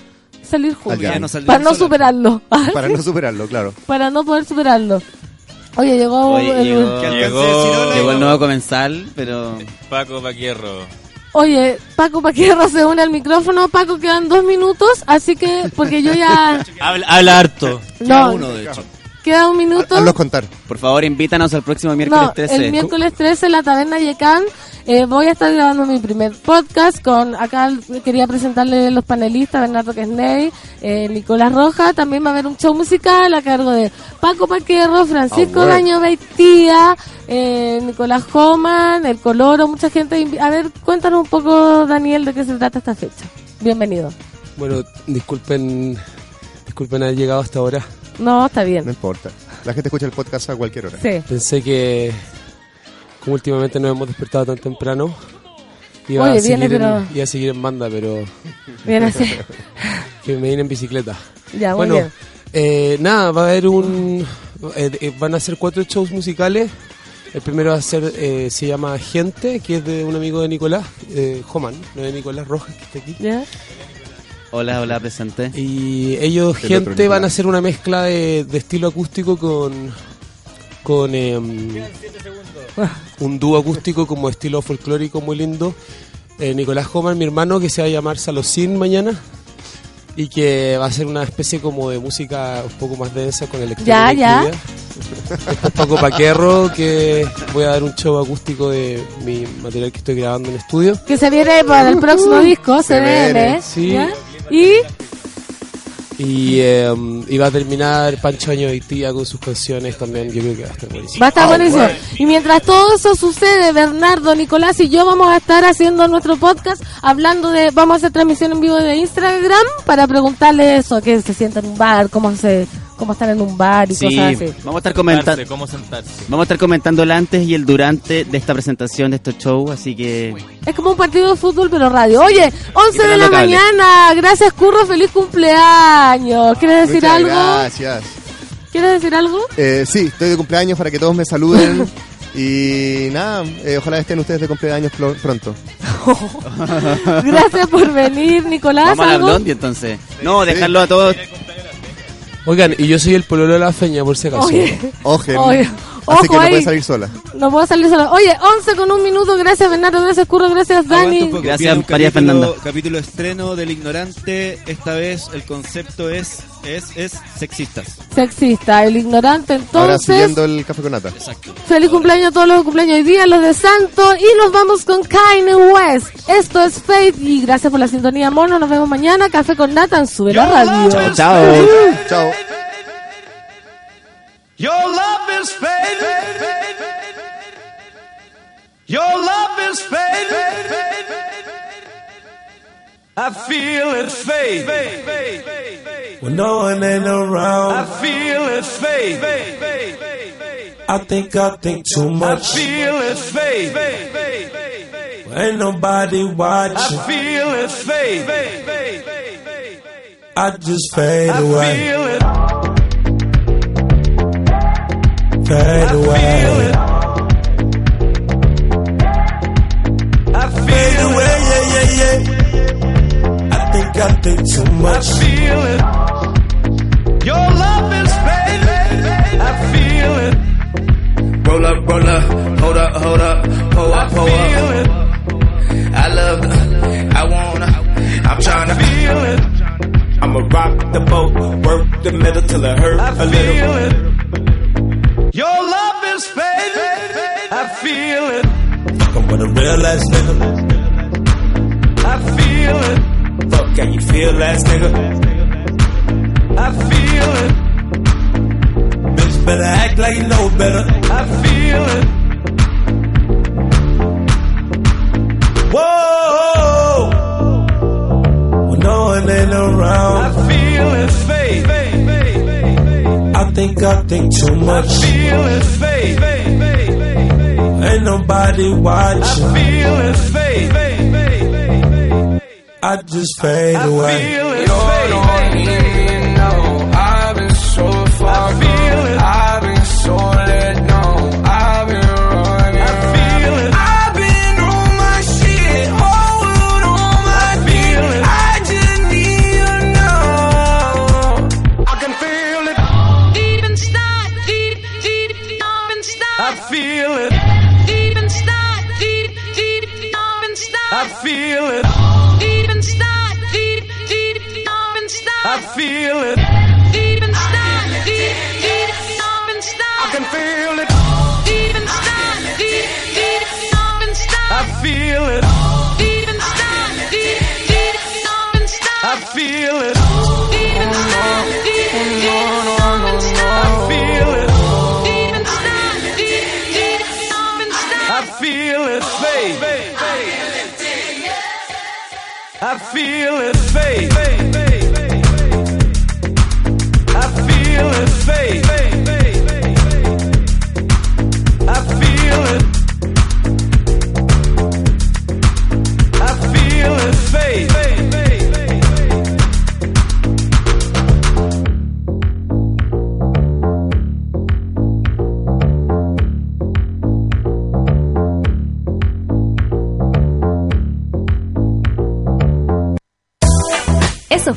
salir juntas. No para no superarlo. Para no superarlo, claro. para no poder superarlo. Oye, llegó, Oye, el- llegó, Llegó- llegó el nuevo comensal, pero Paco Paquierro. Oye, Paco Paquierro se une al micrófono. Paco, quedan dos minutos, así que, porque yo ya... Habla, habla harto. Cada No, uno, de hecho. Queda un minuto. Hazlos contar. por favor invítanos al próximo miércoles No, 13. el miércoles 13 en la Taberna Yecán eh, voy a estar grabando mi primer podcast con, acá quería presentarle los panelistas, Bernardo Quesney, eh, Nicolás Roja, también va a haber un show musical a cargo de Paco Paquerro, Francisco. Daño Beitía, eh, Nicolás Homan, El Coloro, mucha gente. A ver, cuéntanos un poco, Daniel, de qué se trata esta fecha. Bienvenido. Bueno, disculpen, disculpen haber llegado hasta ahora. No, está No bien. importa. La gente escucha el podcast a cualquier hora. Sí. Pensé que, como últimamente nos hemos despertado tan temprano, iba, Oye, a, seguir viene, pero- en, iba a seguir en banda, pero Bien así. que me vine en bicicleta. Ya, muy bueno, bien. eh, nada, va a haber un... eh, eh, van a ser cuatro shows musicales. El primero va a ser, eh, se llama Gente, que es de un amigo de Nicolás, eh, Homan, no de Nicolás Rojas, que está aquí. ¿Ya? Hola, hola, presente. Y ellos, gente, van a hacer una mezcla de, de estilo acústico con. con em, un dúo acústico como estilo folclórico muy lindo. Eh, Nicolás Homan, mi hermano, que se va a llamar Salosín mañana. y que va a ser una especie como de música un poco más densa con electrónica Ya, ya. Después Paco Paquerro, que voy a dar un show acústico de mi material que estoy grabando en estudio. Que se viene para el próximo disco, se, Se viene. viene, sí. ¿ya? Y Y, eh, y va a terminar Pancho Año Tía con sus canciones también. Yo creo que va a estar buenísimo. va a estar Ah, buenísimo. bueno. Y mientras todo eso sucede, Bernardo, Nicolás y yo vamos a estar haciendo nuestro podcast hablando de. Vamos a hacer transmisión en vivo de Instagram para preguntarle eso: qué se siente en un bar, cómo se cómo estar en un bar y Sí, cosas así. vamos a estar comentando. Sentarse, ¿Cómo sentarse? Vamos a estar comentando el antes y el durante de esta presentación de estos shows, así que Es como un partido de fútbol, pero radio. Oye, 11 de la Cable. mañana. Gracias, Curro. Feliz cumpleaños. ¿Quieres decir Muchas algo? Gracias. ¿Quieres decir algo? Eh, sí, estoy de cumpleaños para que todos me saluden. y nada, eh, ojalá estén ustedes de cumpleaños pronto. Gracias por venir, Nicolás. vamos a la ¿algo? blondie entonces. No, dejarlo a todos. Oigan, y yo soy el pololo de la feña, por si acaso. Oye. Ojen. Oye, Así que ojo no puede ahí. salir sola. No puedo salir solo. Oye, 11 con un minuto. Gracias, Bernardo. Gracias, Curro. Gracias, Dani. poco. Gracias, María capítulo- Fernanda. Capítulo estreno del ignorante. Esta vez el concepto es es es sexistas. Sexista, el ignorante. Ahora Entonces, siguiendo el café con nata. Exacto. feliz cumpleaños a todos los cumpleaños hoy día, los de Santo. Y nos vamos con Kanye West. Esto es Faith. Y gracias por la sintonía, mono. Nos vemos mañana. Café con Nata en Sube la Radio. Chao. Chao. Your Your love is fading. I feel it fade. When no one ain't around, I feel it fade. I think I think too much. I feel it fade. Ain't nobody watching. I feel it fade. I just fade away. feel it. Fade away. Yeah, yeah. I think I think too much. I feel it. Your love is fading. I feel it. Roll up, roll up, hold up, hold up, pull up, pull up. I feel it. I love, I wanna, I'm trying to feel it. I'ma rock the boat, work the middle till it hurt a little. It. Your love is fading. I feel it. Fucking with a real ass nigga. I feel it. Fuck, can you feel ass nigga? I feel it. Bitch better act like you know better. I feel it. Whoa. When no one ain't around. I feel it fade. I think I think too much. I feel it fade. Ain't nobody watching. I feel it fade. I just fade away. I feel it fake